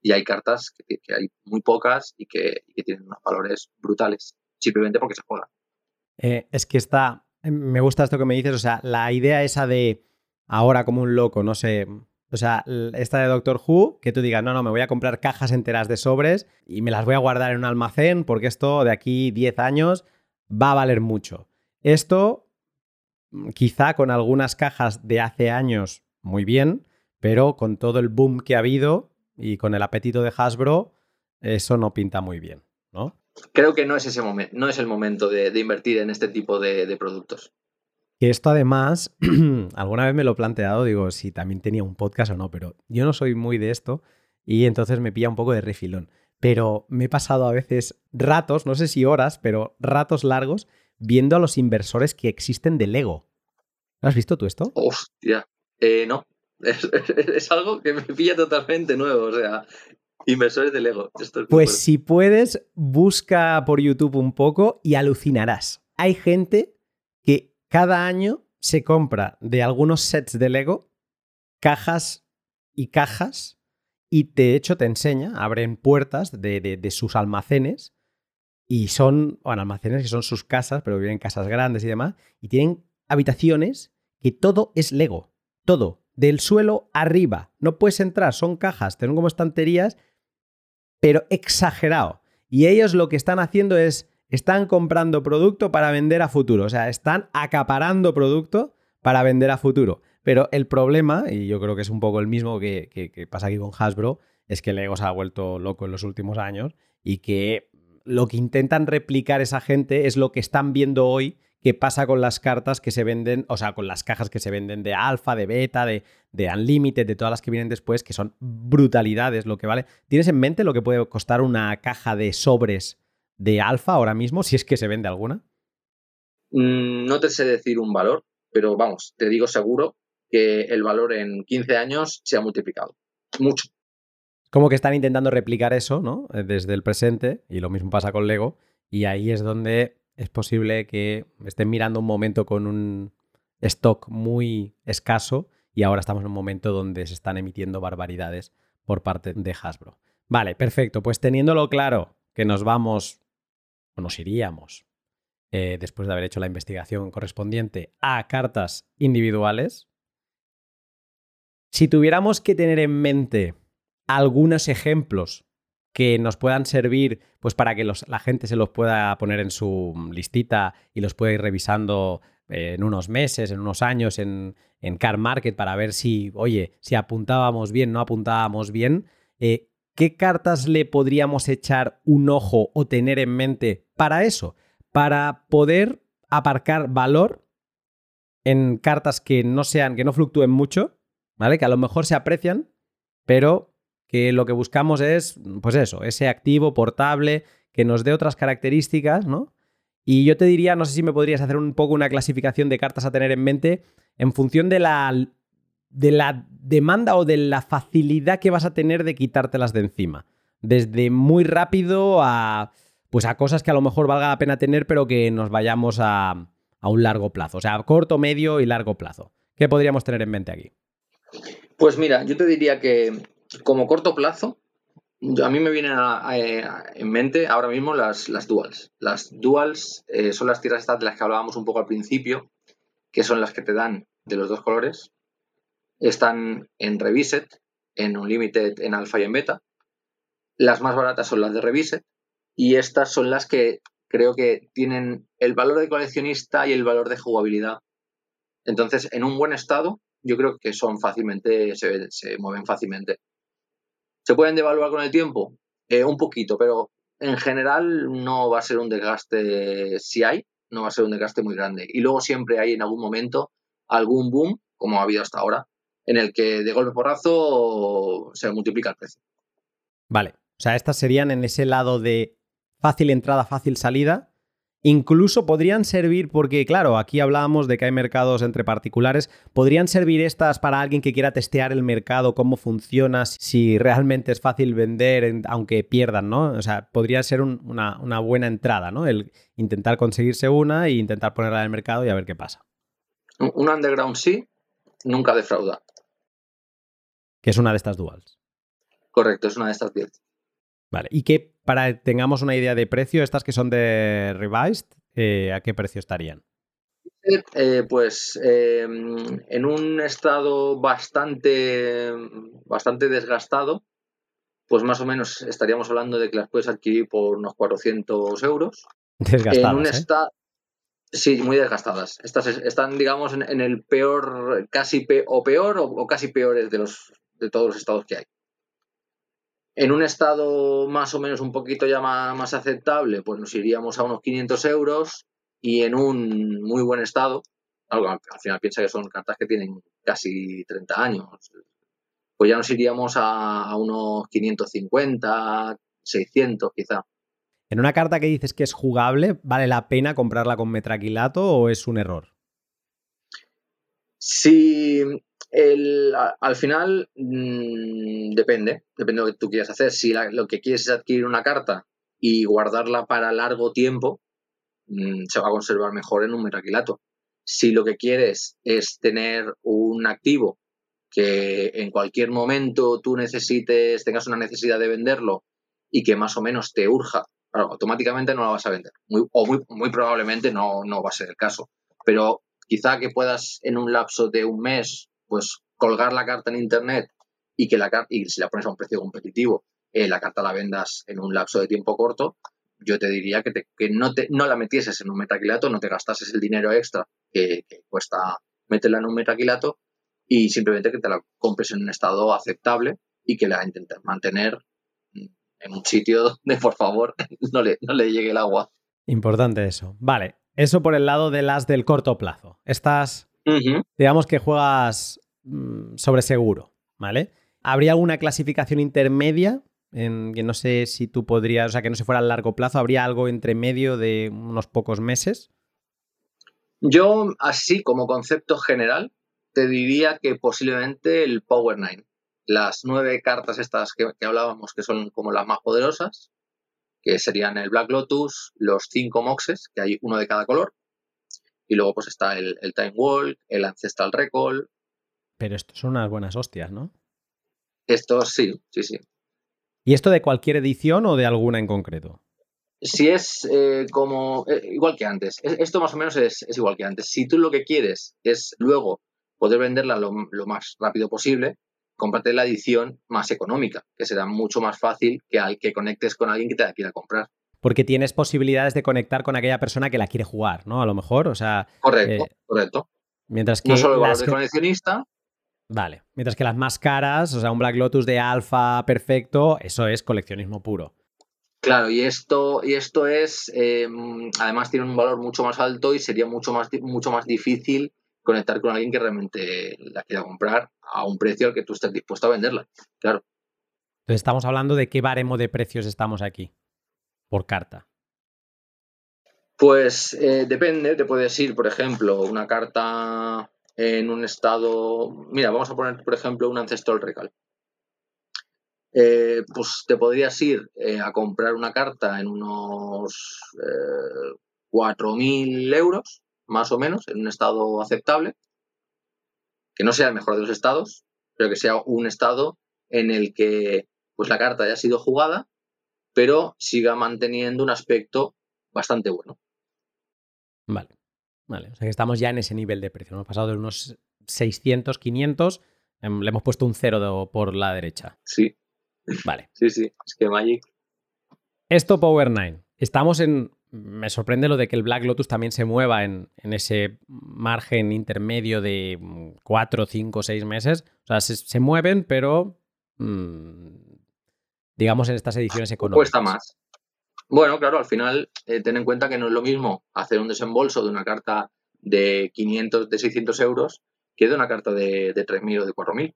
[SPEAKER 2] Y hay cartas que, hay muy pocas y que, tienen unos valores brutales simplemente porque se juega.
[SPEAKER 1] Eh, es que está, me gusta esto que me dices, o sea, la idea esa de ahora como un loco, no sé, o sea, esta de Doctor Who, que tú digas, no, no, me voy a comprar cajas enteras de sobres y me las voy a guardar en un almacén porque esto de aquí 10 años va a valer mucho. Esto, mm, quizá con algunas cajas de hace años, muy bien, pero con todo el boom que ha habido y con el apetito de Hasbro, eso no pinta muy bien, ¿no?
[SPEAKER 2] creo que no es ese momento, no es el momento de, invertir en este tipo de, productos.
[SPEAKER 1] Que esto además, alguna vez me lo he planteado, digo, si también tenía un podcast o no, pero yo no soy muy de esto y entonces me pilla un poco de refilón. Pero me he pasado a veces ratos, no sé si horas, pero ratos largos, viendo a los inversores que existen de Lego. ¿Lo has visto tú esto?
[SPEAKER 2] Hostia, eh, no. Es, algo que me pilla totalmente nuevo. O sea, Inversores de Lego.
[SPEAKER 1] pues si puedes, busca por YouTube un poco y alucinarás. Hay gente que cada año se compra de algunos sets de Lego cajas y cajas y de hecho te enseña, abren puertas de, de sus almacenes y son, bueno, almacenes que son sus casas, pero viven en casas grandes y demás, y tienen habitaciones que todo es Lego, todo, del suelo arriba. No puedes entrar, son cajas, tienen como estanterías, pero exagerado. Y ellos lo que están haciendo es, están comprando producto para vender a futuro, o sea, están acaparando producto para vender a futuro. Pero el problema, y yo creo que es un poco el mismo que, que pasa aquí con Hasbro, es que Lego se ha vuelto loco en los últimos años y que lo que intentan replicar esa gente es lo que están viendo hoy que pasa con las cartas que se venden, o sea, con las cajas que se venden de alfa, de beta, de, de unlimited, de todas las que vienen después, que son brutalidades lo que vale. ¿Tienes en mente lo que puede costar una caja de sobres de alfa ahora mismo, si es que se vende alguna?
[SPEAKER 2] Mm, no te sé decir un valor, pero vamos, te digo seguro que el valor en 15 años se ha multiplicado. Mucho
[SPEAKER 1] como que están intentando replicar eso, ¿no? Eh, desde el presente, y lo mismo pasa con Lego, y ahí es donde es posible que estén mirando un momento con un stock muy escaso y ahora estamos en un momento donde se están emitiendo barbaridades por parte de Hasbro. Vale, perfecto. Pues teniéndolo claro que nos vamos o nos iríamos eh, después de haber hecho la investigación correspondiente a cartas individuales, si tuviéramos que tener en mente algunos ejemplos que nos puedan servir pues para que la gente se los pueda poner en su listita y los pueda ir revisando eh, en unos meses, en unos años, en, en Car Market para ver si, oye, si apuntábamos bien, no apuntábamos bien. Eh, ¿Qué cartas le podríamos echar un ojo o tener en mente para eso? Para poder aparcar valor en cartas que no sean, que no fluctúen mucho, ¿vale? Que a lo mejor se aprecian, pero que lo que buscamos es, pues eso, ese activo portable que nos dé otras características, ¿no? Y yo te diría, no sé si me podrías hacer un poco una clasificación de cartas a tener en mente en función de la, de la demanda o de la facilidad que vas a tener de quitártelas de encima. Desde muy rápido a, pues a cosas que a lo mejor valga la pena tener, pero que nos vayamos a, a un largo plazo. O sea, corto, medio y largo plazo. ¿Qué podríamos tener en mente aquí?
[SPEAKER 2] Pues mira, yo te diría que como corto plazo, a mí me vienen en mente ahora mismo las, duals. Las duals eh, son las tierras estas de las que hablábamos un poco al principio, que son las que te dan de los dos colores. Están en Reviset, en Unlimited, en Alpha y en Beta. Las más baratas son las de Reviset y estas son las que creo que tienen el valor de coleccionista y el valor de jugabilidad. Entonces, en un buen estado, yo creo que son fácilmente, se mueven fácilmente. ¿Se pueden devaluar con el tiempo? Eh, un poquito, pero en general no va a ser un desgaste, si hay, no va a ser un desgaste muy grande. Y luego siempre hay en algún momento algún boom, como ha habido hasta ahora, en el que de golpe porrazo se multiplica el precio.
[SPEAKER 1] Vale, o sea, estas serían en ese lado de fácil entrada, fácil salida, Incluso podrían servir, porque claro, aquí hablábamos de que hay mercados entre particulares, podrían servir estas para alguien que quiera testear el mercado, cómo funciona, si realmente es fácil vender, aunque pierdan, ¿no? O sea, podría ser una, una, buena entrada, ¿no? El intentar conseguirse una e intentar ponerla en el mercado y a ver qué pasa.
[SPEAKER 2] Un underground sí, nunca defrauda.
[SPEAKER 1] Que es una de estas duals.
[SPEAKER 2] Correcto, es una de estas 10.
[SPEAKER 1] Vale, y que para que tengamos una idea de precio, estas que son de Revised, eh, ¿a qué precio estarían?
[SPEAKER 2] Eh, pues em, en un estado bastante, bastante desgastado, pues más o menos estaríamos hablando de que las puedes adquirir por unos 400 euros.
[SPEAKER 1] Desgastadas.
[SPEAKER 2] En un
[SPEAKER 1] ¿eh?
[SPEAKER 2] estado. Sí, muy desgastadas. Estas están, digamos, en, el peor, casi o peor o, o, casi peores de los de todos los estados que hay. En un estado más o menos un poquito ya más, aceptable, pues nos iríamos a unos 500 euros y en un muy buen estado, algo, al final piensa que son cartas que tienen casi 30 años, pues ya nos iríamos a, unos 550, 600 quizá.
[SPEAKER 1] En una carta que dices que es jugable, ¿vale la pena comprarla con metraquilato o es un error?
[SPEAKER 2] Si el, al final mmm, depende, depende de lo que tú quieras hacer. Si lo que quieres es adquirir una carta y guardarla para largo tiempo, mmm, se va a conservar mejor en un metaquilato. Si lo que quieres es tener un activo que en cualquier momento tú necesites, tengas una necesidad de venderlo y que más o menos te urja, automáticamente no la vas a vender. o muy, muy probablemente no, no va a ser el caso. Pero quizá que puedas en un lapso de un mes, pues colgar la carta en internet y que la y si la pones a un precio competitivo, eh, la carta la vendas en un lapso de tiempo corto, yo te diría que, que no, te, no la metieses en un metaquilato, no te gastases el dinero extra que, cuesta meterla en un metaquilato y simplemente que te la compres en un estado aceptable y que la intentes mantener en un sitio donde, por favor, no le, no le llegue el agua.
[SPEAKER 1] Importante eso. Vale, eso por el lado de las del corto plazo. Estas, digamos que juegas mm, sobre seguro, ¿vale? ¿Habría alguna clasificación intermedia? En, que no sé si tú podrías, o sea, que no se fuera a largo plazo, ¿habría algo entre medio de unos pocos meses?
[SPEAKER 2] Yo, así como concepto general, te diría que posiblemente el Power Nine. Las nueve cartas estas que, hablábamos, que son como las más poderosas, que serían el Black Lotus, los cinco Moxes, que hay uno de cada color, y luego pues está el, Time Walk, el Ancestral Recall.
[SPEAKER 1] Pero estos son unas buenas hostias, ¿no?
[SPEAKER 2] Estos sí, sí, sí.
[SPEAKER 1] ¿Y esto de cualquier edición o de alguna en concreto?
[SPEAKER 2] Si es eh, como, eh, igual que antes, esto más o menos es, igual que antes. Si tú lo que quieres es luego poder venderla lo, más rápido posible, cómprate la edición más económica, que será mucho más fácil que al que conectes con alguien que te la quiera comprar.
[SPEAKER 1] Porque tienes posibilidades de conectar con aquella persona que la quiere jugar, ¿no? A lo mejor, o sea...
[SPEAKER 2] Correcto, eh, correcto.
[SPEAKER 1] Mientras que
[SPEAKER 2] no solo el valor de coleccionista.
[SPEAKER 1] Vale. Mientras que las más caras, o sea, un Black Lotus de alfa perfecto, eso es coleccionismo puro.
[SPEAKER 2] Claro, y esto, y esto es, em, además tiene un valor mucho más alto y sería mucho más, mucho más difícil conectar con alguien que realmente la quiera comprar a un precio al que tú estés dispuesto a venderla. Claro.
[SPEAKER 1] Entonces estamos hablando de qué baremo de precios estamos aquí por carta.
[SPEAKER 2] Pues eh, depende, te puedes ir, por ejemplo, una carta en un estado. Mira, vamos a poner, por ejemplo, un Ancestral Recal. Eh, pues te podrías ir eh, a comprar una carta en unos 4.000 euros más o menos, en un estado aceptable, que no sea el mejor de los estados, pero que sea un estado en el que pues la carta haya sido jugada, pero siga manteniendo un aspecto bastante bueno.
[SPEAKER 1] Vale, vale. O sea que estamos ya en ese nivel de precio. Hemos pasado de unos 600, 500, em, le hemos puesto un cero por la derecha.
[SPEAKER 2] Sí.
[SPEAKER 1] Vale.
[SPEAKER 2] Sí, sí. Es que Magic.
[SPEAKER 1] Esto Power 9. Estamos en me sorprende lo de que el Black Lotus también se mueva en, ese margen intermedio de 4, 5, 6 meses. O sea, se, mueven, pero mm, digamos en estas ediciones económicas.
[SPEAKER 2] Cuesta más. Bueno, claro, al final eh, ten en cuenta que no es lo mismo hacer un desembolso de una carta de 500, de 600 euros que de una carta de, de 3.000 o de 4.000.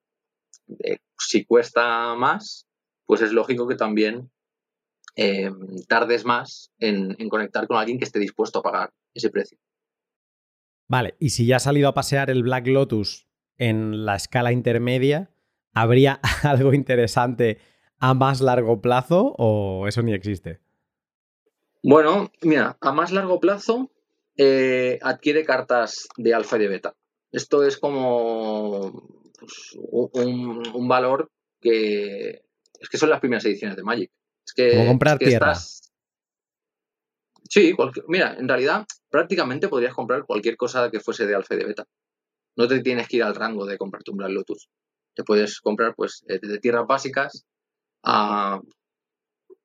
[SPEAKER 2] Eh, si cuesta más, pues es lógico que también Em, tardes más en, conectar con alguien que esté dispuesto a pagar ese precio.
[SPEAKER 1] Vale, y si ya ha salido a pasear el Black Lotus en la escala intermedia, ¿habría algo interesante a más largo plazo o eso ni existe?
[SPEAKER 2] Bueno, mira, a más largo plazo eh, adquiere cartas de alfa y de beta. Esto es como pues, un, valor que es que son las primeras ediciones de Magic. Es que,
[SPEAKER 1] Como comprar tierra.
[SPEAKER 2] Sí, mira, en realidad prácticamente podrías comprar cualquier cosa que fuese de alfa y de beta. No te tienes que ir al rango de comprarte un Black Lotus. Te puedes comprar pues eh, de tierras básicas a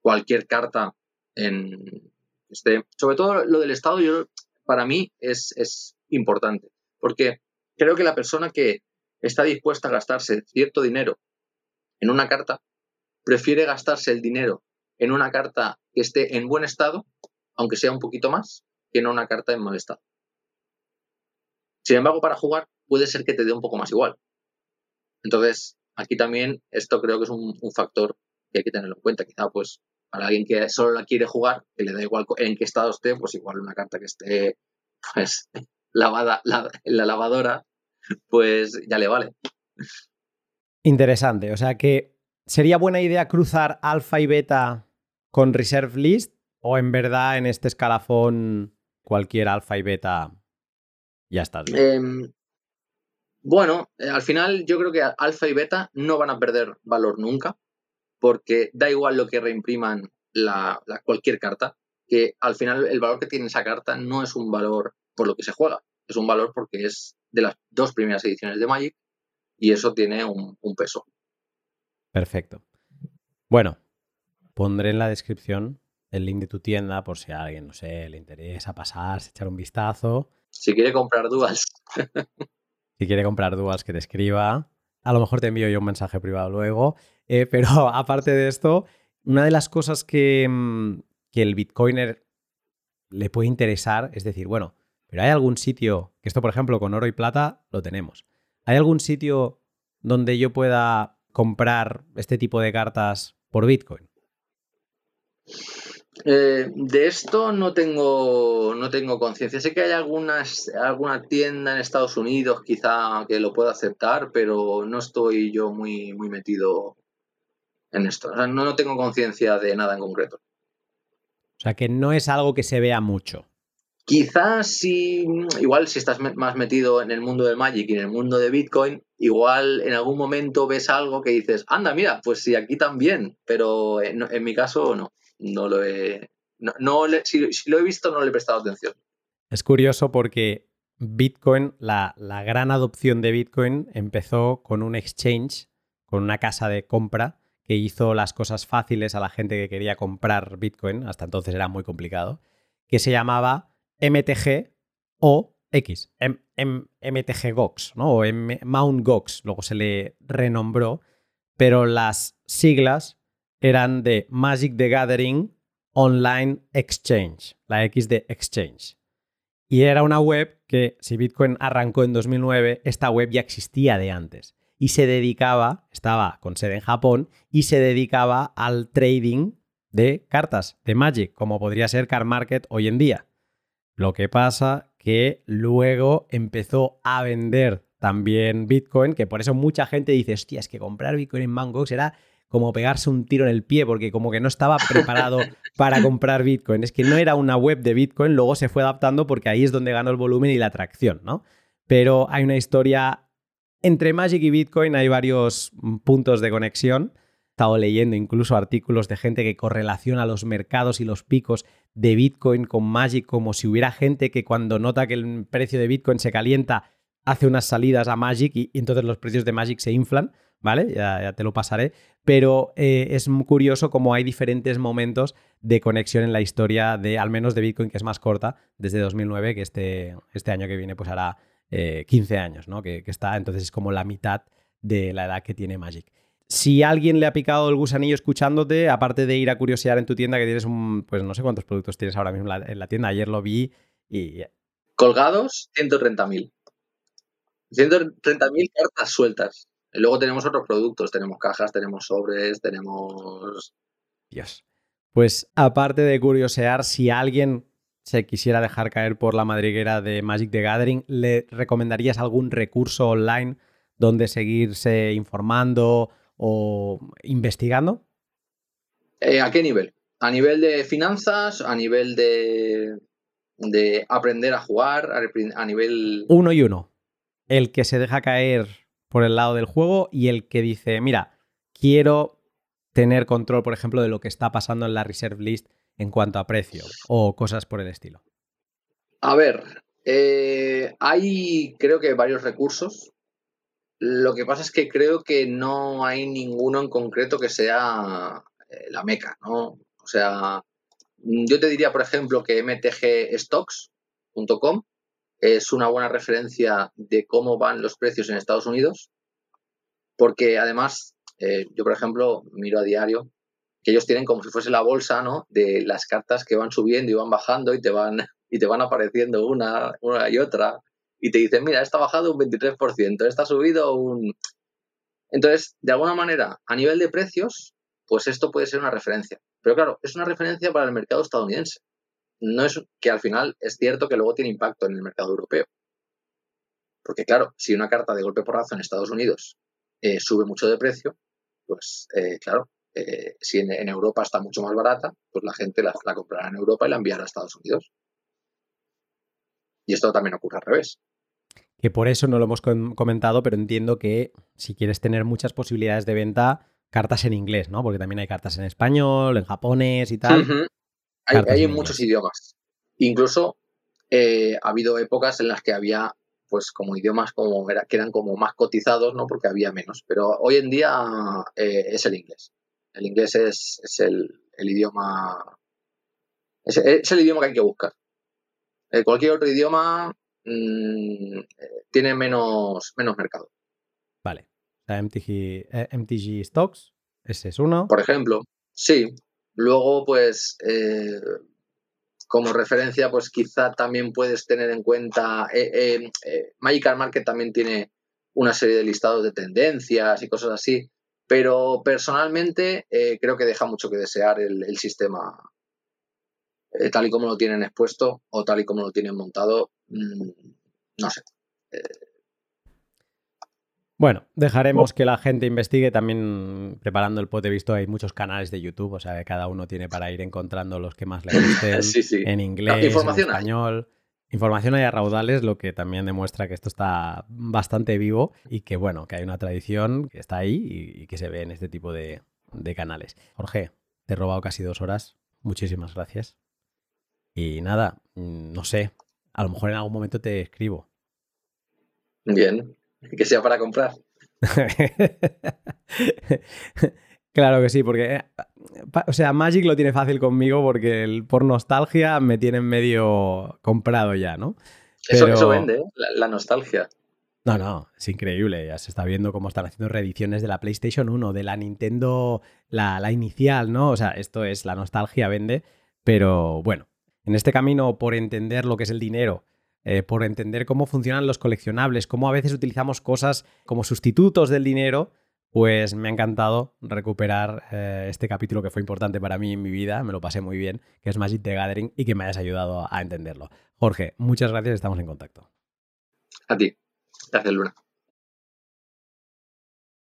[SPEAKER 2] cualquier carta en este. Sobre todo lo del estado, yo para mí es, es importante. Porque creo que la persona que está dispuesta a gastarse cierto dinero en una carta prefiere gastarse el dinero en una carta que esté en buen estado, aunque sea un poquito más, que en una carta en mal estado. Sin embargo, para jugar puede ser que te dé un poco más igual. Entonces, aquí también esto creo que es un, factor que hay que tenerlo en cuenta. Quizá, pues, para alguien que solo la quiere jugar, que le da igual en qué estado esté, pues igual una carta que esté, pues, lavada en la lavadora, pues ya le vale.
[SPEAKER 1] Interesante. O sea que sería buena idea cruzar alfa y beta con Reserve List o en verdad en este escalafón cualquier alfa y beta ya estás.
[SPEAKER 2] Em, bueno, eh, al final yo creo que alfa y beta no van a perder valor nunca, porque da igual lo que reimpriman la, cualquier carta, que al final el valor que tiene esa carta no es un valor por lo que se juega, es un valor porque es de las dos primeras ediciones de Magic y eso tiene un, peso.
[SPEAKER 1] Perfecto. Bueno, pondré en la descripción el link de tu tienda por si a alguien, no sé, le interesa pasarse, echar un vistazo.
[SPEAKER 2] Si quiere comprar duals.
[SPEAKER 1] si quiere comprar duals, que te escriba. A lo mejor te envío yo un mensaje privado luego. Eh, pero aparte de esto, una de las cosas que, mm, que el Bitcoiner le puede interesar es decir, bueno, pero hay algún sitio, que esto por ejemplo con oro y plata lo tenemos, ¿hay algún sitio donde yo pueda comprar este tipo de cartas por Bitcoin?
[SPEAKER 2] Eh, de esto no tengo, no tengo conciencia. Sé que hay algunas, alguna tienda en Estados Unidos quizá que lo pueda aceptar, pero no estoy yo muy, muy metido en esto. O sea, no, tengo conciencia de nada en concreto.
[SPEAKER 1] O sea, que no es algo que se vea mucho.
[SPEAKER 2] Quizás si, igual si estás más metido en el mundo del Magic y en el mundo de Bitcoin, igual en algún momento ves algo que dices, anda, mira, pues sí, aquí también, pero en, mi caso no, no lo he, no, si, lo he visto no le he prestado atención.
[SPEAKER 1] Es curioso porque Bitcoin, la, la gran adopción de Bitcoin empezó con un exchange, con una casa de compra que hizo las cosas fáciles a la gente que quería comprar Bitcoin, hasta entonces era muy complicado, que se llamaba MTG o X, MTG Gox, ¿no? o Mount Gox, luego se le renombró, pero las siglas eran de Magic the Gathering Online Exchange, la X de Exchange. Y era una web que, si Bitcoin arrancó en 2009, esta web ya existía de antes y se dedicaba, estaba con sede en Japón, y se dedicaba al trading de cartas de Magic, como podría ser Car Market hoy en día. Lo que pasa que luego empezó a vender también Bitcoin, que por eso mucha gente dice, hostia, es que comprar Bitcoin en Mangox era como pegarse un tiro en el pie, porque como que no estaba preparado para comprar Bitcoin. Es que no era una web de Bitcoin, luego se fue adaptando porque ahí es donde ganó el volumen y la atracción, ¿no? Pero hay una historia entre Magic y Bitcoin hay varios mm, puntos de conexión. He estado leyendo incluso artículos de gente que correlaciona los mercados y los picos de Bitcoin con Magic como si hubiera gente que cuando nota que el precio de Bitcoin se calienta hace unas salidas a Magic y, entonces los precios de Magic se inflan, ¿vale? Ya, te lo pasaré. Pero eh, es curioso cómo hay diferentes momentos de conexión en la historia de, al menos de Bitcoin, que es más corta, desde 2009, que este, este año que viene pues hará 15 eh, años, ¿no? Que, está, entonces es como la mitad de la edad que tiene Magic. Si alguien le ha picado el gusanillo escuchándote, aparte de ir a curiosear en tu tienda, que tienes un, pues no sé cuántos productos tienes ahora mismo en la, tienda, ayer lo vi y...
[SPEAKER 2] Colgados, 130.000. 130.000 cartas sueltas. Y luego tenemos otros productos, tenemos cajas, tenemos sobres, tenemos...
[SPEAKER 1] Dios. Pues aparte de curiosear, si alguien se quisiera dejar caer por la madriguera de Magic the Gathering, ¿le recomendarías algún recurso online donde seguirse informando o investigando?
[SPEAKER 2] Eh, ¿A qué nivel? ¿A nivel de finanzas? ¿A nivel de, de aprender a jugar? ¿A nivel...?
[SPEAKER 1] Uno y uno. El que se deja caer por el lado del juego y el que dice, mira, quiero tener control, por ejemplo, de lo que está pasando en la reserve list en cuanto a precio o cosas por el estilo?
[SPEAKER 2] A ver, eh, hay creo que varios recursos. Lo que pasa es que creo que no hay ninguno en concreto que sea eh, la meca, ¿no? O sea, yo te diría, por ejemplo, que mtgstocks.com es una buena referencia de cómo van los precios en Estados Unidos, porque además, eh, yo, por ejemplo, miro a diario que ellos tienen como si fuese la bolsa, ¿no? De las cartas que van subiendo y van bajando y te van, y te van apareciendo una, una y otra. Y te dicen, mira, esta ha bajado un 23%, esta ha subido un... Entonces, de alguna manera, a nivel de precios, pues esto puede ser una referencia. Pero claro, es una referencia para el mercado estadounidense. No es que al final es cierto que luego tiene impacto en el mercado europeo. Porque claro, si una carta de golpe porrazo en Estados Unidos eh, sube mucho de precio, pues eh, claro, eh, si en, Europa está mucho más barata, pues la gente la, comprará en Europa y la enviará a Estados Unidos. Y esto también ocurre al revés.
[SPEAKER 1] que por eso no lo hemos comentado, pero entiendo que si quieres tener muchas posibilidades de venta, cartas en inglés, ¿no? Porque también hay cartas en español, en japonés y tal.
[SPEAKER 2] Hay, en muchos idiomas. Incluso eh, ha habido épocas en las que había pues como idiomas como que eran como más cotizados, ¿no? Porque había menos. Pero hoy en día eh, es el inglés. El inglés es, el, idioma. Es, el idioma que hay que buscar. Eh, cualquier otro idioma mm, tiene menos, menos mercado.
[SPEAKER 1] Vale. La MTG, MTG Stocks, ese es uno.
[SPEAKER 2] Por ejemplo, sí. Luego, pues, eh, como referencia, pues quizá también puedes tener en cuenta, eh, eh, Magical Market también tiene una serie de listados de tendencias y cosas así, pero personalmente creo que deja mucho que desear el, sistema tal y como lo tienen expuesto o tal y como lo tienen montado, mm, no sé.
[SPEAKER 1] Bueno, dejaremos que la gente investigue. También preparando el pod he visto hay muchos canales de YouTube, o sea que cada uno tiene para ir encontrando los que más le gusten en inglés, en español. Información hay a raudales, lo que también demuestra que esto está bastante vivo y que bueno, que hay una tradición que está ahí y, que se ve en este tipo de, de canales. Jorge, te he robado casi dos horas. Muchísimas gracias. Y nada, mm, no sé, a lo mejor en algún momento te escribo.
[SPEAKER 2] Bien, que sea para comprar.
[SPEAKER 1] claro que sí, porque, eh, o sea, Magic lo tiene fácil conmigo porque por nostalgia me tienen medio comprado ya, ¿no?
[SPEAKER 2] Eso, vende, ¿eh? la, nostalgia.
[SPEAKER 1] No, no, es increíble. Ya se está viendo cómo están haciendo reediciones de la PlayStation 1, de la Nintendo, la, la inicial, ¿no? O sea, esto es la nostalgia vende, pero bueno, en este camino por entender lo que es el dinero eh, por entender cómo funcionan los coleccionables, cómo a veces utilizamos cosas como sustitutos del dinero, pues me ha encantado recuperar eh, este capítulo que fue importante para mí en mi vida, me lo pasé muy bien, que es Magic the Gathering y que me hayas ayudado a entenderlo. Jorge, muchas gracias, estamos en contacto.
[SPEAKER 2] A ti. Gracias, Luna.